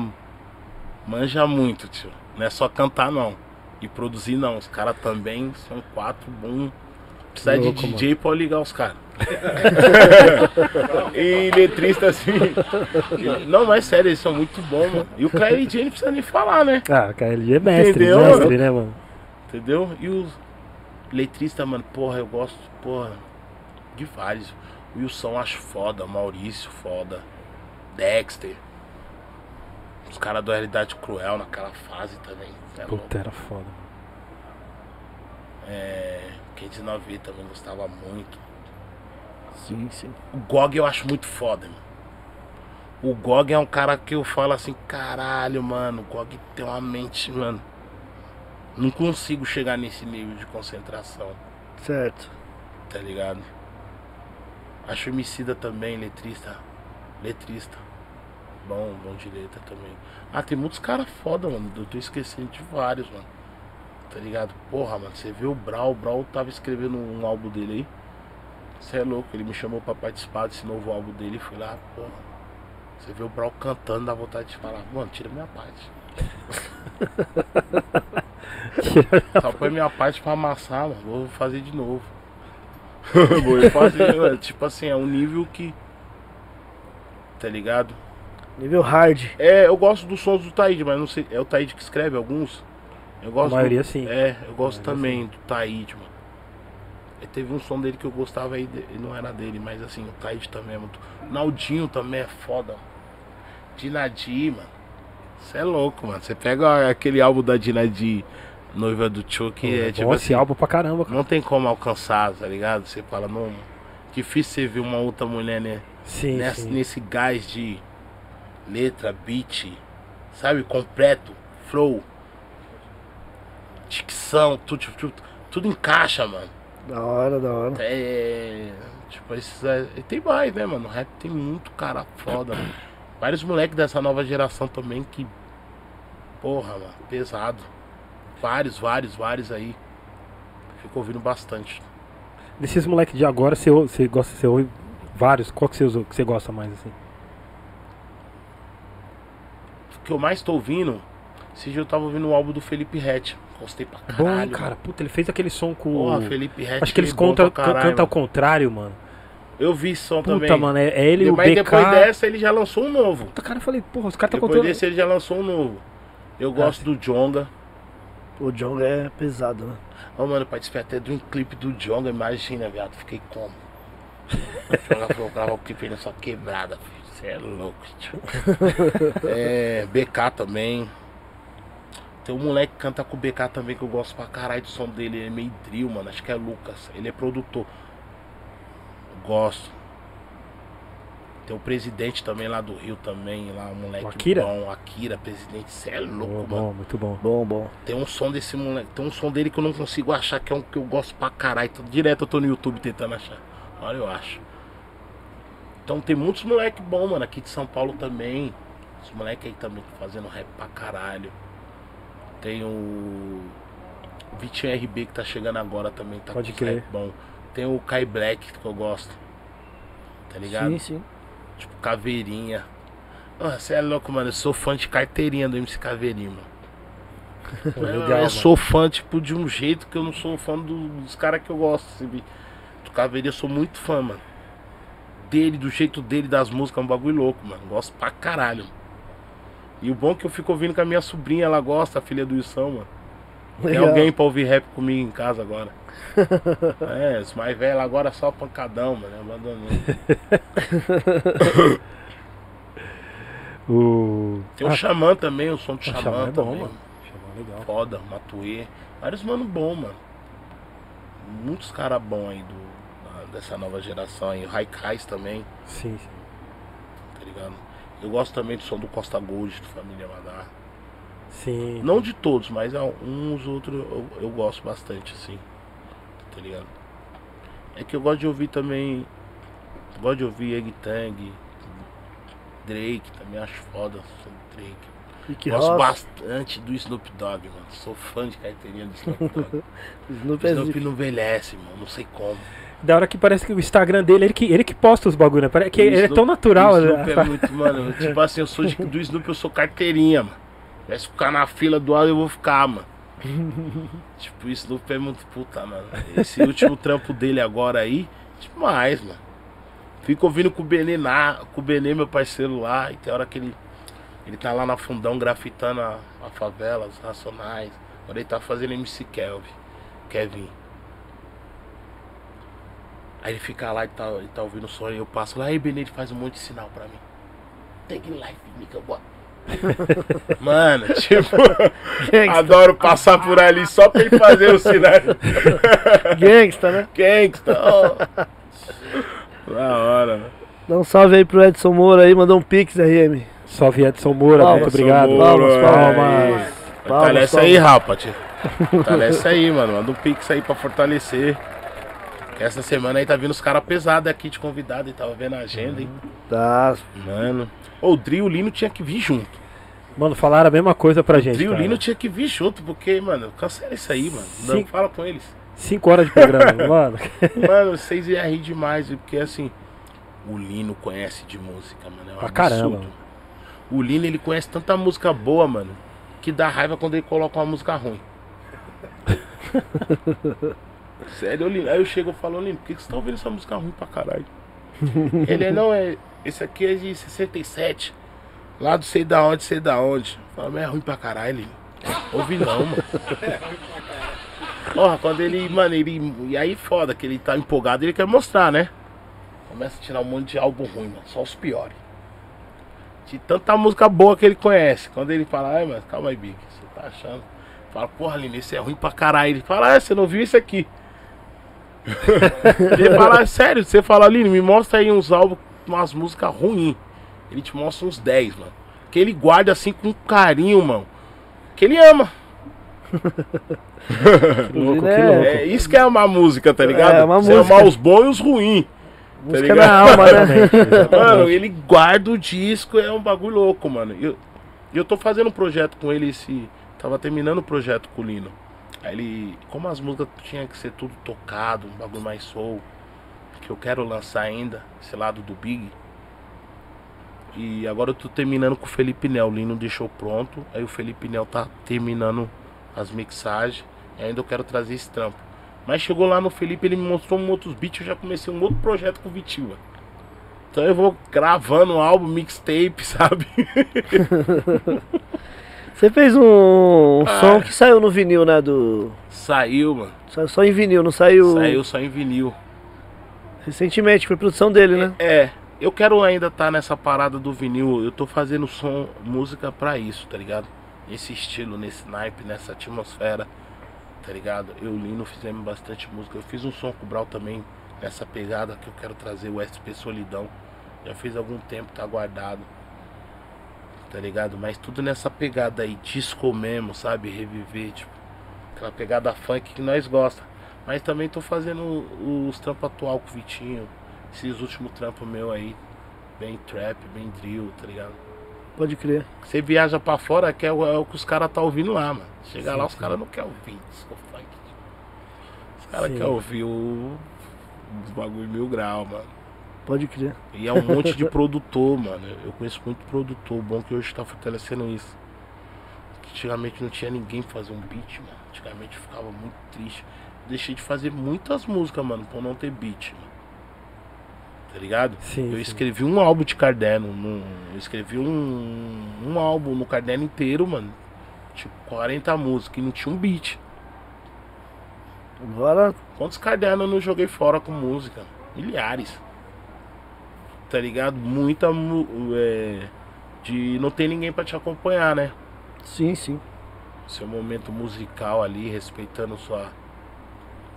manja muito, tio. Não é só cantar não. E produzir não. Os caras também são quatro bons. Precisa de DJ pode ligar os caras. e letrista assim. Não, mas sério, eles são muito bons, mano. E o KLJ não precisa nem falar, né? Ah, cara, ele é mestre, Entendeu? mestre, né, mano? Entendeu? E os letristas, mano, porra, eu gosto, porra, de vários. Wilson acho foda, Maurício foda, Dexter. Os caras do Realidade Cruel naquela fase também. é. Puta, era foda. É. Kate 9 também gostava muito. Sim, sim. O Gog eu acho muito foda, mano. O Gog é um cara que eu falo assim, caralho, mano, o Gog tem uma mente, mano. Não consigo chegar nesse nível de concentração, Certo. tá ligado? Acho o Emicida também, letrista. Letrista. Bom, bom de letra também. Ah, tem muitos caras foda, mano. Eu tô esquecendo de vários, mano. Tá ligado? Porra, mano, você vê o Brau, o Brau tava escrevendo um álbum dele aí. Você é louco, ele me chamou pra participar desse novo álbum dele. Fui lá, porra. Você vê o Brau cantando, dá vontade de falar, mano, tira minha parte. Só põe minha parte pra amassar, mano. Vou fazer de novo. Vou fazer. Tipo assim, é um nível que. Tá ligado? Nível hard. É, eu gosto dos sons do Taíde, mas não sei. É o Taíde que escreve alguns? Eu gosto. do- maioria, sim. É, eu gosto A também do Taíde, mano. E teve um som dele que eu gostava aí, não era dele, mas assim, o Taíde também é muito. Naldinho também é foda. Dinadi, mano. Você é louco, mano. Você pega aquele álbum da Dinadi, noiva do Chuck, é, É tipo bom assim. esse álbum pra caramba, cara. Não tem como alcançar, tá ligado? Você fala, não. Difícil você ver uma outra mulher, né? Sim, nessa- sim. nesse gás de letra, beat, sabe? Completo, flow, dicção, tudo, tudo, tudo encaixa, mano. Da hora, da hora. É. Tipo, esses, é, e tem mais, né, mano? O rap tem muito cara foda, mano. Vários moleques dessa nova geração também que. Porra, mano, pesado. Vários, vários, vários aí. Fico ouvindo bastante. Desses moleques de agora, você, você gosta, você ouve vários. Qual que você, usa- que você gosta mais, assim? O que eu mais tô ouvindo, esse dia eu tava ouvindo o álbum do Felipe Rett. Gostei pra Bom, caralho. cara. Puta, ele fez aquele som com Porra, o... Felipe Rett. Acho que eles bom contam, pra caralho, cantam ao contrário, mano. Eu vi esse som Puta, também. mano, é, é ele e o Mas BK. depois dessa ele já lançou um novo. Puta, cara, eu falei, porra, os caras tá depois contando... desse ele já lançou um novo. Eu gosto do Jonga. O John é pesado, né? Ô, mano, eu participei até de um clipe do Jonga, imagina, viado, fiquei como? O Jonga foi gravar o clipe ele só quebrada, filho. Você é louco, tio. É, BK também. Tem um moleque que canta com o BK também que eu gosto pra caralho do som dele. Ele é meio drill, mano. Acho que é Lucas. Ele é produtor. Gosto. Tem o presidente também lá do Rio também, lá um moleque O Akira? bom, Akira, presidente, cê é louco, Bom, mano. bom, muito bom. Bom, bom. Tem um som desse moleque, tem um som dele que eu não consigo achar, que é um que eu gosto pra caralho. Direto eu tô no YouTube tentando achar. Olha, eu acho. Então tem muitos moleque bom, mano, aqui de São Paulo também. Os moleque aí também fazendo rap pra caralho. Tem o Vitinho RB que tá chegando agora também, tá Pode com crer. rap bom. Tem o Kai Black que eu gosto. Tá ligado? Sim, sim. Tipo, Caveirinha. Você é louco, mano. Eu sou fã de carteirinha do MC Caveirinha, mano. Pô, Eu- legal, eu mano. sou fã, tipo, de um jeito que eu não sou fã do- dos caras que eu gosto. Sabe? Do Caveirinha eu sou muito fã, mano. Dele, do jeito dele, das músicas, é um bagulho louco, mano. Gosto pra caralho. E o bom é que eu fico ouvindo com a minha sobrinha, ela gosta, a filha do Wilson, mano. Tem Legal. alguém pra ouvir rap comigo em casa agora. É, os mais velhos agora só pancadão, mano. Abandonou. O. Tem o Ah, Xamã também, o som do Xamã, Xamã é bom, também. mano. Xamã é legal. Foda, Matuê. Vários mano bom, mano. Muitos caras bons aí do, dessa nova geração aí. O Raikais também, Sim, sim. tá ligado? Eu gosto também do som do Costa Gold, do Família Madar. Sim. Não de todos, mas uns outros eu, eu gosto bastante, assim. Tá ligado? É que eu gosto de ouvir também. Gosto de ouvir Egg Tang, Drake, também acho foda o som do Drake. Rick Gosto Ross, bastante do Snoop Dogg, mano. Sou fã de carteirinha do Snoop Dogg. Snoop O é Snoop zica. não envelhece, mano. Não sei como. Da hora que parece que o Instagram dele, ele que, ele que posta os bagulho, né? Parece que O ele é Snoop- tão natural. O Snoop né? é muito, mano. Tipo assim, eu sou de, do Snoop, eu sou carteirinha, mano. Se ficar na fila do lado, eu vou ficar, mano. tipo, o Snoop é muito puta, mano. Esse último trampo dele agora aí, demais, mano. Fico ouvindo com o Benê, na, com o Benê, meu parceiro lá, e tem hora que ele, ele tá lá na fundão grafitando a, a favela, os racionais. Agora ele tá fazendo MC Kelvin, Kevin. Aí ele fica lá e tá, ele tá ouvindo o som e eu passo lá, aí Benê ele faz um monte de sinal pra mim. Take life, nigga, what? Mano, tipo, adoro passar por ali só pra ele fazer o sinal. Gangsta, né? Gangsta, ó. Da hora, mano. Dá um salve aí pro Edson Moura aí, mandou um pix, RM. Salve Edson Moura, Palmas, muito obrigado. Moura, Palmas, palmas. Palmas, Fortalece aí, rapa, tio. Fortalece aí, mano. Manda um pix aí pra fortalecer. Que essa semana aí tá vindo os caras pesados aqui de convidado e tava vendo a agenda, hein? Tá, Mano. O Dri e o Lino tinha que vir junto. Mano, falaram a mesma coisa pra gente. Dri e o cara. Lino tinha que vir junto, porque, mano, cancela isso aí, mano. Não, fala com eles. Cinco horas de programa, mano. Mano, vocês iam rir demais, porque assim, o Lino conhece de música, mano. É um Pra caramba, absurdo. mano. O Lino, ele conhece tanta música boa, mano, que dá raiva quando ele coloca uma música ruim. Sério, Lino. Aí eu chego e falo, Lino, por que que você tá ouvindo essa música ruim pra caralho? ele é, não, é. Esse aqui é de 67. Lá do sei da onde, sei da onde. Fala, mas é ruim pra caralho. Ouvi não, mano. Porra, quando ele, mano, ele. E aí foda, que ele tá empolgado, ele quer mostrar, né? Começa a tirar um monte de álbum ruim, mano. Só os piores. De tanta música boa que ele conhece. Quando ele fala, ai, mas calma aí, Big, você tá achando? Fala, porra, Lino, esse é ruim pra caralho. Ele fala, ah, você não viu isso aqui? ele fala, "É sério, você fala, Lino, me mostra aí uns álbuns, umas músicas ruins. Ele te mostra uns 10, mano. Que ele guarda assim com carinho, mano. Que ele ama. Que louco, que É. louco. É isso que é uma música, tá ligado? É, uma Você música. amar os bons e os ruins. música ligado? na alma, né? Mano, ele guarda o disco, é um bagulho louco, mano. E eu, eu tô fazendo um projeto com ele esse. Tava terminando o projeto com o Lino. Aí ele. Como as músicas tinham que ser tudo tocado, um bagulho mais soul. Que eu quero lançar ainda, esse lado do Big. E agora eu tô terminando com o Felipe Nel. O Lino deixou pronto. Aí o Felipe Nel tá terminando as mixagens. E ainda eu quero trazer esse trampo. Mas chegou lá no Felipe, ele me mostrou um outros beats. Eu já comecei um outro projeto com o mano. Então eu vou gravando um álbum, mixtape, sabe? Você fez um Ah. som que saiu no vinil, né? Do. Saiu, mano. Saiu só em vinil, não saiu, Saiu só em vinil. Recentemente, foi produção dele, né? É, eu quero ainda estar nessa parada do vinil. Eu tô fazendo som, música pra isso, tá ligado? Nesse estilo, nesse naipe, nessa atmosfera, tá ligado? Eu Lino fizemos bastante música. Eu fiz um som com o Brau também, nessa pegada que eu quero trazer o SP Solidão. Já fez algum tempo, tá guardado. Tá ligado? Mas tudo nessa pegada aí, disco mesmo, sabe? Reviver, tipo, aquela pegada funk que nós gosta. Mas também tô fazendo os trampos atual com o Vitinho. Esses últimos trampos meu aí. Bem trap, bem drill, tá ligado? Pode crer. Você viaja pra fora, que é o, é o que os caras tá ouvindo lá, mano. Chega Sim, lá, os caras não querem ouvir disco funk. Os caras querem ouvir o, os bagulho mil grau, mano. Pode crer. E é um monte de produtor, mano. Eu conheço muito produtor. Bom que hoje tá fortalecendo isso. Antigamente não tinha ninguém pra fazer um beat, mano. Antigamente eu ficava muito triste. Deixei de fazer muitas músicas, mano, por não ter beat, mano. Tá ligado? Sim, eu sim. escrevi um álbum de caderno. num- eu escrevi um, um álbum no caderno inteiro, mano. Tipo, 40 músicas e não tinha um beat. Agora, Quantos cadernos eu não joguei fora com música? Milhares. Tá ligado? Muita. mu- É, de não ter ninguém pra te acompanhar, né? sim, sim. Seu momento musical ali, respeitando sua.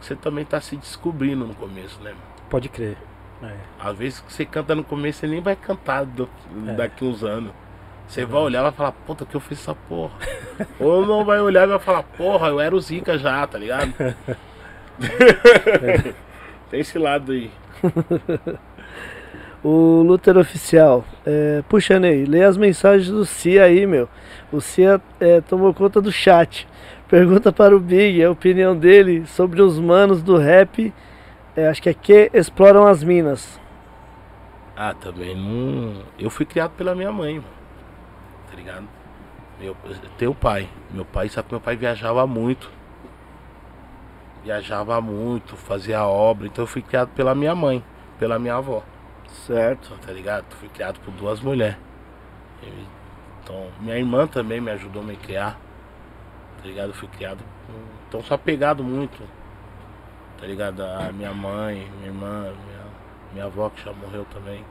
Você também tá se descobrindo no começo, né? Pode crer. É. Às vezes que você canta no começo, você nem vai cantar do- É. daqui uns anos. Você vai olhar e vai falar, puta, que eu fiz essa porra. Ou não vai olhar e vai falar, porra, eu era o Zica já, tá ligado? Tem esse lado aí. O Luther Oficial. É, puxa, Ney, lê as mensagens do Cia aí, meu. O Cia é, tomou conta do chat. Pergunta para o Big a opinião dele sobre os manos do rap. é, acho que é que exploram as minas. Ah, também não. Eu fui criado pela minha mãe, mano. Tá ligado? Meu, teu pai. Meu pai, sabe que meu pai viajava muito. Viajava muito, fazia obra. Então eu fui criado pela minha mãe, pela minha avó. Certo. Tá ligado? Fui criado por duas mulheres. Então, minha irmã também me ajudou a me criar. Ligado? Eu fui criado. Então, só apegado muito. Tá ligado? A minha mãe, minha irmã, minha, minha avó que já morreu também.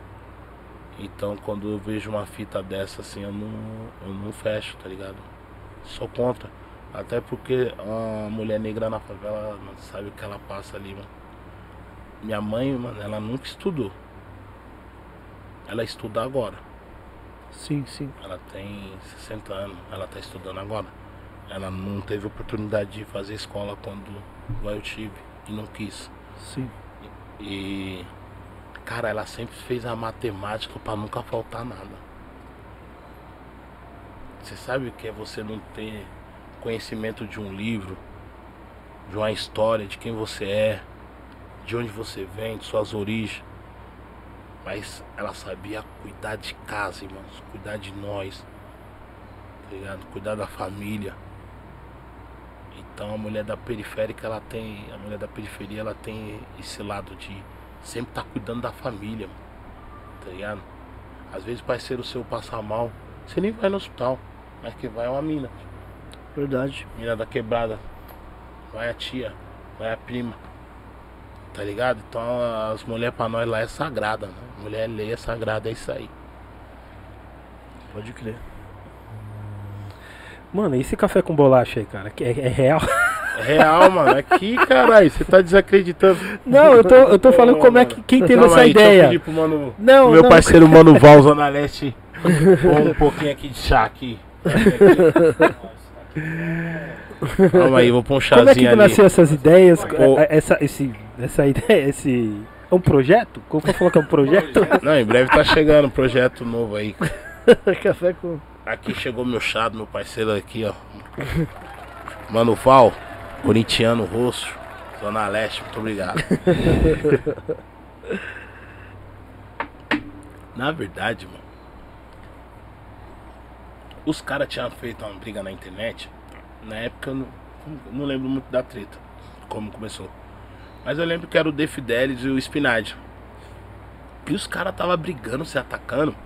Então, quando eu vejo uma fita dessa assim, eu não, eu não fecho, tá ligado? Sou contra. Até porque a mulher negra na favela mano, sabe o que ela passa ali, mano. Minha mãe, mano, ela nunca estudou. Ela estuda agora. Sim, sim. Ela tem 60 anos, ela tá estudando agora. Ela não teve oportunidade de fazer escola quando eu tive e não quis. Sim. E cara, ela sempre fez a matemática pra nunca faltar nada. Você sabe o que é você não ter conhecimento de um livro, de uma história, de quem você é, de onde você vem, de suas origens. Mas ela sabia cuidar de casa, irmãos, cuidar de nós, tá ligado? Cuidar da família. Então a mulher da periférica, ela tem, a mulher da periferia, ela tem esse lado de sempre estar cuidando da família, mano, tá ligado? Às vezes o parceiro seu passar mal, você nem vai no hospital, mas que vai é uma mina, Verdade. mina da quebrada, vai a tia, vai a prima, tá ligado? Então as mulheres pra nós lá é sagrada, né? Mulher lei é sagrada, é isso aí. Pode crer. Mano, e esse café com bolacha aí, cara? Que É, é real? É real, mano. Aqui, caralho, você tá desacreditando. Não, eu tô, eu tô falando como é que quem teve Calma essa aí, ideia. pedir pro mano, Não, meu não. parceiro Mano Val, Zona Leste, pôr um pouquinho aqui de chá aqui. Calma aí, vou pôr um Como é que chazinho ali. nasceu essas ideias? Pô. É- Essa, esse, essa ideia, esse. É um projeto? Como eu falar que é um projeto? Não, em breve tá chegando um projeto novo aí. Café com. Aqui chegou meu chá do meu parceiro aqui, ó. Mano Val, corintiano roxo, Zona Leste, muito obrigado. Na verdade, mano, os caras tinham feito uma briga na internet. Na época eu não, não lembro muito da treta, como começou. Mas eu lembro que era o The Fidelis e o Spinard. E os caras tava brigando, se atacando.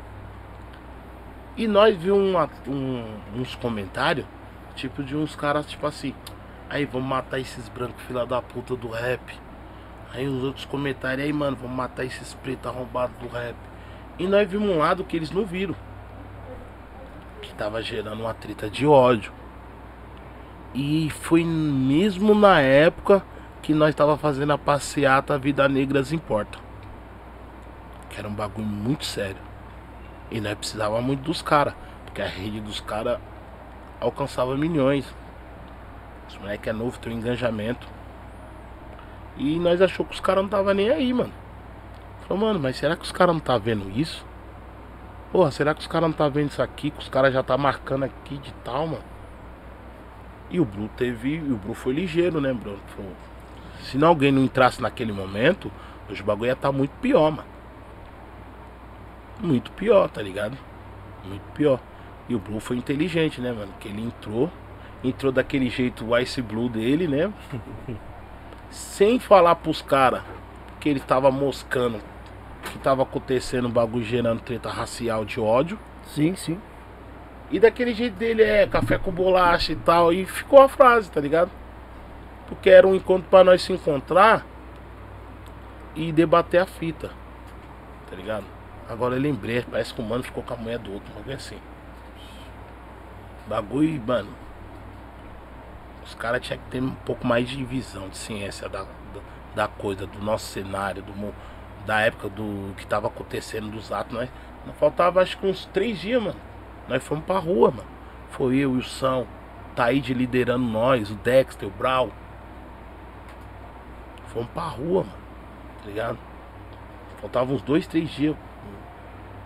E nós vimos um- uns comentários, tipo, de uns caras, tipo assim, aí vamos matar esses brancos fila da puta do rap. Aí os outros comentários, aí mano, vamos matar esses pretos arrombados do rap. E nós vimos um lado que eles não viram. Que tava gerando uma treta de ódio. E foi mesmo na época que nós tava fazendo a passeata Vida Negras Importa. Que era um bagulho muito sério. E nós precisava muito dos caras. Porque a rede dos caras alcançava milhões. Os moleque é novo, tem um engajamento. E nós achou que os caras não tava nem aí, mano. Falou, mano, mas será que os caras não tá vendo isso? Porra, será que os caras não tá vendo isso aqui? Que os caras já tá marcando aqui de tal, mano. E o Bru teve. E o Bru foi ligeiro, né, Bruno? Falou, Se não alguém não entrasse naquele momento, hoje o bagulho ia estar muito pior, mano. Muito pior, tá ligado? Muito pior. E o Blue foi inteligente, né, mano? Que ele entrou, entrou daquele jeito o Ice Blue dele, né? Sem falar pros caras que ele tava moscando, que tava acontecendo um bagulho gerando treta racial de ódio. Sim, sim. E daquele jeito dele é café com bolacha e tal. E ficou a frase, tá ligado? Porque era um encontro pra nós se encontrar e debater a fita. Tá ligado? Agora eu lembrei, parece que o mano ficou com a mulher do outro, bagulho assim. Bagulho, mano. Os caras tinham que ter um pouco mais de visão, de ciência da, da, coisa, do nosso cenário, do, da época do que tava acontecendo, dos atos. Nós, não faltava acho que uns três dias, mano. Nós fomos pra rua, mano. Foi eu e o São, Taíde liderando nós, o Dexter, o Brau. Fomos pra rua, mano. Tá ligado? Faltavam uns dois, três dias.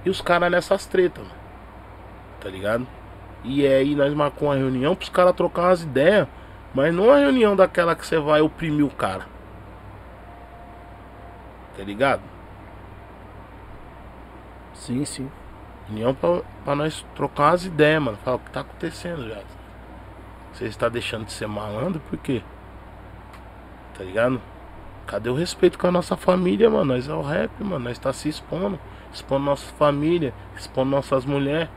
E os caras nessas tretas, mano. Tá ligado? E aí nós marcamos uma reunião pros caras trocar umas ideias. Mas não uma reunião daquela que você vai oprimir o cara. Tá ligado? Sim, sim. Reunião pra, pra nós trocar umas ideias, mano. Falar o que tá acontecendo já. Você está deixando de ser malandro por quê? Tá ligado? Cadê o respeito com a nossa família, mano? Nós é o rap, mano. Nós tá se expondo. Expondo nossa família. Expondo nossas mulheres.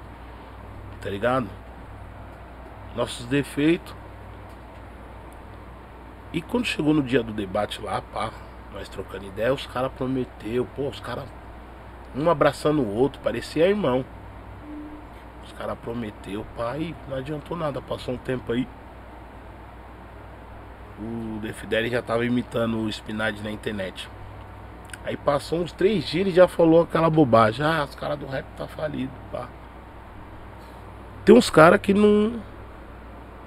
Tá ligado? Nossos defeitos. E quando chegou no dia do debate lá, pá, nós trocando ideia, os caras prometeu, pô, os caras um abraçando o outro, parecia irmão. Os caras prometeu, pai, não adiantou nada, passou um tempo aí. O The Fidel já tava imitando o Spinade na internet. Aí passou uns três dias ele já falou aquela bobagem. Ah, os caras do rap tá falido, pá. Tem uns caras que não.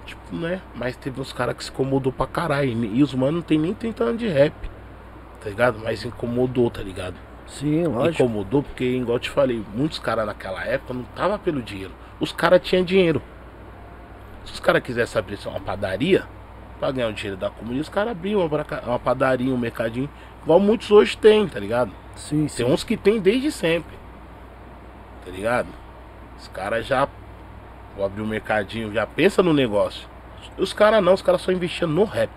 Tipo, né? Mas teve uns caras que se incomodou pra caralho. E os mano não tem nem 30 anos de rap. Tá ligado? Mas incomodou, tá ligado? Sim, lógico. Incomodou porque, igual eu te falei, muitos caras naquela época não tava pelo dinheiro. Os caras tinham dinheiro. Se os caras quisessem abrir uma padaria, pra ganhar o dinheiro da comunidade, os caras abriam uma, uma padaria, um mercadinho. Igual muitos hoje tem, tá ligado? Sim, sim. Tem uns que tem desde sempre. Tá ligado? Os caras já vou abrir um mercadinho, já pensa no negócio. E os caras não, os caras só investiam no rap.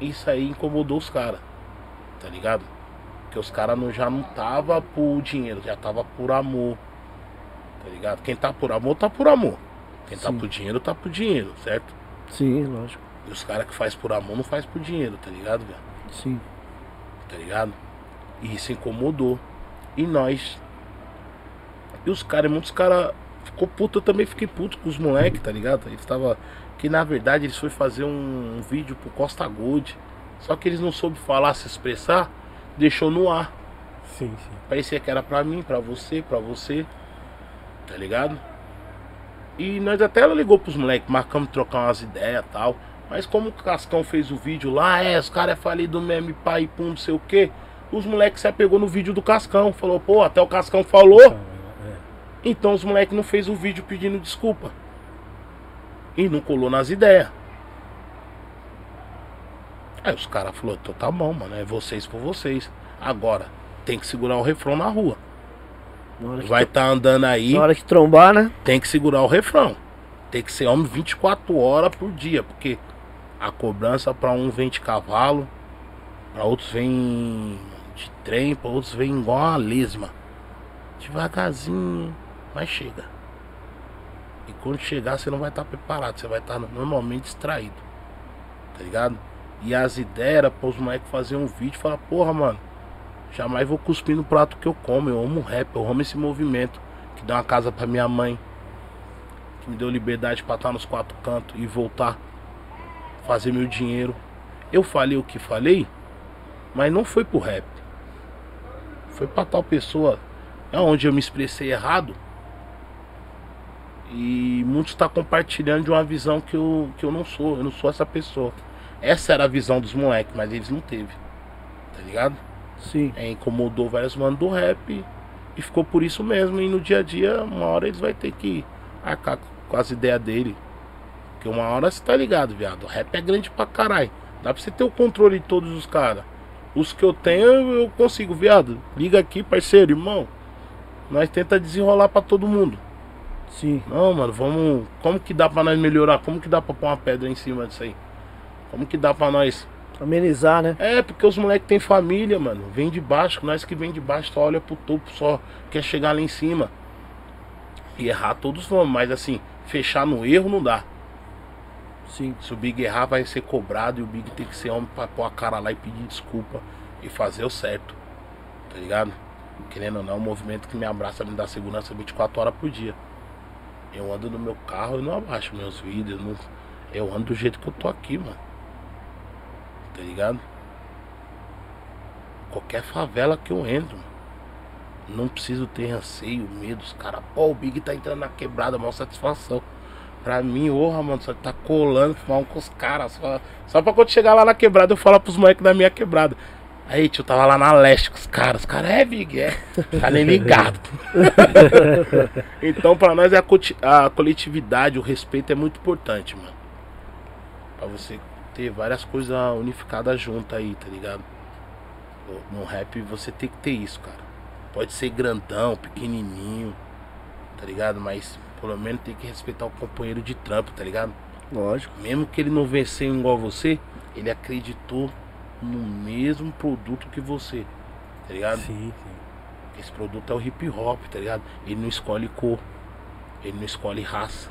Isso aí incomodou os caras. Tá ligado? Porque os caras não, já não tava por dinheiro, já tava por amor. Tá ligado? Quem tá por amor, tá por amor. Quem tá Sim. por dinheiro, tá por dinheiro, certo? Sim, lógico. E os caras que faz por amor não faz por dinheiro, tá ligado, velho? Sim. tá ligado? E isso incomodou. E nós. E os caras, muitos caras. Ficou puto, eu também fiquei puto com os moleques, tá ligado? Eles tava. Que na verdade eles foi fazer um, vídeo pro Costa Gold. Só que eles não soube falar, se expressar, deixou no ar. Sim, sim. Parecia que era pra mim, pra você, pra você. Tá ligado? E nós até ligou pros moleques, marcamos trocar umas ideias e tal. Mas como o Cascão fez o vídeo lá, é, os caras é falido mesmo, pai, pum, não sei o que. Os moleques se apegou no vídeo do Cascão. Falou, pô, até o Cascão falou. Então, é. Então os moleques não fez o vídeo pedindo desculpa. E não colou nas ideias. Aí os caras falaram, então tá bom, mano, é vocês por vocês. Agora, tem que segurar o refrão na rua. Na Vai estar andando aí, na hora que trombar, né? tem que segurar o refrão. Tem que ser homem 24 horas por dia, porque a cobrança para um vem de cavalo, para outros vem de trem, para outros vem igual uma lesma. Devagarzinho, Mas chega. E quando chegar, você não vai estar preparado, você vai estar normalmente distraído. Tá ligado? E as ideias era para os moleques fazer um vídeo e falar, porra, mano, jamais vou cuspir no prato que eu como. Eu amo rap, eu amo esse movimento. Que deu uma casa para minha mãe. Que me deu liberdade para estar nos quatro cantos e voltar. Fazer meu dinheiro. Eu falei o que falei, mas não foi pro rap. Foi pra tal pessoa. É onde eu me expressei errado. E muitos estão tá compartilhando de uma visão que eu, que eu não sou. Eu não sou essa pessoa. Essa era a visão dos moleques, mas eles não teve. Tá ligado? Sim. É, incomodou vários manos do rap e ficou por isso mesmo. E no dia a dia, uma hora eles vão ter que arcar com as ideias dele. Porque uma hora você tá ligado, viado. O rap é grande pra caralho. Dá pra você ter o controle de todos os caras. Os que eu tenho, eu consigo, viado. Liga aqui, parceiro, irmão. Nós tenta desenrolar pra todo mundo. Sim. Não, mano, vamos. Como que dá pra nós melhorar? Como que dá pra pôr uma pedra em cima disso aí? Como que dá pra nós? Amenizar, né? É, porque os moleques têm família, mano. Vem de baixo, nós que vem de baixo só olha pro topo, só quer chegar lá em cima. E errar todos vamos, mas assim, fechar no erro não dá. Sim. Se o Big errar, vai ser cobrado e o Big tem que ser homem pra pôr a cara lá e pedir desculpa e fazer o certo. Tá ligado? Querendo ou não, é um movimento que me abraça, me dá segurança 24 horas por dia. Eu ando no meu carro e não abaixo meus vídeos. Não... Eu ando do jeito que eu tô aqui, mano. Tá ligado? Qualquer favela que eu entro, mano. Não preciso ter receio, medo. Os caras, pô, o Big tá entrando na quebrada, maior satisfação. Pra mim, orra, mano, só tá colando, falando com os caras. Só, só pra quando chegar lá na quebrada, eu falar pros moleques da minha quebrada. Aí, tio, tava lá na leste com os caras. Os caras, é, Big, é. Tá nem ligado. então, pra nós, a, a coletividade, o respeito é muito importante, mano. Pra você ter várias coisas unificadas juntas aí, tá ligado? No rap, você tem que ter isso, cara. Pode ser grandão, pequenininho, tá ligado? Mas pelo menos tem que respeitar o companheiro de trampo, tá ligado? Lógico. Mesmo que ele não venceu igual você, ele acreditou no mesmo produto que você, tá ligado? Sim, sim. Esse produto é o hip hop, tá ligado? Ele não escolhe cor, ele não escolhe raça,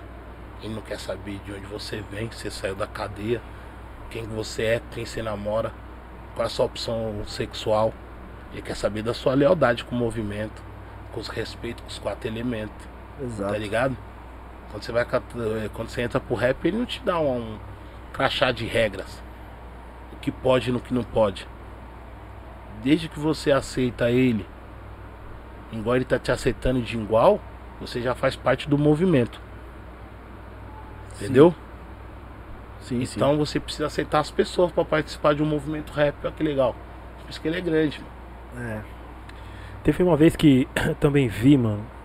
ele não quer saber de onde você vem, se você saiu da cadeia, quem você é, quem você namora, qual é a sua opção sexual. Ele quer saber da sua lealdade com o movimento, com os respeitos com os quatro elementos. Exato. Tá ligado? Quando você vai quando você entra pro rap, ele não te dá um, um crachá de regras. O que pode e no que não pode. Desde que você aceita ele, igual ele tá te aceitando de igual, você já faz parte do movimento. Entendeu? Sim, sim. Então você precisa aceitar as pessoas para participar de um movimento rap. Olha que legal. Por isso que ele é grande, mano. É. Teve uma vez que também vi, mano.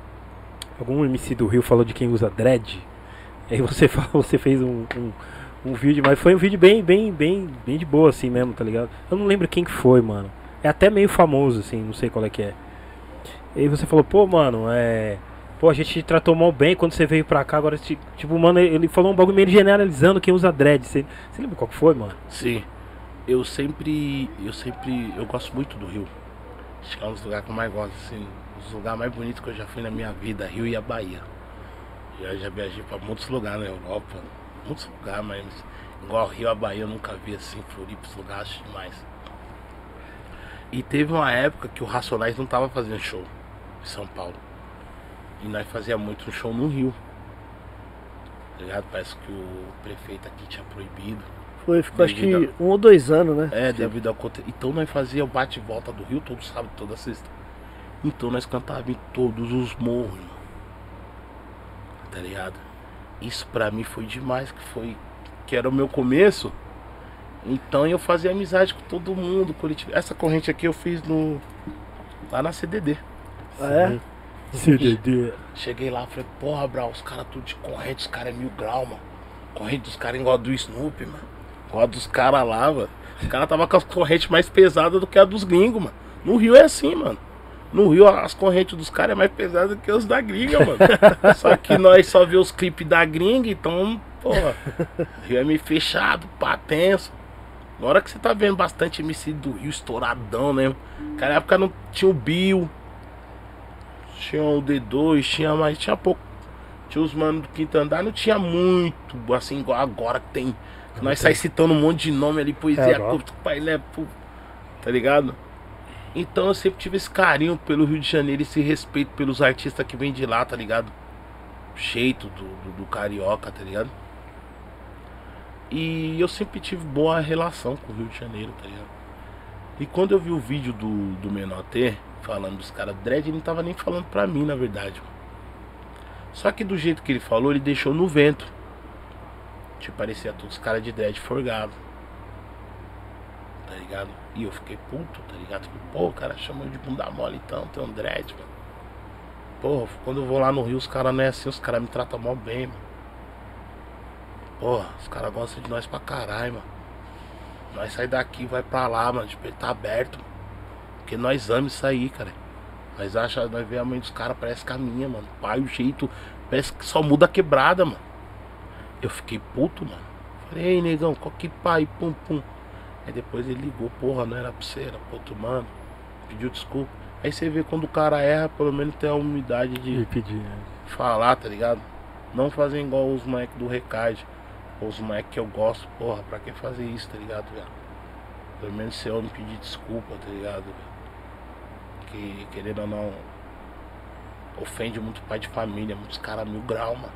Algum MC do Rio falou de quem usa dread. Aí você, fala- você fez um, um, um vídeo, mas foi um vídeo bem, bem, bem, bem de boa assim mesmo, tá ligado? Eu não lembro quem que foi, mano. É até meio famoso, assim, não sei qual é que é. E aí você falou, pô, mano, é. Pô, a gente te tratou mal bem quando você veio pra cá, agora, ti- tipo, mano, ele falou um bagulho meio generalizando quem usa dread. Você, você lembra qual que foi, mano? Sim. Eu sempre. Eu sempre. Eu gosto muito do Rio. Acho que é um dos lugares que eu mais gosto, assim. Dos lugares mais bonitos que eu já fui na minha vida, Rio e a Bahia. Já, já viajei pra muitos lugares na Europa. Muitos lugares, mas igual Rio e a Bahia eu nunca vi assim, Floripa, esse lugar acho demais. E teve uma época que o Racionais não tava fazendo show em São Paulo. E nós fazia muito um show no Rio. Tá ligado? Parece que o prefeito aqui tinha proibido. Foi, ficou acho que Devido um ou dois anos, né? É, devido ao. Então nós fazia o bate e volta do Rio todo sábado, toda sexta. Então nós cantávamos em todos os morros, irmão. Tá ligado? Isso pra mim foi demais, que foi. Que era o meu começo. Então eu fazia amizade com todo mundo, coletivo. Essa corrente aqui eu fiz no. lá na CDD. Ah, é? CDD. Cheguei lá, falei, porra, Brau, os caras tudo de corrente, os caras é mil grau, mano. Corrente dos caras igual a do Snoopy, mano. Igual a dos caras lá, mano. Os caras tava com as correntes mais pesadas do que a dos gringos, mano. No Rio é assim, mano. No Rio as correntes dos caras é mais pesadas do que os da gringa, mano. só que nós só vê os clipes da gringa, então, porra. Rio é meio fechado, pá, tenso. Agora que você tá vendo bastante MC do Rio estouradão, né? Naquela época não tinha o Bill. Tinha o D2, tinha mais, tinha pouco. Tinha os manos do quinto andar, não tinha muito, assim, igual agora que tem. Nós sai citando um monte de nome ali, poesia, É, curto, pai, né? pô, Tá ligado? Então eu sempre tive esse carinho pelo Rio de Janeiro, esse respeito pelos artistas que vêm de lá, tá ligado? Jeito do, do, do carioca, tá ligado? E eu sempre tive boa relação com o Rio de Janeiro, tá ligado? E quando eu vi o vídeo do, do Menor T, falando dos caras dread, ele não tava nem falando pra mim, na verdade. Só que do jeito que ele falou, ele deixou no vento. Tipo, parecia todos os caras de dread forgado. Ligado? E eu fiquei puto, tá ligado? Falei, Pô, o cara chamou de bunda mole então, tem um dread, mano. Porra, quando eu vou lá no Rio, os caras não é assim, os caras me tratam mó bem, mano. Porra, os caras gostam de nós pra caralho, mano. Nós sai daqui, vai pra lá, mano, de peito tá aberto. Porque nós amamos isso aí, cara. Nós acha, nós vê a mãe dos caras, parece caminha, mano. Pai, o jeito, parece que só muda a quebrada, mano. Eu fiquei puto, mano. Falei, ei, negão, qual que pai, pum, pum. Aí depois ele ligou, porra, não era pra você, era pra outro mano. Pediu desculpa. Aí você vê quando o cara erra, pelo menos tem a humildade de pedir. né? falar, tá ligado? Não fazer igual os moleques do Recade. Ou os moleques que eu gosto, porra, pra que fazer isso, tá ligado, velho? Pelo menos ser homem pedir desculpa, tá ligado, velho? Que querendo ou não, ofende muito pai de família, muitos caras mil grau, mano.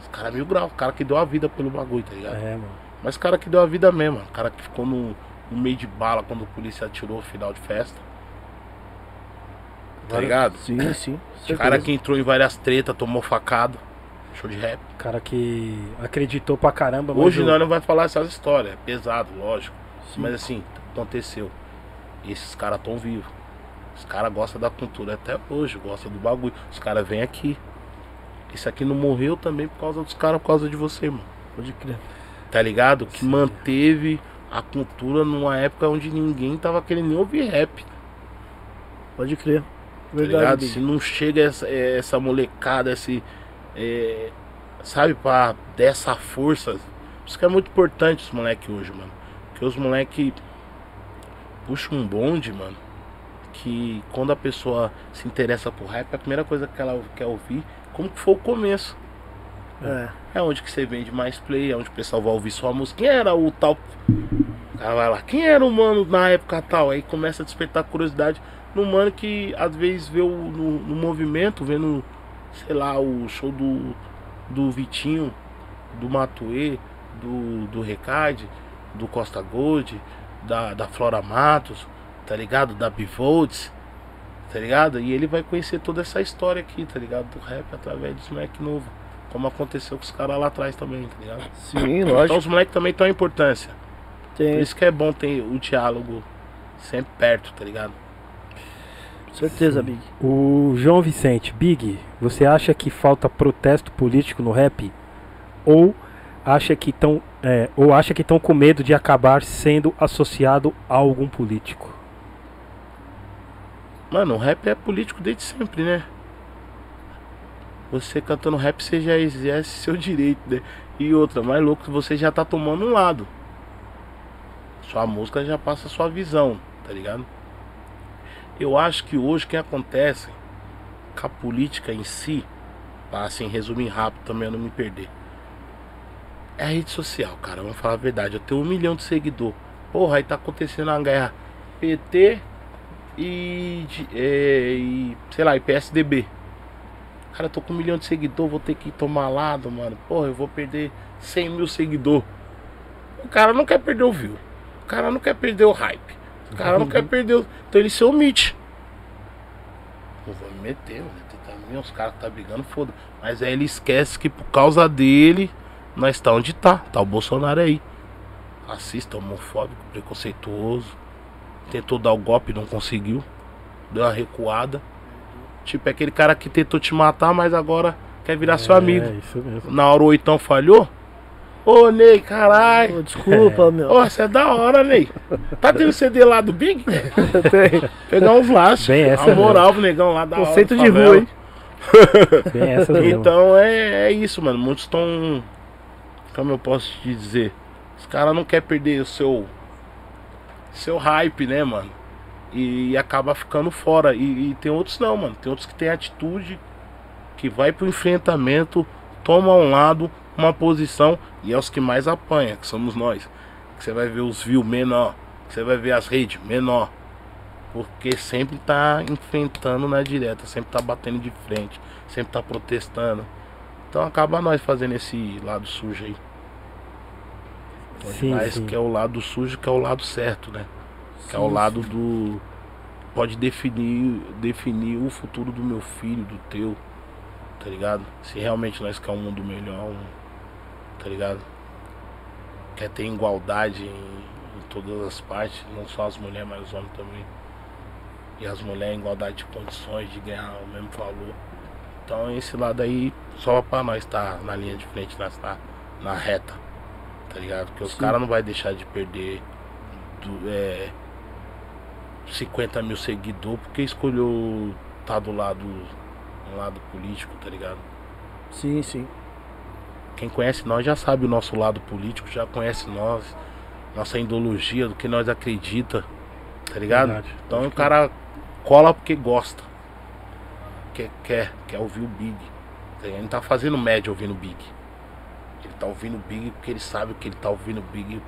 Os caras mil grau, o cara que deu a vida pelo bagulho, tá ligado? É, mano. Mas cara que deu a vida mesmo, cara que ficou no, no meio de bala quando a polícia atirou o final de festa. Tá ligado? Sim, sim. O cara que entrou em várias tretas, tomou facado. Show de rap. Cara que acreditou pra caramba, Hoje o- nós não vai falar essas histórias, é pesado, lógico. Mas assim, aconteceu. E esses caras tão vivos. Os caras gostam da cultura até hoje, gostam do bagulho. Os caras vêm aqui. Esse aqui não morreu também por causa dos caras, por causa de você, mano. Pode crer. Tá ligado? Que manteve a cultura numa época onde ninguém tava querendo nem ouvir rap. Pode crer. Tá Verdade. Big. Se não chega essa, eh, essa molecada, esse. eh, sabe, pra dessa força. Isso que é muito importante os moleques hoje, mano. Porque os moleques puxam um bonde, mano. Que quando a pessoa se interessa por rap, a primeira coisa que ela quer ouvir, como que foi o começo. É. É onde que você vende mais play, é onde o pessoal vai ouvir sua música. Quem era o tal. O cara vai lá, quem era o mano na época tal? Aí começa a despertar curiosidade no mano que às vezes vê o, no, no movimento, vendo, sei lá, o show do, do Vitinho, do Matuê, do, do Recade, do Costa Gold, da, da Flora Matos, tá ligado? Da Bivolts, tá ligado? E ele vai conhecer toda essa história aqui, tá ligado? Do rap através dos moleques novos. Como aconteceu com os caras lá atrás também, tá ligado? Sim, Então lógico. os moleques também têm uma importância. Por Tem, isso que é bom ter o diálogo sempre perto, tá ligado? certeza, Big. O João Vicente, Big, você acha que falta protesto político no rap? Ou acha que estão ou acha que estão com medo de acabar sendo associado a algum político? Mano, o rap é político desde sempre, né? Você cantando rap, você já exerce seu direito, né? E outra, mais louco, você já tá tomando um lado. Sua música já passa sua visão, tá ligado? Eu acho que hoje o que acontece com a política em si, pra assim, resumir rápido também eu não me perder. É a rede social, cara, vamos falar a verdade. Eu tenho um milhão de seguidor. Porra, aí tá acontecendo uma guerra PT e, é, e sei lá, e PSDB. Cara, tô com um milhão de seguidor, vou ter que tomar lado, mano. Porra, eu vou perder 100 mil seguidor. O cara não quer perder o view. O cara não quer perder o hype. O cara não quer perder o... Então ele se omite. Não vou me meter, vou meter também. Os caras tá brigando, foda. Mas aí ele esquece que por causa dele, nós tá onde tá. Tá o Bolsonaro aí. Racista, homofóbico, preconceituoso. Tentou dar o golpe, não conseguiu. Deu uma recuada. Tipo, é aquele cara que tentou te matar, mas agora quer virar seu amigo. É, isso mesmo. Na hora o oitão falhou. Ô, Ney, caralho. Desculpa, meu. Ô, você é da hora, Ney. Tá tendo CD lá do Big? Tem. Pegar uns laços. Bem essa A moral, pro negão lá da hora. Conceito de favela. rua, hein? Bem essa mesmo. Então é, é isso, mano. Muitos estão. Como eu posso te dizer? Os caras não querem perder o seu. Seu hype, né, mano? E acaba ficando fora. E, e tem outros não, mano. Tem outros que tem atitude, que vai pro enfrentamento, toma um lado, uma posição, e é os que mais apanha, que somos nós. Que você vai ver os views menor, que você vai ver as redes menor. Porque sempre tá enfrentando na direta, sempre tá batendo de frente, sempre tá protestando. Então acaba nós fazendo esse lado sujo aí. Sim, Mas sim. que é o lado sujo, que é o lado certo, né? Que é o Sim, lado do. Pode definir, definir o futuro do meu filho, do teu, tá ligado? Se realmente nós queremos um mundo melhor, um, tá ligado? Quer ter igualdade em, em todas as partes, não só as mulheres, mas os homens também. E as mulheres em igualdade de condições de ganhar o mesmo valor. Então esse lado aí, só pra nós estar na linha de frente, nós tá na reta, tá ligado? Porque os caras não vai deixar de perder do, é, 50 mil seguidores porque escolheu tá do lado, um lado político, tá ligado? Sim, sim. Quem conhece nós já sabe o nosso lado político, já conhece nós, nossa ideologia, do que nós acredita, tá ligado? Verdade. Então o cara cola porque gosta. Quer, quer, quer ouvir o Big. Tá? Ele não tá fazendo média ouvindo o Big. Ele tá ouvindo o Big porque ele sabe que ele tá ouvindo o Big.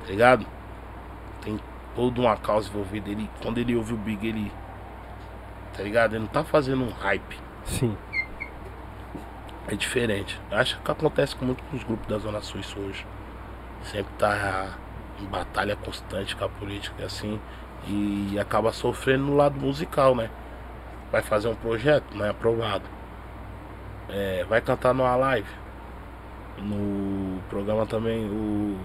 Tá ligado? Tem toda uma causa envolvida. Ele, quando ele ouve o Big, ele. Tá ligado? Ele não tá fazendo um hype. Sim. É diferente. Acho que acontece com muito com os grupos da Zona Sul isso hoje. Sempre tá em batalha constante com a política assim. E acaba sofrendo no lado musical, né? Vai fazer um projeto, não é aprovado. É, vai cantar numa live. No programa também o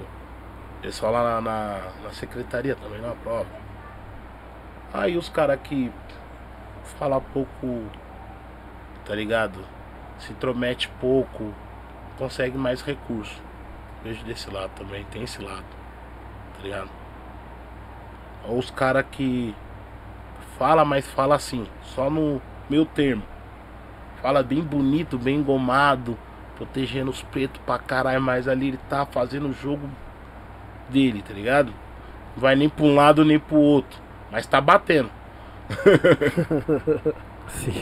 pessoal lá na, na, na secretaria também não aprova. Aí os caras que fala pouco, tá ligado? se intromete pouco, consegue mais recurso. Vejo desse lado também, tem esse lado, tá ligado? Ou os caras que fala, mas fala assim, só no meu termo. Fala bem bonito, bem engomado, protegendo os pretos pra caralho, mas ali ele tá fazendo o jogo dele, tá ligado? Não vai nem pra um lado nem pro outro, mas tá batendo. Sim.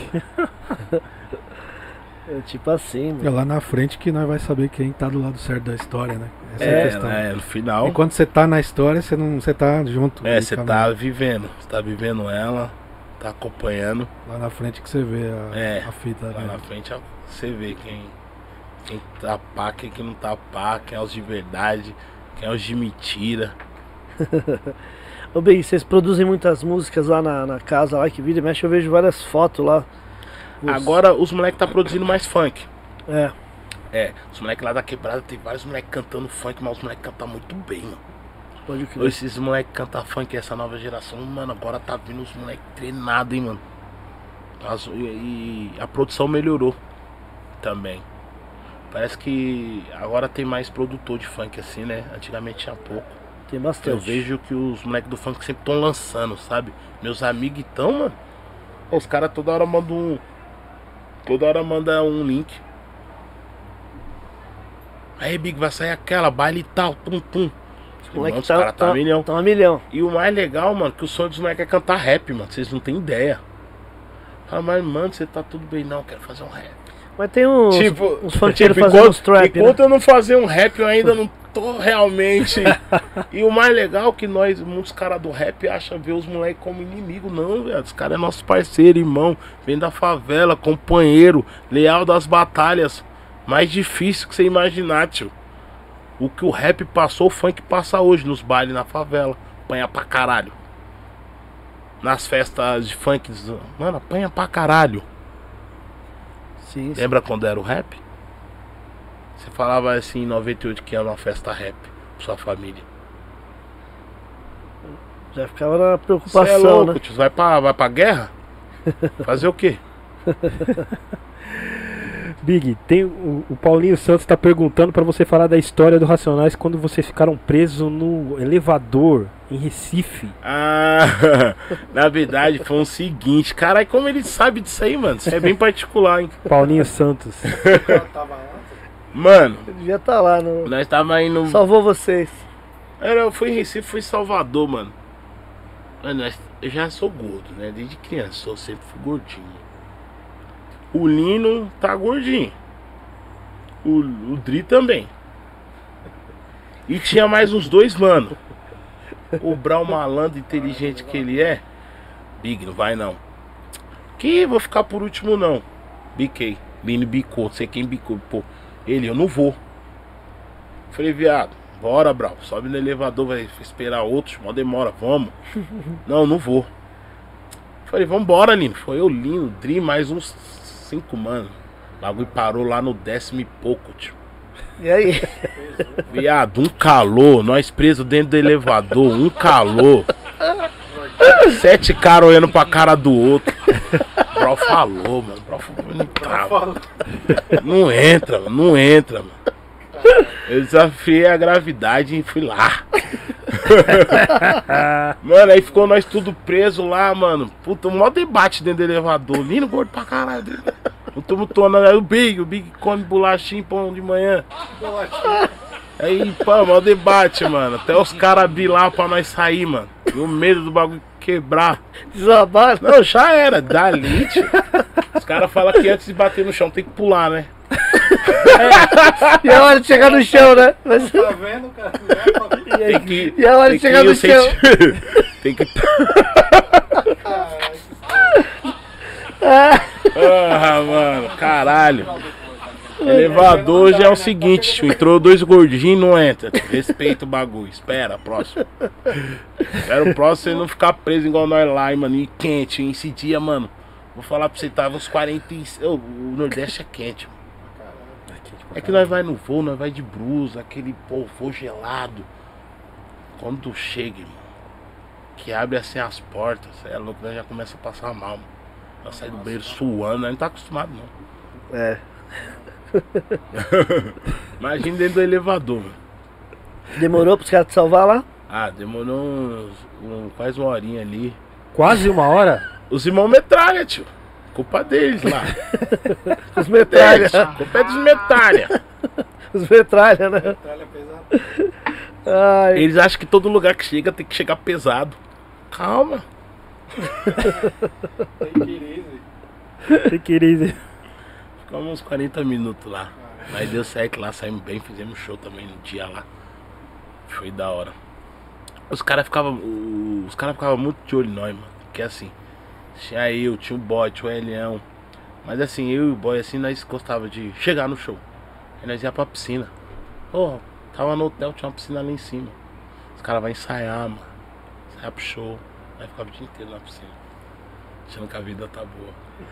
É tipo assim, É mano. lá na frente que nós vai saber quem tá do lado certo da história, né? Essa é, a É, questão. é, no final. Enquanto você tá na história, você não você tá junto. É, você tá vivendo, você tá vivendo ela, tá acompanhando. Lá na frente que você vê a, É, a fita. Lá né? na frente ó, você vê quem, quem tá pá, quem que não tá pá, quem é os de verdade, quem é os de mentira. Ô, Big, vocês produzem muitas músicas lá na, na casa, lá que vira e mexe, eu vejo várias fotos lá. Os- Agora os moleques tá produzindo mais funk. É, É, os moleques lá da quebrada tem vários moleques cantando funk, mas os moleques cantam muito bem, mano. pode crer. Esses moleques cantam funk, essa nova geração, mano, agora tá vindo os moleques treinados, hein, mano. As- e, e a produção melhorou também. Parece que agora tem mais produtor de funk assim, né? Antigamente tinha pouco. Tem Eu bastante. vejo que os moleques do funk sempre estão lançando, sabe? Meus amigos então, mano. Os caras toda hora mandam um. Toda hora manda um link. Aí, Big, vai sair aquela, baile e tal, tum tum. Os moleque Os tá, cara tá tá, milhão. tá um milhão. E o mais legal, mano, que o sonho dos moleques é cantar rap, mano. Vocês não têm ideia. Fala, mas, mano, você tá tudo bem, não, eu quero fazer um rap. Mas tem uns, Tipo, uns funkeiros tipo, fazendo enquanto- uns trap, né? Enquanto eu não fazer um rap, eu ainda não tô realmente. e o mais legal é que nós, muitos caras do rap, acham ver os moleques como inimigo. Não, velho. Os caras é nosso parceiro, irmão. Vem da favela, companheiro, leal das batalhas. Mais difícil que você imaginar, tio. O que o rap passou, o funk passa hoje nos bailes na favela. Apanha pra caralho. Nas festas de funk, mano, apanha pra caralho. Sim, sim. Lembra quando era o rap? Você falava assim em 98 que era uma festa rap pra sua família. Já ficava na Você é preocupação, louco, né? tio. Vai pra, vai pra guerra? Fazer o quê? Big, tem o, o Paulinho Santos tá perguntando pra você falar da história do Racionais quando vocês ficaram presos no elevador em Recife. Ah, na verdade foi o seguinte. Caralho, como ele sabe disso aí, mano? Isso é bem particular, hein? Paulinho Santos. Mano, Eu devia estar lá, no... nós tava indo. salvou vocês. Era, eu fui em Recife, fui em Salvador, mano. Mano, nós- eu já sou gordo, né? Desde criança, eu sempre fui gordinho. O Lino tá gordinho. O, o Dri também. E tinha mais uns dois, mano. O Brau malandro, inteligente que ele é. Big, não vai não. Que vou ficar por último não. Biquei. Lino bicou, não sei quem bicou. Pô, ele, eu não vou. Falei, viado, bora, Brau. Sobe no elevador, vai esperar outros, mal demora, vamos. não, não vou. Falei, vambora, Lino. Foi eu, Lino, Dri, mais uns cinco, mano. O bagulho parou lá no décimo e pouco, tio. E aí? Viado, um calor, nós presos dentro do elevador, um calor. Sete caras olhando pra cara do outro. O Brau falou, mano. O Brau falou, não, entrava. não entra, não entra, mano. Eu desafiei a gravidade e fui lá. mano, aí ficou nós tudo preso lá, mano. Puta, um maior debate dentro do elevador. Lindo gordo pra caralho. O tumultuando aí, o Big, o Big come bolachinho pão de manhã. Aí, pô, maior debate, mano. Até os caras abrir lá pra nós sair, mano. E o medo do bagulho quebrar. Desabar. Não, já era, dali, tio. Os caras falam que antes de bater no chão tem que pular, né? E a hora de chegar no chão, né? Mas- Tá vendo, cara? Tem que. E a hora tem de chegar no chão. senti- Tem que. Ah, mano, caralho. Elevador já é o seguinte, tio, entrou dois gordinhos não entra. Respeita o bagulho, espera, próximo. Espera o próximo você não ficar preso igual nós lá, hein, mano. E quente, hein, esse dia, mano. Vou falar pra você, tava uns 46. Ô, o Nordeste é quente, mano. É que nós vai no voo, nós vai de blusa, aquele pô, voo gelado. Quando tu chega, irmão, que abre assim as portas, é louco, nós já começa a passar mal, mano. Nós sai do banheiro suando, nós não tá acostumado não. É. Imagina dentro do elevador. Demorou pros caras te salvar lá? Ah, demorou uns, um- quase uma horinha ali. Quase uma hora? Os irmãos metralha, tio. Culpa deles lá. Os metralha. Deles. Culpa é dos metralha. Os metralha, né? Ai, Eles acham que todo lugar que chega tem que chegar pesado. Calma. Você queria Ficamos uns 40 minutos lá. Mas deu certo lá, saímos bem, fizemos show também no dia lá. Foi da hora. Os caras ficavam. Os caras ficavam muito de olho em nós, mano. Porque assim, tinha eu, tinha o boy, tinha o Elião. Mas assim, eu e o boy, assim, nós gostava de chegar no show. Aí nós ia pra piscina. Pô, tava no hotel, tinha uma piscina ali em cima. Os caras vão ensaiar, mano. Ensaiar pro show. Aí ficava o dia inteiro na piscina. Achando que a vida tá boa.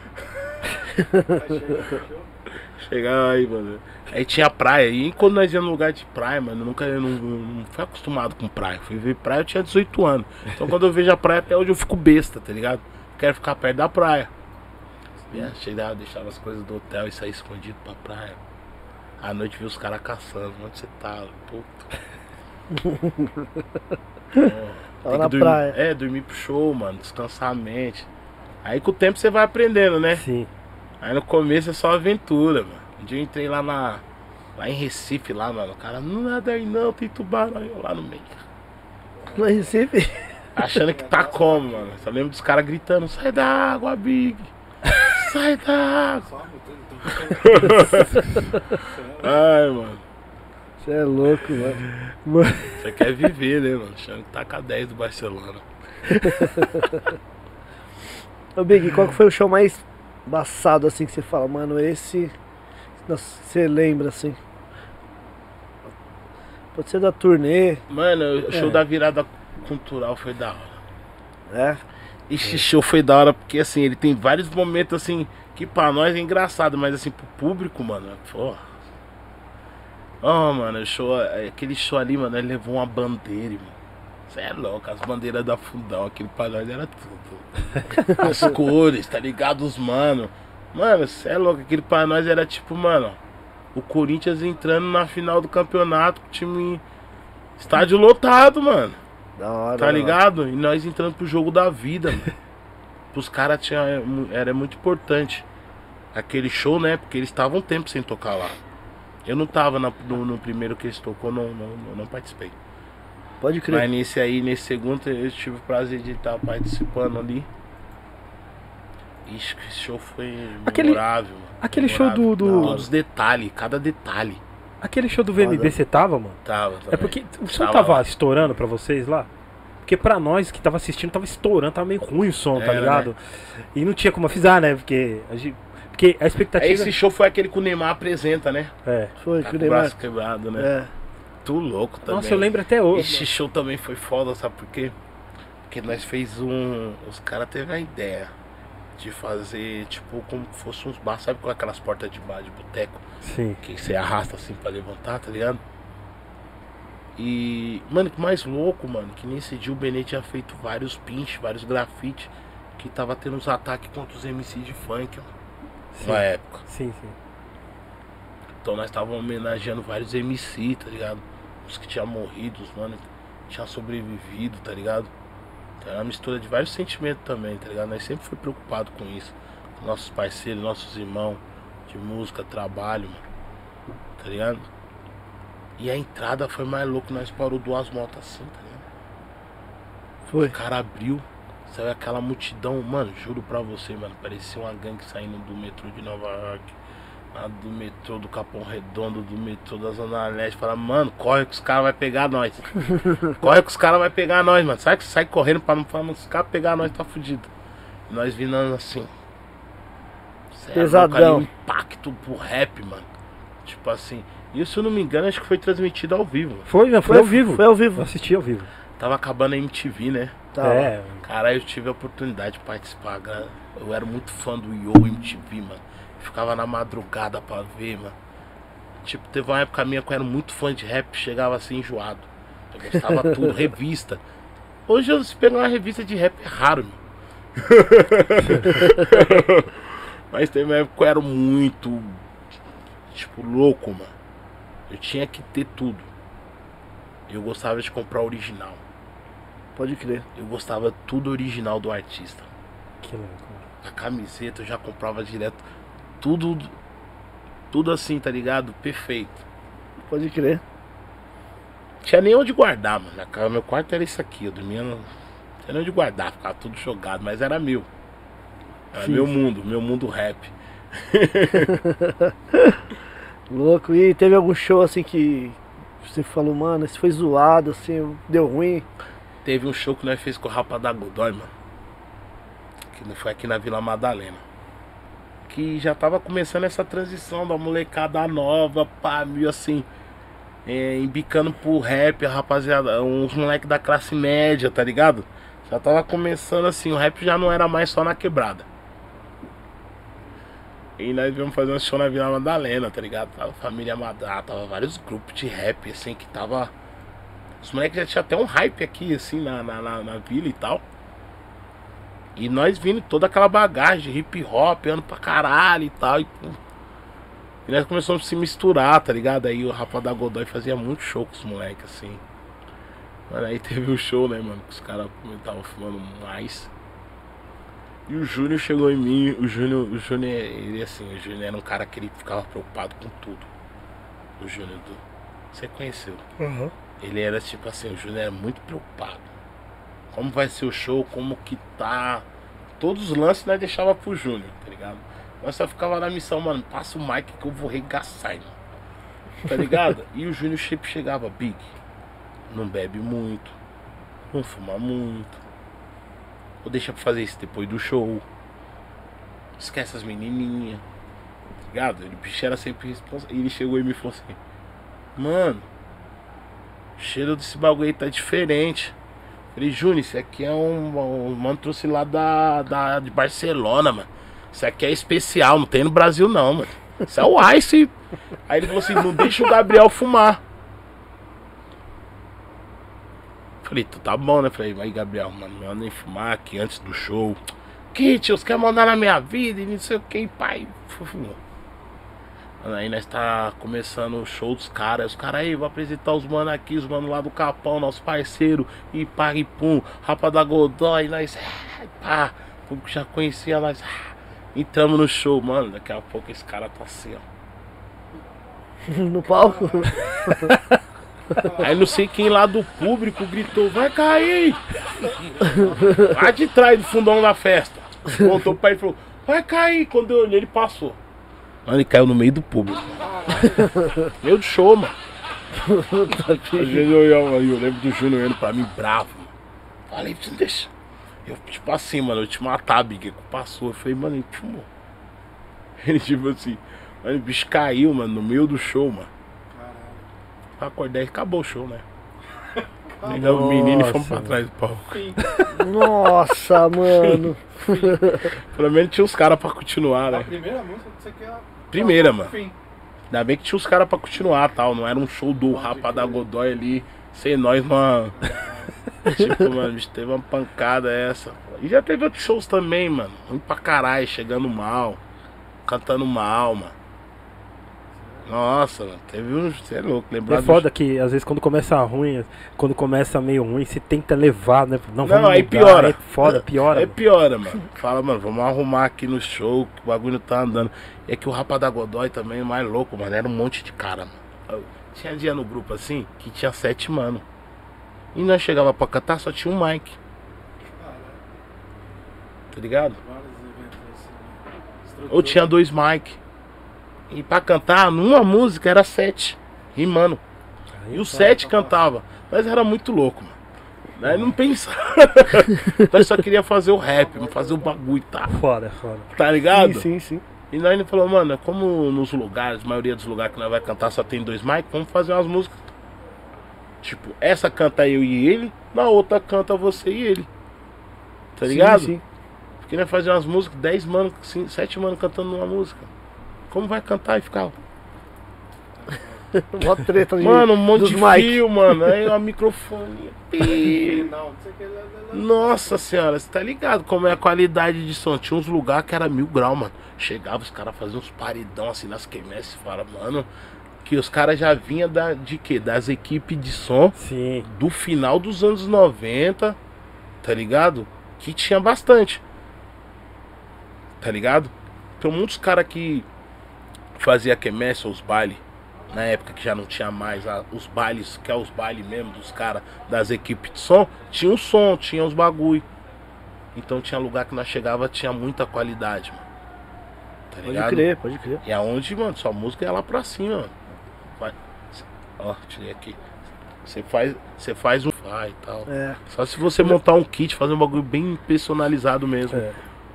Chegar aí, mano. Aí tinha praia. E quando nós íamos no lugar de praia, mano, eu nunca eu não, não fui acostumado com praia. Fui ver praia, eu tinha 18 anos. Então quando eu vejo a praia, até hoje eu fico besta, tá ligado? Quero ficar perto da praia. Yeah, chegava, deixava as coisas do hotel e saía escondido pra praia. À noite vi os caras caçando. Onde você tá? Puta. Ó, Tava tem na que dormir- praia. É, dormir pro show, mano. Descansar a mente. Aí com o tempo você vai aprendendo, né? Sim. Aí no começo é só aventura, mano. Um dia eu entrei lá na. Lá em Recife, lá, mano. O cara, não nada aí não, tem tubarão eu lá no meio. no Recife. Achando que tá como, mano. Só lembro dos caras gritando, sai da água, Big! Sai da água! Ai, mano. Você é louco, mano. Você quer viver, né, mano? Achando que tá com a 10 do Barcelona. Ô Big, qual que foi o show mais embaçado assim que você fala, mano, esse. Você lembra assim? Pode ser da turnê, Mano, o show É. da virada cultural foi da hora. né? Esse show foi da hora porque assim, ele tem vários momentos assim que pra nós é engraçado, mas assim pro público, mano, pô. Oh, mano, show, aquele show ali, mano, ele levou uma bandeira, irmão. Você é louco, as bandeiras da fundão, aquele pra nós era tudo. As cores, tá ligado? Os mano. Mano, você é louco, aquele pra nós era tipo, mano, o Corinthians entrando na final do campeonato, time estádio lotado, mano. Da hora. Tá ligado? E nós entrando pro jogo da vida, mano. Pros caras tinha, era muito importante aquele show, né? Porque eles estavam um tempo sem tocar lá. Eu não tava na- no, no primeiro que eles tocou, não, não, não participei. Pode crer. Mas nesse aí, nesse segundo, eu tive o prazer de estar participando ali. Ixi, que esse show foi Aquele- memorável. mano. aquele show Memorável. do- do- Todos os detalhes, cada detalhe. Aquele show do VMB você tava, mano? Tava, É também. porque o som Tava tava estourando pra vocês lá? Porque pra nós que tava assistindo, tava estourando, tava meio ruim o som, tá Era, ligado? E não tinha como avisar, né? Porque a, gente, porque a Aí expectativa. esse show foi aquele que o Neymar apresenta, né? É. Foi, Tá que o com o braço Neymar. quebrado, né? É. Tu louco também. Nossa, eu lembro até hoje. Esse show também foi foda, sabe por quê? Porque nós fez um. Os caras teve a ideia de fazer, tipo, como se fosse uns bar, sabe com aquelas portas de bar de boteco Sim. que você arrasta assim pra levantar, tá ligado? E, mano, que mais louco, mano, que nesse dia o Benê tinha feito vários pinches, vários grafites, que tava tendo uns ataques contra os MC de funk, mano, Sim. na época. Sim, sim. Então nós estávamos homenageando vários MC, tá ligado? Os que tinham morrido, os mano que tinham sobrevivido, tá ligado? Então é uma mistura de vários sentimentos também, tá ligado? Nós sempre foi preocupado com isso. Com nossos parceiros, nossos irmãos de música, trabalho, mano. Tá ligado? E a entrada foi mais louco, nós parou duas motos assim, tá ligado? Foi. O cara abriu, saiu aquela multidão, mano, juro pra você, mano, parecia uma gangue saindo do metrô de Nova York, lá do metrô do Capão Redondo, do metrô da Zona Leste, fala, mano, corre que os caras vai pegar nós. corre que os caras vai pegar nós, mano. Sai que sai correndo pra não falar, os caras pegar nós, tá fudido. E nós vindo assim. Cê é Pesadão. um impacto pro rap, mano. Tipo assim. E se eu não me engano, acho que foi transmitido ao vivo. mano. Foi, não, foi, ao vivo. Foi ao Eu vivo. assisti ao vivo. Tava acabando a MTV, né? Tá. É, Caralho, eu tive a oportunidade de participar. Eu era muito fã do Yo MTV, mano. Ficava na madrugada pra ver, mano. Tipo, teve uma época minha que eu era muito fã de rap, chegava assim enjoado. Eu gostava tudo, revista. Hoje, eu, se pegar uma revista de rap, é raro, meu. Mas teve uma época que eu era muito, tipo, louco, mano. Eu tinha que ter tudo. Eu gostava de comprar original. Pode crer. Eu gostava tudo original do artista. que louco. A camiseta eu já comprava direto. Tudo. Tudo assim, tá ligado? Perfeito. Pode crer. Tinha nem onde guardar, mano. Casa- Meu quarto era isso aqui. Eu dormia. No... Tinha nem onde guardar, ficava tudo jogado, mas era meu. Era Sim, meu mundo, meu mundo rap. Louco. E teve algum show assim que você falou, mano, esse foi zoado, assim, deu ruim. Teve um show que nós fez com o Rapa da Godoy, mano. Que foi aqui na Vila Madalena. Que já tava começando essa transição da molecada nova, pá, meio assim. É, embicando pro rap, rapaziada, uns moleques da classe média, tá ligado? Já tava começando assim, o rap já não era mais só na quebrada. E nós viemos fazer um show na Vila Madalena, tá ligado? Tava família Madá, tava vários grupos de rap, assim, que tava. Os moleques já tinham até um hype aqui, assim, na, na, na, na vila e tal. E nós vindo toda aquela bagagem de hip hop, ano pra caralho e tal. E. E nós começamos a se misturar, tá ligado? Aí o rapaz da Godoy fazia muito show com os moleques, assim. Mano, aí teve o show, né, mano? Que os caras estavam fumando mais. E o Júnior chegou em mim, o Júnior, o Júnior, ele assim, o Júnior era um cara que ele ficava preocupado com tudo. O Júnior do. Você conheceu? Ele era tipo assim, o Júnior era muito preocupado. Como vai ser o show, como que tá. Todos os lances nós deixava pro Júnior, tá ligado? Nós só ficava na missão, mano, passa o mic que eu vou regaçar, irmão. Tá ligado? e o Júnior sempre chegava, Big, não bebe muito, não fuma muito. Ou deixa pra fazer isso depois do show. Esquece as menininhas. Tá ligado? Ele, bicho era sempre responsável. E ele chegou e me falou assim: Mano, o cheiro desse bagulho aí tá diferente. Falei, Júnior, isso aqui é um, um mano trouxe lá da, da, de Barcelona, mano. Isso aqui é especial, não tem no Brasil não, mano. Isso é o Ice. Aí ele falou assim, não deixa o Gabriel fumar. Falei, tu tá bom, né? Falei, vai Gabriel, mano, não nem fumar aqui antes do show. Que tio, querem mandar na minha vida e não sei o que, pai. Fumou. Aí nós tá começando o show dos caras. Os caras aí, vou apresentar os mano aqui, os mano lá do Capão, nosso parceiro. E pá, e pum, rapa da Godoy, nós. ah, Pá, o público já conhecia nós. ah, Entramos no show, mano. Daqui a pouco esse cara tá assim, ó. no palco. Aí não sei quem lá do público gritou, vai cair! Lá de trás do fundão da festa. Voltou pra ele e falou, vai cair! Quando eu olhei, ele passou. Mano, ele caiu no meio do público. Meio do show, mano. Às vezes eu, eu, eu lembro do Júnior indo pra mim bravo. Falei, você não deixa. Eu, tipo assim, mano, eu te matar, Big. Passou. Eu falei, mano, ele fumou. Ele, tipo assim, mano, o bicho caiu, mano, no meio do show, mano. Pra acordar e acabou o show, né? Pegar o menino e fomos pra trás do palco. Nossa, mano. Pelo menos tinha os caras pra continuar, né? primeira música que você quer. Primeira, mano. Ainda bem que tinha os caras pra continuar tal. Não era um show do Rapa da Godoy ali, sem nós, mano. tipo, mano, teve uma pancada essa. E já teve outros shows também, mano. Ruim pra caralho, chegando mal, cantando mal, mano. Nossa, mano, teve um. Você é louco, lembrar É dos- foda que às vezes quando começa ruim, quando começa meio ruim, você tenta levar, né? Não, Não, aí mudar, piora. É foda, piora. É mano. piora, mano. Fala, mano, vamos arrumar aqui no show, que o bagulho não tá andando. É que o Rapa da Godoy também é mais louco, mano. Era um monte de cara, mano. Tinha dia no grupo assim que tinha sete mano. E nós chegava pra cantar, só tinha um mic. Tá ligado? Ou tinha dois mic. E pra cantar, numa música era sete. Rimando. E o sete cantava. Mas era muito louco, mano. Nós não pensava. nós só queria fazer o rap, fazer o bagulho, tá? Foda, foda. Tá ligado? Sim, sim, sim. E nós não falou, mano, como nos lugares, a maioria dos lugares que nós vai cantar só tem dois mic, vamos fazer umas músicas. Tipo, essa canta eu e ele, na outra canta você e ele. Tá ligado? Sim, sim. Porque nós fazer umas músicas, 10 mano, 7 mano cantando uma música. Como vai cantar e ficar? Mó treta de, Mano, um monte de mic. fio, mano. Aí uma microfone. Nossa senhora, você tá ligado como é a qualidade de som? Tinha uns lugares que era mil grau, mano. Chegava, os caras faziam uns paredão assim nas quermesses. Fala, mano, que os caras já vinham da, de quê? Das equipes de som Sim. do final dos anos 90, tá ligado? Que tinha bastante. Tá ligado? Tem muitos caras que fazia quermesse, os bailes, na época que já não tinha mais a- os bailes, que é os bailes mesmo dos caras das equipes de som, tinha o som, tinha os bagulho. Então tinha lugar que nós chegava, tinha muita qualidade, mano. Tá Pode ligado? crer, pode crer. E aonde, mano, sua música é lá pra cima, mano. Vai. Ó, tirei aqui. Você faz, você faz um vai e tal. É. Só se você montar um kit, fazer um bagulho bem personalizado mesmo. É.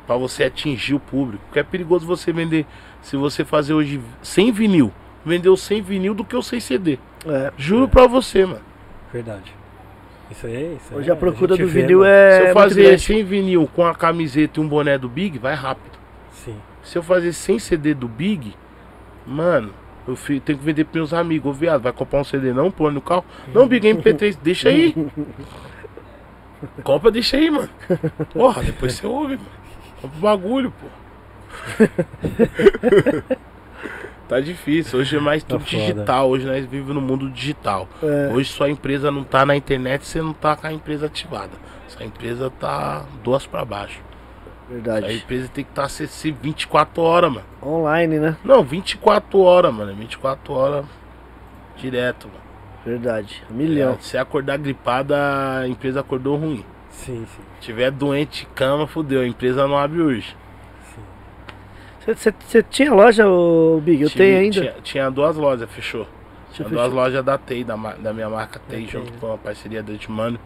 Pra você atingir o público. Porque é perigoso você vender. Se você fazer hoje sem vinil, vendeu sem vinil do que o sem CD. É. Juro pra você, mano. Verdade. Isso aí, isso aí. Hoje a procura gente do vê, vinil mano. é. Se eu fazer grande. sem vinil com a camiseta e um boné do Big, vai rápido. Sim. Se eu fazer sem CD do Big, mano, eu tenho que vender pros meus amigos. Ô, viado, vai comprar um CD não? Pôr no carro? Não, Big MP3, deixa aí. Compra, deixa aí, mano. Porra, depois você ouve, mano. Compra o bagulho, pô. tá difícil. Hoje é mais Tá tudo foda. digital. Hoje nós vivemos no mundo digital. É. Hoje sua empresa não tá na internet, você não tá com a empresa ativada. Sua empresa tá duas pra baixo. A Verdade. empresa tem que estar acessível 24 horas, mano. Online, né? Não, 24 horas, mano. 24 horas direto, mano. Verdade. Um milhão. Se acordar gripada, a empresa acordou ruim. Sim, sim. Se tiver doente de cama, fudeu. A empresa não abre hoje. Você tinha loja, ô Big? Eu Tinha- tenho ainda. Tinha, tinha duas lojas, fechou. Tinha duas lojas da TEI, da, da minha marca TEI, junto TEI, com a parceria da Edmano.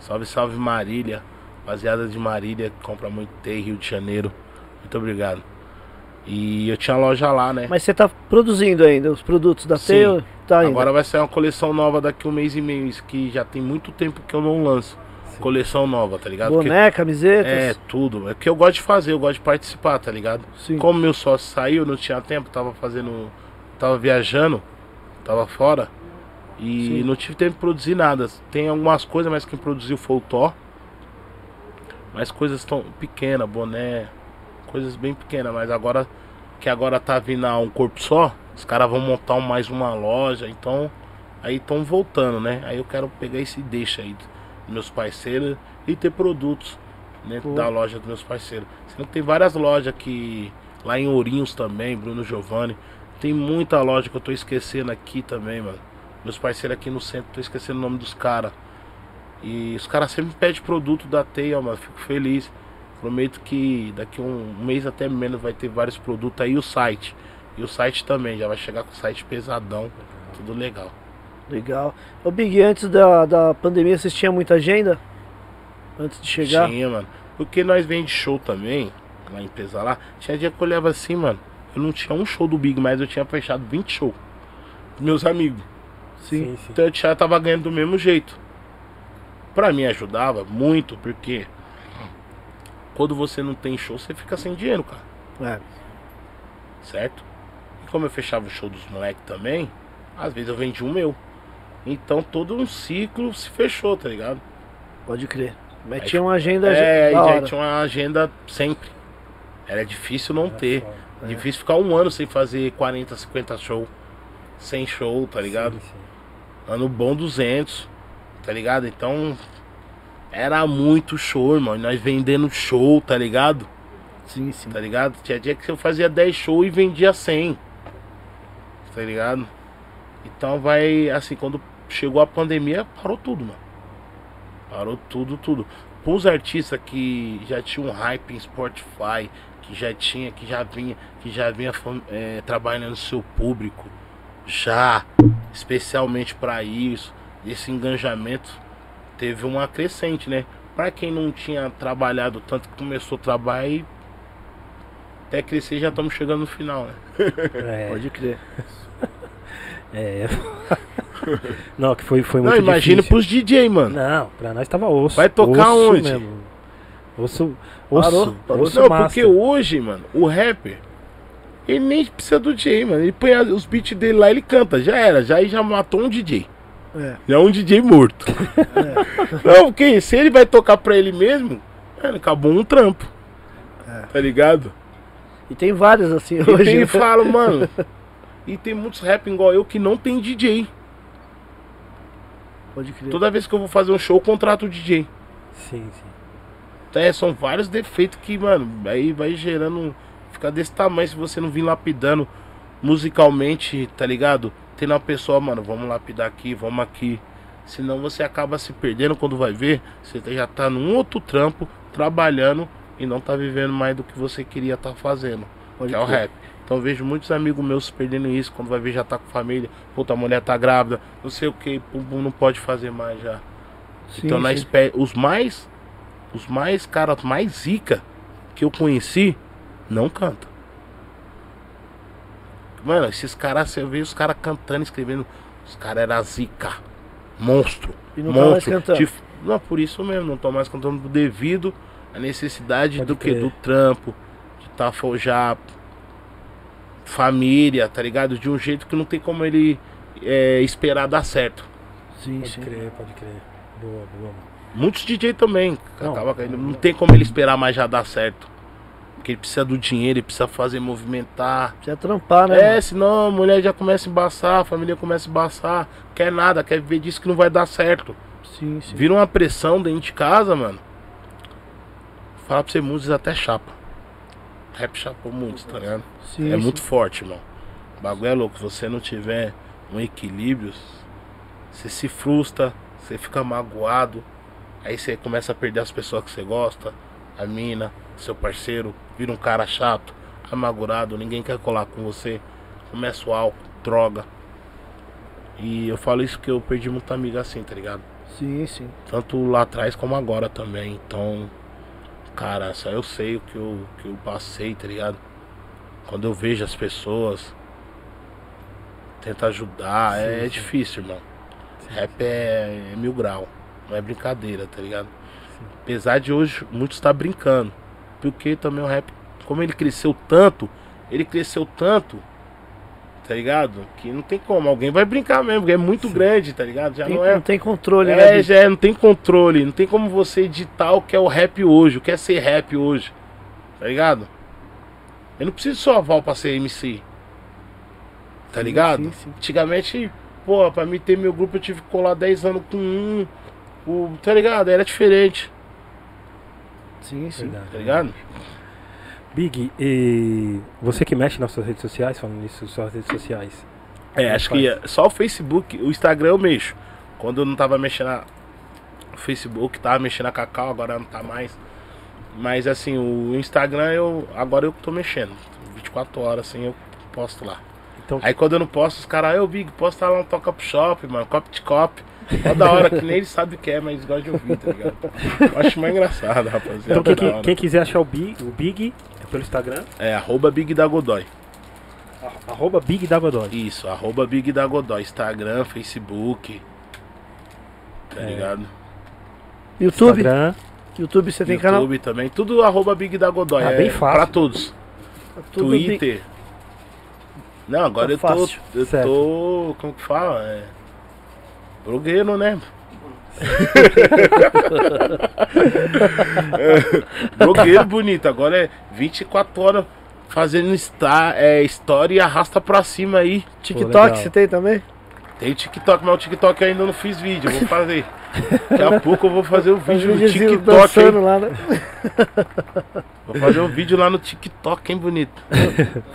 Salve, salve Marília. Rapaziada de Marília, que compra muito TEI, Rio de Janeiro. Muito obrigado. E eu tinha loja lá, né? Mas você tá produzindo ainda os produtos da Sim. Teo? Tá ainda. Agora vai sair uma coleção nova daqui um mês e meio, isso que já tem muito tempo que eu não lanço. Coleção nova, tá ligado? Porque- Boné, camisetas. é, tudo. É que eu gosto de fazer, eu gosto de participar, tá ligado? Sim. Como meu sócio saiu, não tinha tempo, tava fazendo. Tava viajando, tava fora. E Sim. não tive tempo de produzir nada. Tem algumas coisas, mas quem produziu foi o Thor. Mas coisas tão pequenas, boné, coisas bem pequenas, mas agora que agora tá vindo a um corpo só, os caras vão montar mais uma loja, então aí estão voltando, né? Aí eu quero pegar esse deixa aí meus parceiros e ter produtos dentro Pô. da loja dos meus parceiros. Sendo que tem várias lojas que lá em Ourinhos também, Bruno Giovanni, tem muita loja que eu tô esquecendo aqui também, mano. Meus parceiros aqui no centro, tô esquecendo o nome dos caras. E os caras sempre pedem produto da Teia, mano. Fico feliz. Prometo que daqui um mês até menos vai ter vários produtos aí o site. E o site também, já vai chegar com o site pesadão. Tudo legal. Legal. Ô Big, antes da, da pandemia vocês tinham muita agenda? Antes de chegar? Tinha, mano. Porque nós vem de show também, lá em empresa lá. Tinha dia que eu olhava assim, mano. Eu não tinha um show do Big, mas eu tinha fechado 20 shows. Meus amigos. Sim. Então eu já tava ganhando do mesmo jeito. Pra mim ajudava muito, porque quando você não tem show, você fica sem dinheiro, cara. É. Certo? E como eu fechava o show dos moleques também, às vezes eu vendi o meu. Então todo um ciclo se fechou, tá ligado? Pode crer. Mas Aí tinha uma agenda É, e já tinha uma agenda sempre. Era difícil não ter. foda. É. Difícil ficar um ano sem fazer 40, 50 show. Sem show, tá ligado? Sim, sim. Ano bom 200, tá ligado? Então era muito show, irmão. E nós vendendo show, tá ligado? Sim, sim. Tá ligado? Tinha dia que eu fazia 10 shows e vendia 100. Tá ligado? Então vai, assim, quando chegou a pandemia, parou tudo, mano. Parou tudo, tudo. Pros artistas que já tinham um hype em Spotify, que já tinha, que já vinha, que já vinha eh, trabalhando no seu público, já, especialmente pra isso, esse engajamento teve uma crescente, né? Pra quem não tinha trabalhado tanto que começou a trabalhar e até crescer já estamos chegando no final, né? É, Pode crer. É. Não, que foi, foi Não, muito imagina difícil. pros DJ, mano. Não, pra nós tava osso. Vai tocar osso onde? Mesmo. Osso, osso, Parou, parou. osso Não, master. porque hoje, mano, o rapper, ele nem precisa do DJ, mano. Ele põe os beats dele lá, ele canta, já era. Já aí já matou um DJ. É. Já é um DJ morto. Não, porque se ele vai tocar pra ele mesmo, mano, acabou um trampo. Tá ligado? E tem vários assim E hoje. tem, né? falo, mano. E tem muitos rap igual eu que não tem DJ. Pode crer. Toda vez que eu vou fazer um show, eu contrato o DJ. Sim, sim. Então, é, são vários defeitos que, mano, aí vai gerando. Fica desse tamanho se você não vir lapidando musicalmente, tá ligado? Tendo uma pessoa, mano, vamos lapidar aqui, vamos aqui. Senão você acaba se perdendo quando vai ver. Você já tá num outro trampo, trabalhando e não tá vivendo mais do que você queria estar fazendo. Pode que é o rap. Então eu vejo muitos amigos meus perdendo isso, quando vai ver já tá com família, puta, a mulher tá grávida, não sei o que, não pode fazer mais já. Sim, Então sim. pe- os mais os mais caras mais zica que eu conheci não canta. Mano, esses caras, você vê os caras cantando, escrevendo, os caras eram zica, monstro, E não tá mais monstro. cantando. Não, por isso mesmo, não tô mais cantando devido à necessidade Pode do que crer. do trampo, de tá fo- já família, tá ligado? De um jeito que não tem como ele é, esperar dar certo. Sim, Pode sim. crer, pode crer. Boa, boa, mano. Muitos DJ também. Não. acaba caindo. Não tem como ele esperar mais já dar certo. Porque ele precisa do dinheiro, ele precisa fazer movimentar. Precisa trampar, né? É, mano? senão a mulher já começa a embaçar, a família começa a embaçar. Quer nada, quer viver disso que não vai dar certo. Sim, sim. Vira uma pressão dentro de casa, mano. Fala pra você, músicos até chapa. Rap chapou muito, tá ligado? Sim, é sim. muito forte, irmão. O bagulho é louco. Se você não tiver um equilíbrio, você se frustra, você fica magoado. Aí você começa a perder as pessoas que você gosta, a mina, seu parceiro, vira um cara chato, amargurado, ninguém quer colar com você. Começa o álcool, droga. E eu falo isso porque eu perdi muita amiga assim, tá ligado? Sim, sim. Tanto lá atrás como agora também. Então, cara, só eu sei o que eu, que eu passei, tá ligado? Quando eu vejo as pessoas, tenta ajudar, é, é difícil, irmão. Rap é, é mil grau, não é brincadeira, tá ligado? Apesar de hoje muitos estar brincando. Porque também o rap, como ele cresceu tanto, ele cresceu tanto, tá ligado? Que não tem como, alguém vai brincar mesmo, porque é muito grande, tá ligado? Já Tem- não é. Não tem controle, né? É, bicho? já é, não tem controle, não tem como você editar o que é o rap hoje, o que é ser rap hoje. Tá ligado? Eu não preciso só aval pra ser MC. Tá Sim, ligado? sim, sim. Antigamente, pô, pra mim ter meu grupo eu tive que colar 10 anos com um. O, tá ligado? Era diferente, Sim, sim. Tá ligado? Big, e você que mexe nas suas redes sociais, falando nisso, suas redes sociais, É, acho que só o Facebook, o Instagram eu mexo. Quando eu não tava mexendo na- no Facebook, tava mexendo na Cacau, agora não tá mais. Mas assim, o Instagram eu. Agora eu tô mexendo. 24 horas assim eu posto lá. Então, Aí quando eu não posto, os caras, eu Big, posta lá um toca pro shop, mano, cop de cop. Toda hora, que nem eles sabem o que é, mas eles gostam de ouvir, tá ligado? Eu acho mais engraçado, rapaziada. então quem, quem- quiser achar o Big, o Big é pelo Instagram, É, arroba Big da Godoy. arroba Big da Godoy. Isso, arroba Big da Godoy. Instagram, Facebook. Tá É. ligado? YouTube? Instagram. YouTube você tem YouTube também. Tudo arroba Big da Godoy. Ah, é bem fácil. Pra todos. canal? Tudo bem- Twitter. Não, agora Tá eu tô. fácil. Eu Certo. tô. Como que fala? É. Blogueiro, né? É, Blogueiro bonito. Agora é 24 horas fazendo sta- é, história e arrasta pra cima aí. TikTok legal. você tem também? Tem TikTok, mas o TikTok eu ainda não fiz vídeo. Vou fazer. Daqui a pouco eu vou fazer o vídeo no TikTok. hein? lá, né? Vou fazer um vídeo lá no TikTok, hein, bonito.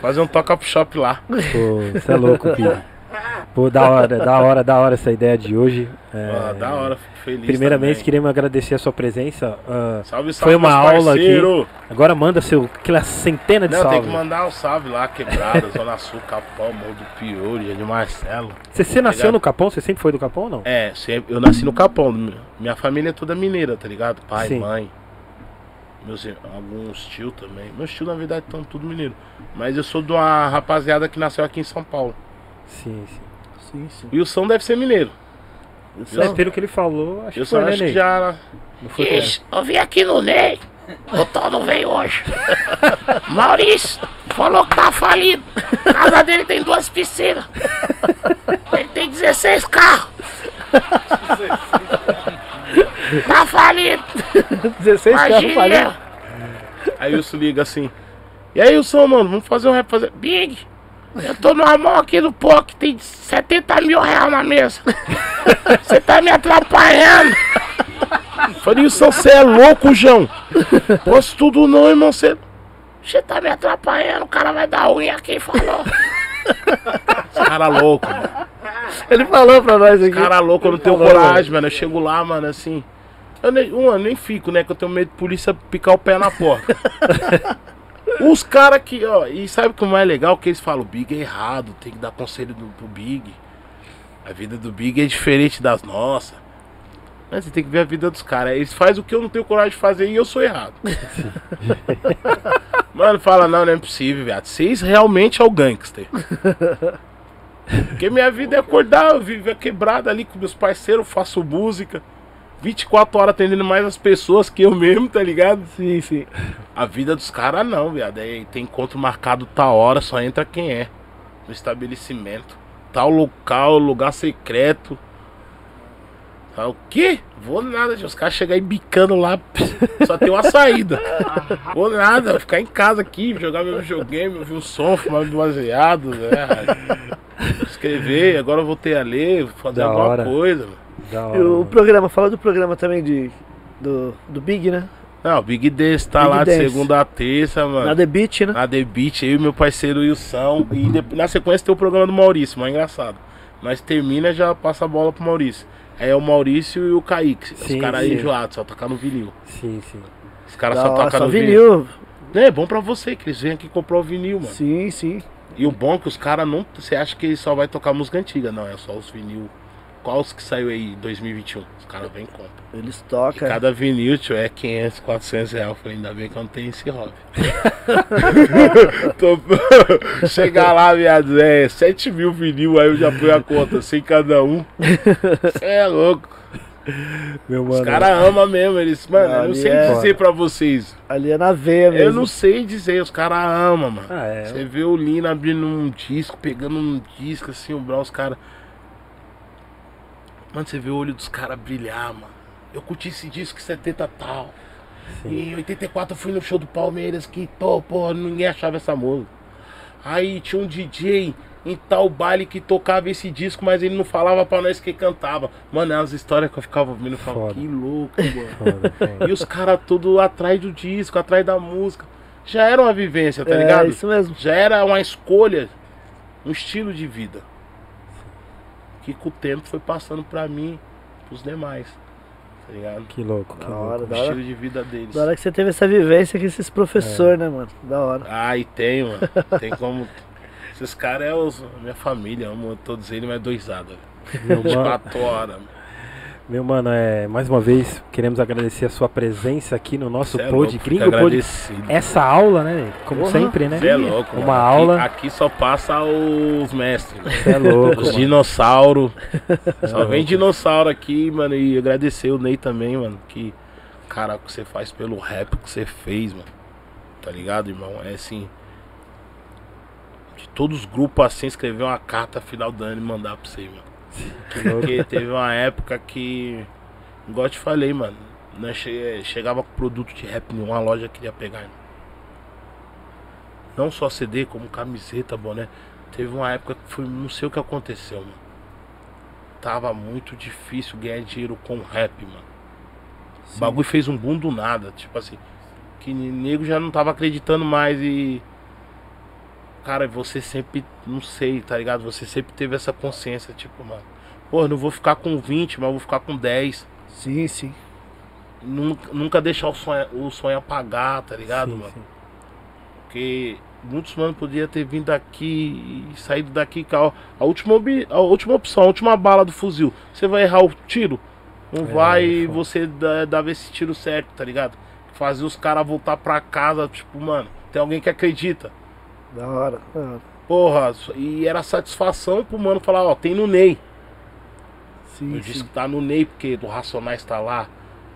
Fazer um toca pro shop lá. Pô, você é louco, Big. Pô, da hora, da hora, da hora essa ideia de hoje. É, Ah, da hora, fico feliz. Primeiramente, também. queremos agradecer a sua presença. ah, Salve, salve, Foi uma aula aqui. parceiro. agora manda seu aquela centena de Não, tem salve. que mandar um salve lá, quebrada, Zona Sul, Capão, Morro do Piolho, de Marcelo. Você, você nasceu Obrigado. no Capão? Você sempre foi do Capão ou não? É, eu nasci no Capão. Minha família é toda mineira, tá ligado? Pai, Sim. mãe. Meus, alguns tios também. Meus tios, na verdade, estão tudo mineiro. Mas eu sou de uma rapaziada que nasceu aqui em São Paulo. Sim, sim. Sim, sim. O Wilson deve ser mineiro. É, pelo que ele falou, acho Eu que só foi, né, acho que já. Não foi Ixi, eu vim aqui no Ney. O Tom não veio hoje. Maurício falou que tá falido. A casa dele tem duas piscinas. Ele tem 16 carros. Tá falido. 16 carros Imagina. falidos. Aí o Wilson liga assim. E aí, Wilson, mano, vamos fazer um rap fazer. Big, eu tô numa mão aqui no POC, tem 70 mil reais na mesa. Você tá me atrapalhando. Falei, Wilson, você é louco, João? Posso tudo não, irmão. Você. Você tá me atrapalhando, o cara vai dar unha aqui, falou. Cara louco, mano. Ele falou pra nós aqui. Cara louco, eu não tenho coragem, mano. Eu chego lá, mano, assim. Eu nem, um, eu nem fico, né? Que eu tenho medo de polícia picar o pé na porta. Os caras que, ó, e sabe o que é mais legal? Que eles falam, o Big é errado, tem que dar conselho do, pro Big. A vida do Big é diferente das nossas. Mas você tem que ver a vida dos caras. Eles fazem o que eu não tenho coragem de fazer e eu sou errado. Mano, fala, não, não é possível, viado. Vocês realmente é o gangster. Porque minha vida é acordar, eu vivo a quebrada ali com meus parceiros, faço música. 24 horas atendendo mais as pessoas que eu mesmo, tá ligado? Sim, sim. A vida dos caras não, viado. É, tem encontro marcado tal hora, só entra quem é. No estabelecimento. Tal local, lugar secreto. Tá o quê? Vou nada, tio. os caras chegam aí bicando lá, só tem uma saída. Vou nada, vou ficar em casa aqui, jogar meu videogame, ouvir um som, fumar meu baseado, né? Escrever, agora eu voltei a ler, fazer Da alguma hora. coisa. Hora, o mano. programa, fala do programa também de. Do, do Big, né? Não, o Big Dance tá Big lá Dance. de segunda a terça, mano. Na The Beat, né? Na The Beat, eu e meu parceiro Wilson. E depois, na sequência tem o programa do Maurício, mas é engraçado. Mas termina já passa a bola pro Maurício. Aí é o Maurício e o Kaique. Sim, os caras enjoados, só tocar no vinil. Sim, sim. Os caras só tocam no vinil. vinil. É bom pra você, que eles vêm aqui comprar o vinil, mano. Sim, sim. E o bom é que os caras não. Você acha que só vai tocar música antiga, não, é só os vinil. Qual os que saiu aí em 2021? Os caras vêm e compram. Eles E tocam. cada vinil, tio, é 500, 400 reais. Eu falei, ainda bem que eu não tenho esse hobby. Tô- Chegar lá, viado, é 7 mil vinil, aí eu já ponho a conta, sem cada um. Cê é louco. Meu Os mano. caras amam mesmo, eles, mano, eu não sei é- dizer pra vocês. Ali é na veia mesmo. Eu não sei dizer, os caras amam, mano. Ah, é. Você vê o Lino abrindo um disco, pegando um disco assim, o Brown, os caras. Mano, você vê o olho dos caras brilhar, mano. Eu curti esse disco em 70 tal. E em 84 eu fui no show do Palmeiras que, pô, pô, ninguém achava essa música. Aí tinha um DJ em tal baile que tocava esse disco, mas ele não falava pra nós que cantava. Mano, é umas histórias que eu ficava ouvindo e falava, Foda. que louco, mano. Foda. E os caras tudo atrás do disco, atrás da música. Já era uma vivência, tá é, ligado? isso mesmo. Já era uma escolha, um estilo de vida. Que com o tempo foi passando pra mim, pros demais. Tá ligado? Que louco, que Da louco. hora, O da hora. estilo de vida deles. Da hora que você teve essa vivência com esses professores, né, mano? Da hora. Ah, e tem, mano. Tem como. Esses caras é os, minha família, amo todos eles, mas doisada. Meu mano, 24 horas. Meu mano, é, mais uma vez, queremos agradecer a sua presença aqui no nosso Cê é pod louco, Gringo Pod. Essa aula, né? Como Porra, sempre, né? Cê é louco, Uma mano. aula. Aqui, aqui só passa os mestres. Você é louco, Os dinossauros. Só vem dinossauro aqui, mano. E agradecer o Ney também, mano. Que, cara, que você faz pelo rap que você fez, mano. Tá ligado, irmão? É assim. De todos os grupos assim, escrever uma carta final do ano e mandar pra você, mano. Que. Porque teve uma época que. Igual eu te falei, mano. Nós che- chegava com produto de rap em uma loja queria pegar. Não só CD, como camiseta, boné. Teve uma época que foi. Não sei o que aconteceu, mano. Tava muito difícil ganhar dinheiro com rap, mano. O bagulho fez um boom do nada. Tipo assim. Que nego já não tava acreditando mais e. Cara, você sempre. Não sei, tá ligado? Você sempre teve essa consciência, tipo, mano. Pô, eu não vou ficar com 20, mas eu vou ficar com 10. Sim, sim. Nunca, nunca deixar o sonho, o sonho apagar, tá ligado, Sim, mano? sim. Porque muitos mano podiam ter vindo daqui e saído daqui com a, última, a última opção, a última bala do fuzil. Você vai errar o tiro? Não É, vai foda. você dá- dava esse tiro certo, tá ligado? Fazer os caras voltar pra casa, tipo, mano, tem alguém que acredita. Da hora, da hora. Porra, e era satisfação pro mano falar, ó, tem no Ney. Sim, Eu disse sim. que tá no Ney, porque do Racionais tá lá,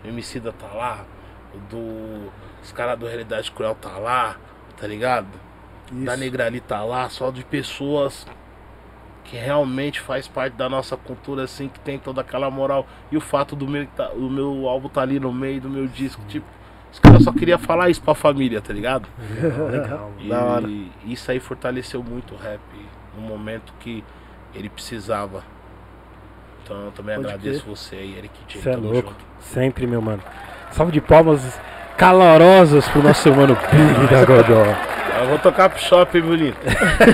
o Emicida tá lá, o do. Os caras do Realidade Cruel tá lá, tá ligado? Da Isso. Negrali tá lá, só de pessoas que realmente faz parte da nossa cultura, assim, que tem toda aquela moral. E o fato do meu, tá- o meu álbum tá ali no meio do meu disco, tipo, os caras só queriam falar isso pra família, tá ligado? Legal, legal. E Da hora. isso aí fortaleceu muito o rap no momento que ele precisava. Então eu também Pode agradeço você aí, Eric J. Você é louco. junto. Sempre, meu mano. Salve de palmas calorosas pro nosso mano Big da Godó. Eu vou tocar pro shopping, bonito.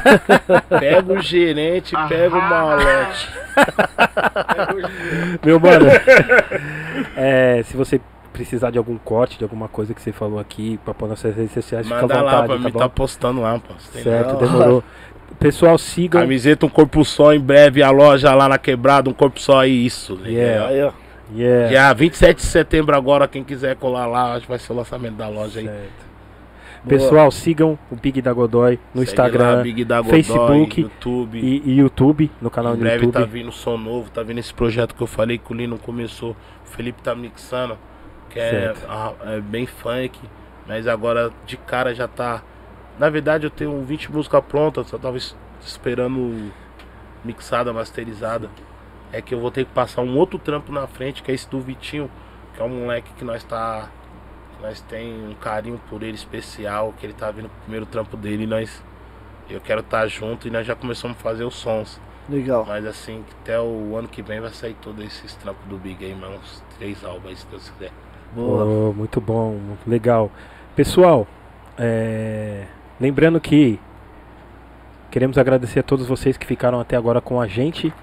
pega o gerente, pega o malote. Meu mano, é, se você precisar de algum corte, de alguma coisa que você falou aqui, pra pôr nas suas redes sociais, fica à Manda vontade, lá pra tá mim, bom? tá postando lá, pô. Certo, Não. demorou. Pessoal, sigam. Camiseta, um corpo só, em breve a loja lá na quebrada, um corpo só aí, isso. Yeah. Aí, ó. Yeah. Dia 27 de setembro agora, quem quiser colar lá, acho que vai ser o lançamento da loja aí. Certo. Pessoal, sigam o Big da Godoy no Segue Instagram lá, Big da Godoy, Facebook YouTube. e, e YouTube, no canal em do breve YouTube. tá vindo som novo, tá vindo esse projeto que eu falei que o Lino começou. O Felipe tá mixando, que é, é bem funk, mas agora de cara já tá. Na verdade eu tenho 20 músicas prontas, só tava es- esperando mixada, masterizada. É que eu vou ter que passar um outro trampo na frente, que é esse do Vitinho, que é um moleque que nós tá. Nós tem um carinho por ele especial, que ele tá vindo pro primeiro trampo dele e nós. Eu quero estar junto e nós já começamos a fazer os sons. Legal. Mas assim, até o ano que vem vai sair todos esses trampos do Big aí, mano. Uns três álbuns aí, se Deus quiser. Boa. Oh, muito bom, muito legal. Pessoal, é, lembrando que queremos agradecer a todos vocês que ficaram até agora com a gente,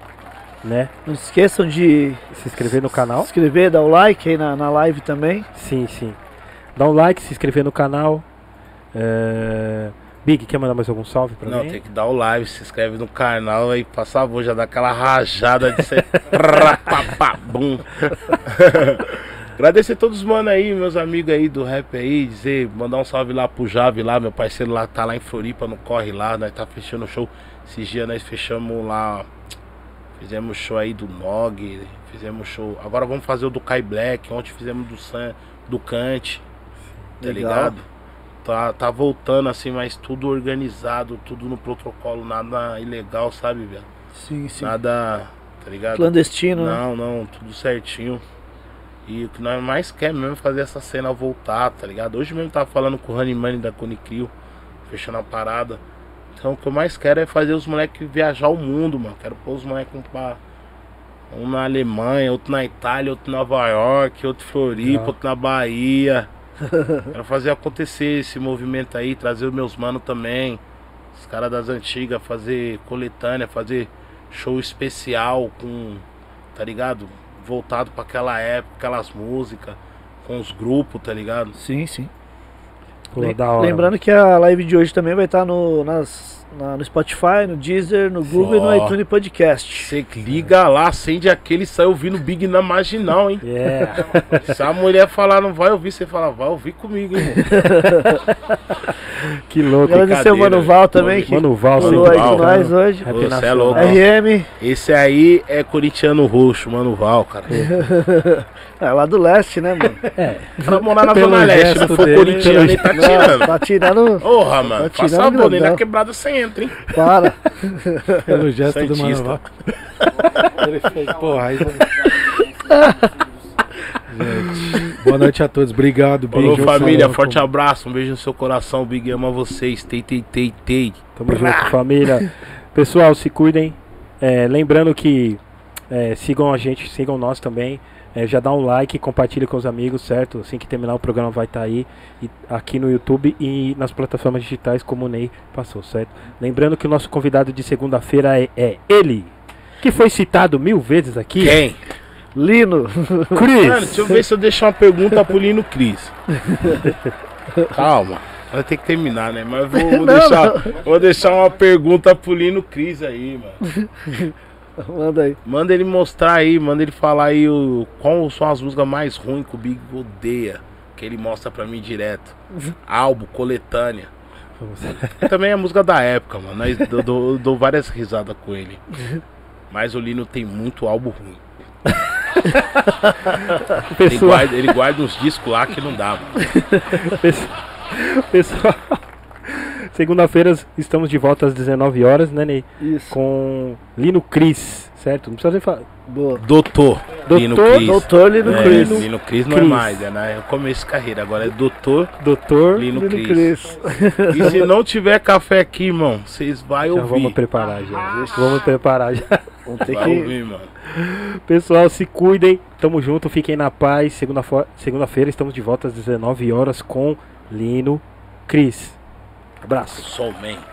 né? Não se esqueçam de Se inscrever no canal. se inscrever, dar o like aí na, na live também. Sim, sim. Dá um like, se inscrever no canal. É, Big, quer mandar mais algum salve pra Não, mim? tem que dar o live, se inscreve no canal aí, por favor, já dá aquela rajada de ser. Agradecer a todos os mano aí, meus amigos aí do rap aí, dizer, mandar um salve lá pro Jave lá, meu parceiro lá tá lá em Floripa, não corre lá, nós tá fechando o show. Esses dias nós fechamos lá, fizemos show aí do Nog, fizemos show. Agora vamos fazer o do Kai Black, ontem fizemos do Sam, do Kant, tá Legal. ligado? Tá, tá voltando assim, mas tudo organizado, tudo no protocolo, nada ilegal, sabe, velho? Sim, sim. Nada, tá ligado? Clandestino, né? Não, não, tudo certinho. E o que nós mais quer mesmo é fazer essa cena voltar, tá ligado? Hoje mesmo tava falando com o Honeyman da Conicrio, fechando a parada. Então o que eu mais quero é fazer os moleques viajar o mundo, mano. Quero pôr os moleques um pra. Um na Alemanha, outro na Itália, outro em Nova York, outro em Floripa, Legal. outro na Bahia. Quero fazer acontecer esse movimento aí, trazer os meus manos também. Os caras das antigas, fazer coletânea, fazer show especial com, tá ligado? Voltado pra aquela época, aquelas músicas, com os grupos, tá ligado? Sim, sim. Pô, Lem- da hora. Lembrando que a live de hoje também vai estar no, nas, na- no Spotify, no Deezer, no Google e no iTunes Podcast. Você liga lá, acende aquele e sai ouvindo Big na marginal, hein? Yeah. Se a mulher falar não vai ouvir, você fala, vai ouvir comigo, hein, que louco. Agradecer o Mano Val também, que Mano Val, colou aí com Val, nós hoje. Happy Você é louco. RM, Esse aí é corintiano roxo, mano, Val, cara. é lá do leste, né, mano? Pra morar na Pelo Zona Leste, não for corintiano, ele tá tirando. tá tirando. Porra, mano, Tá tirando passa a bola, grandão. na quebrada você entra, hein? Para. Pelo gesto do Santista. Manoval. Ele fez, porra, aí... Gente, boa noite a todos. Obrigado, Falou, beijo. família, Salão, forte como- abraço, um beijo no seu coração, Big ama vocês, tei, tei, tei, tei. Tamo junto, família. Pessoal, se cuidem. É, lembrando que é, sigam a gente, sigam nós também. É, já dá um like, compartilha com os amigos, certo? Assim que terminar o programa vai estar aí e- aqui no YouTube e nas plataformas digitais como o Ney passou, certo? Lembrando que o nosso convidado de segunda-feira é, é ele, que foi citado mil vezes aqui. Quem? Lino. Cris. Mano, deixa eu ver se eu deixo uma pergunta pro Lino Cris. Calma, vai ter que terminar, né? Mas vou, vou Não, deixar, vou deixar uma pergunta pro Lino Cris aí, mano. Manda aí. Manda ele mostrar aí, manda ele falar aí o, qual são as músicas mais ruins que o Big odeia. Que ele mostra pra mim direto. Álbum, coletânea. Também é música da época, mano. Nós- Eu dou, eu dou várias risadas com ele. Mas o Lino tem muito álbum ruim. Ele Pessoal, guarda, ele guarda uns discos lá que não dá, mano. Pesso- Pessoal, segunda-feira estamos de volta às 19 horas, né, Ney? Isso. Com Lino Cris, certo? Não precisa nem falar. Boa. Doutor, Lino Doutor, Cris. Doutor Lino É, Cris. Lino Cris não é Cris. mais, é no começo de carreira. Agora é Doutor Doutor, Lino, Lino Cris. Cris. E se não tiver café aqui, irmão, vocês vão já ouvir. vamos preparar já. Vamos preparar já. Vamos ter Vai que. ouvir, mano. Pessoal, se cuidem. Tamo junto, fiquem na paz. Segunda Segunda-feira estamos de volta às 19 horas com Lino Cris. Abraço. Somente.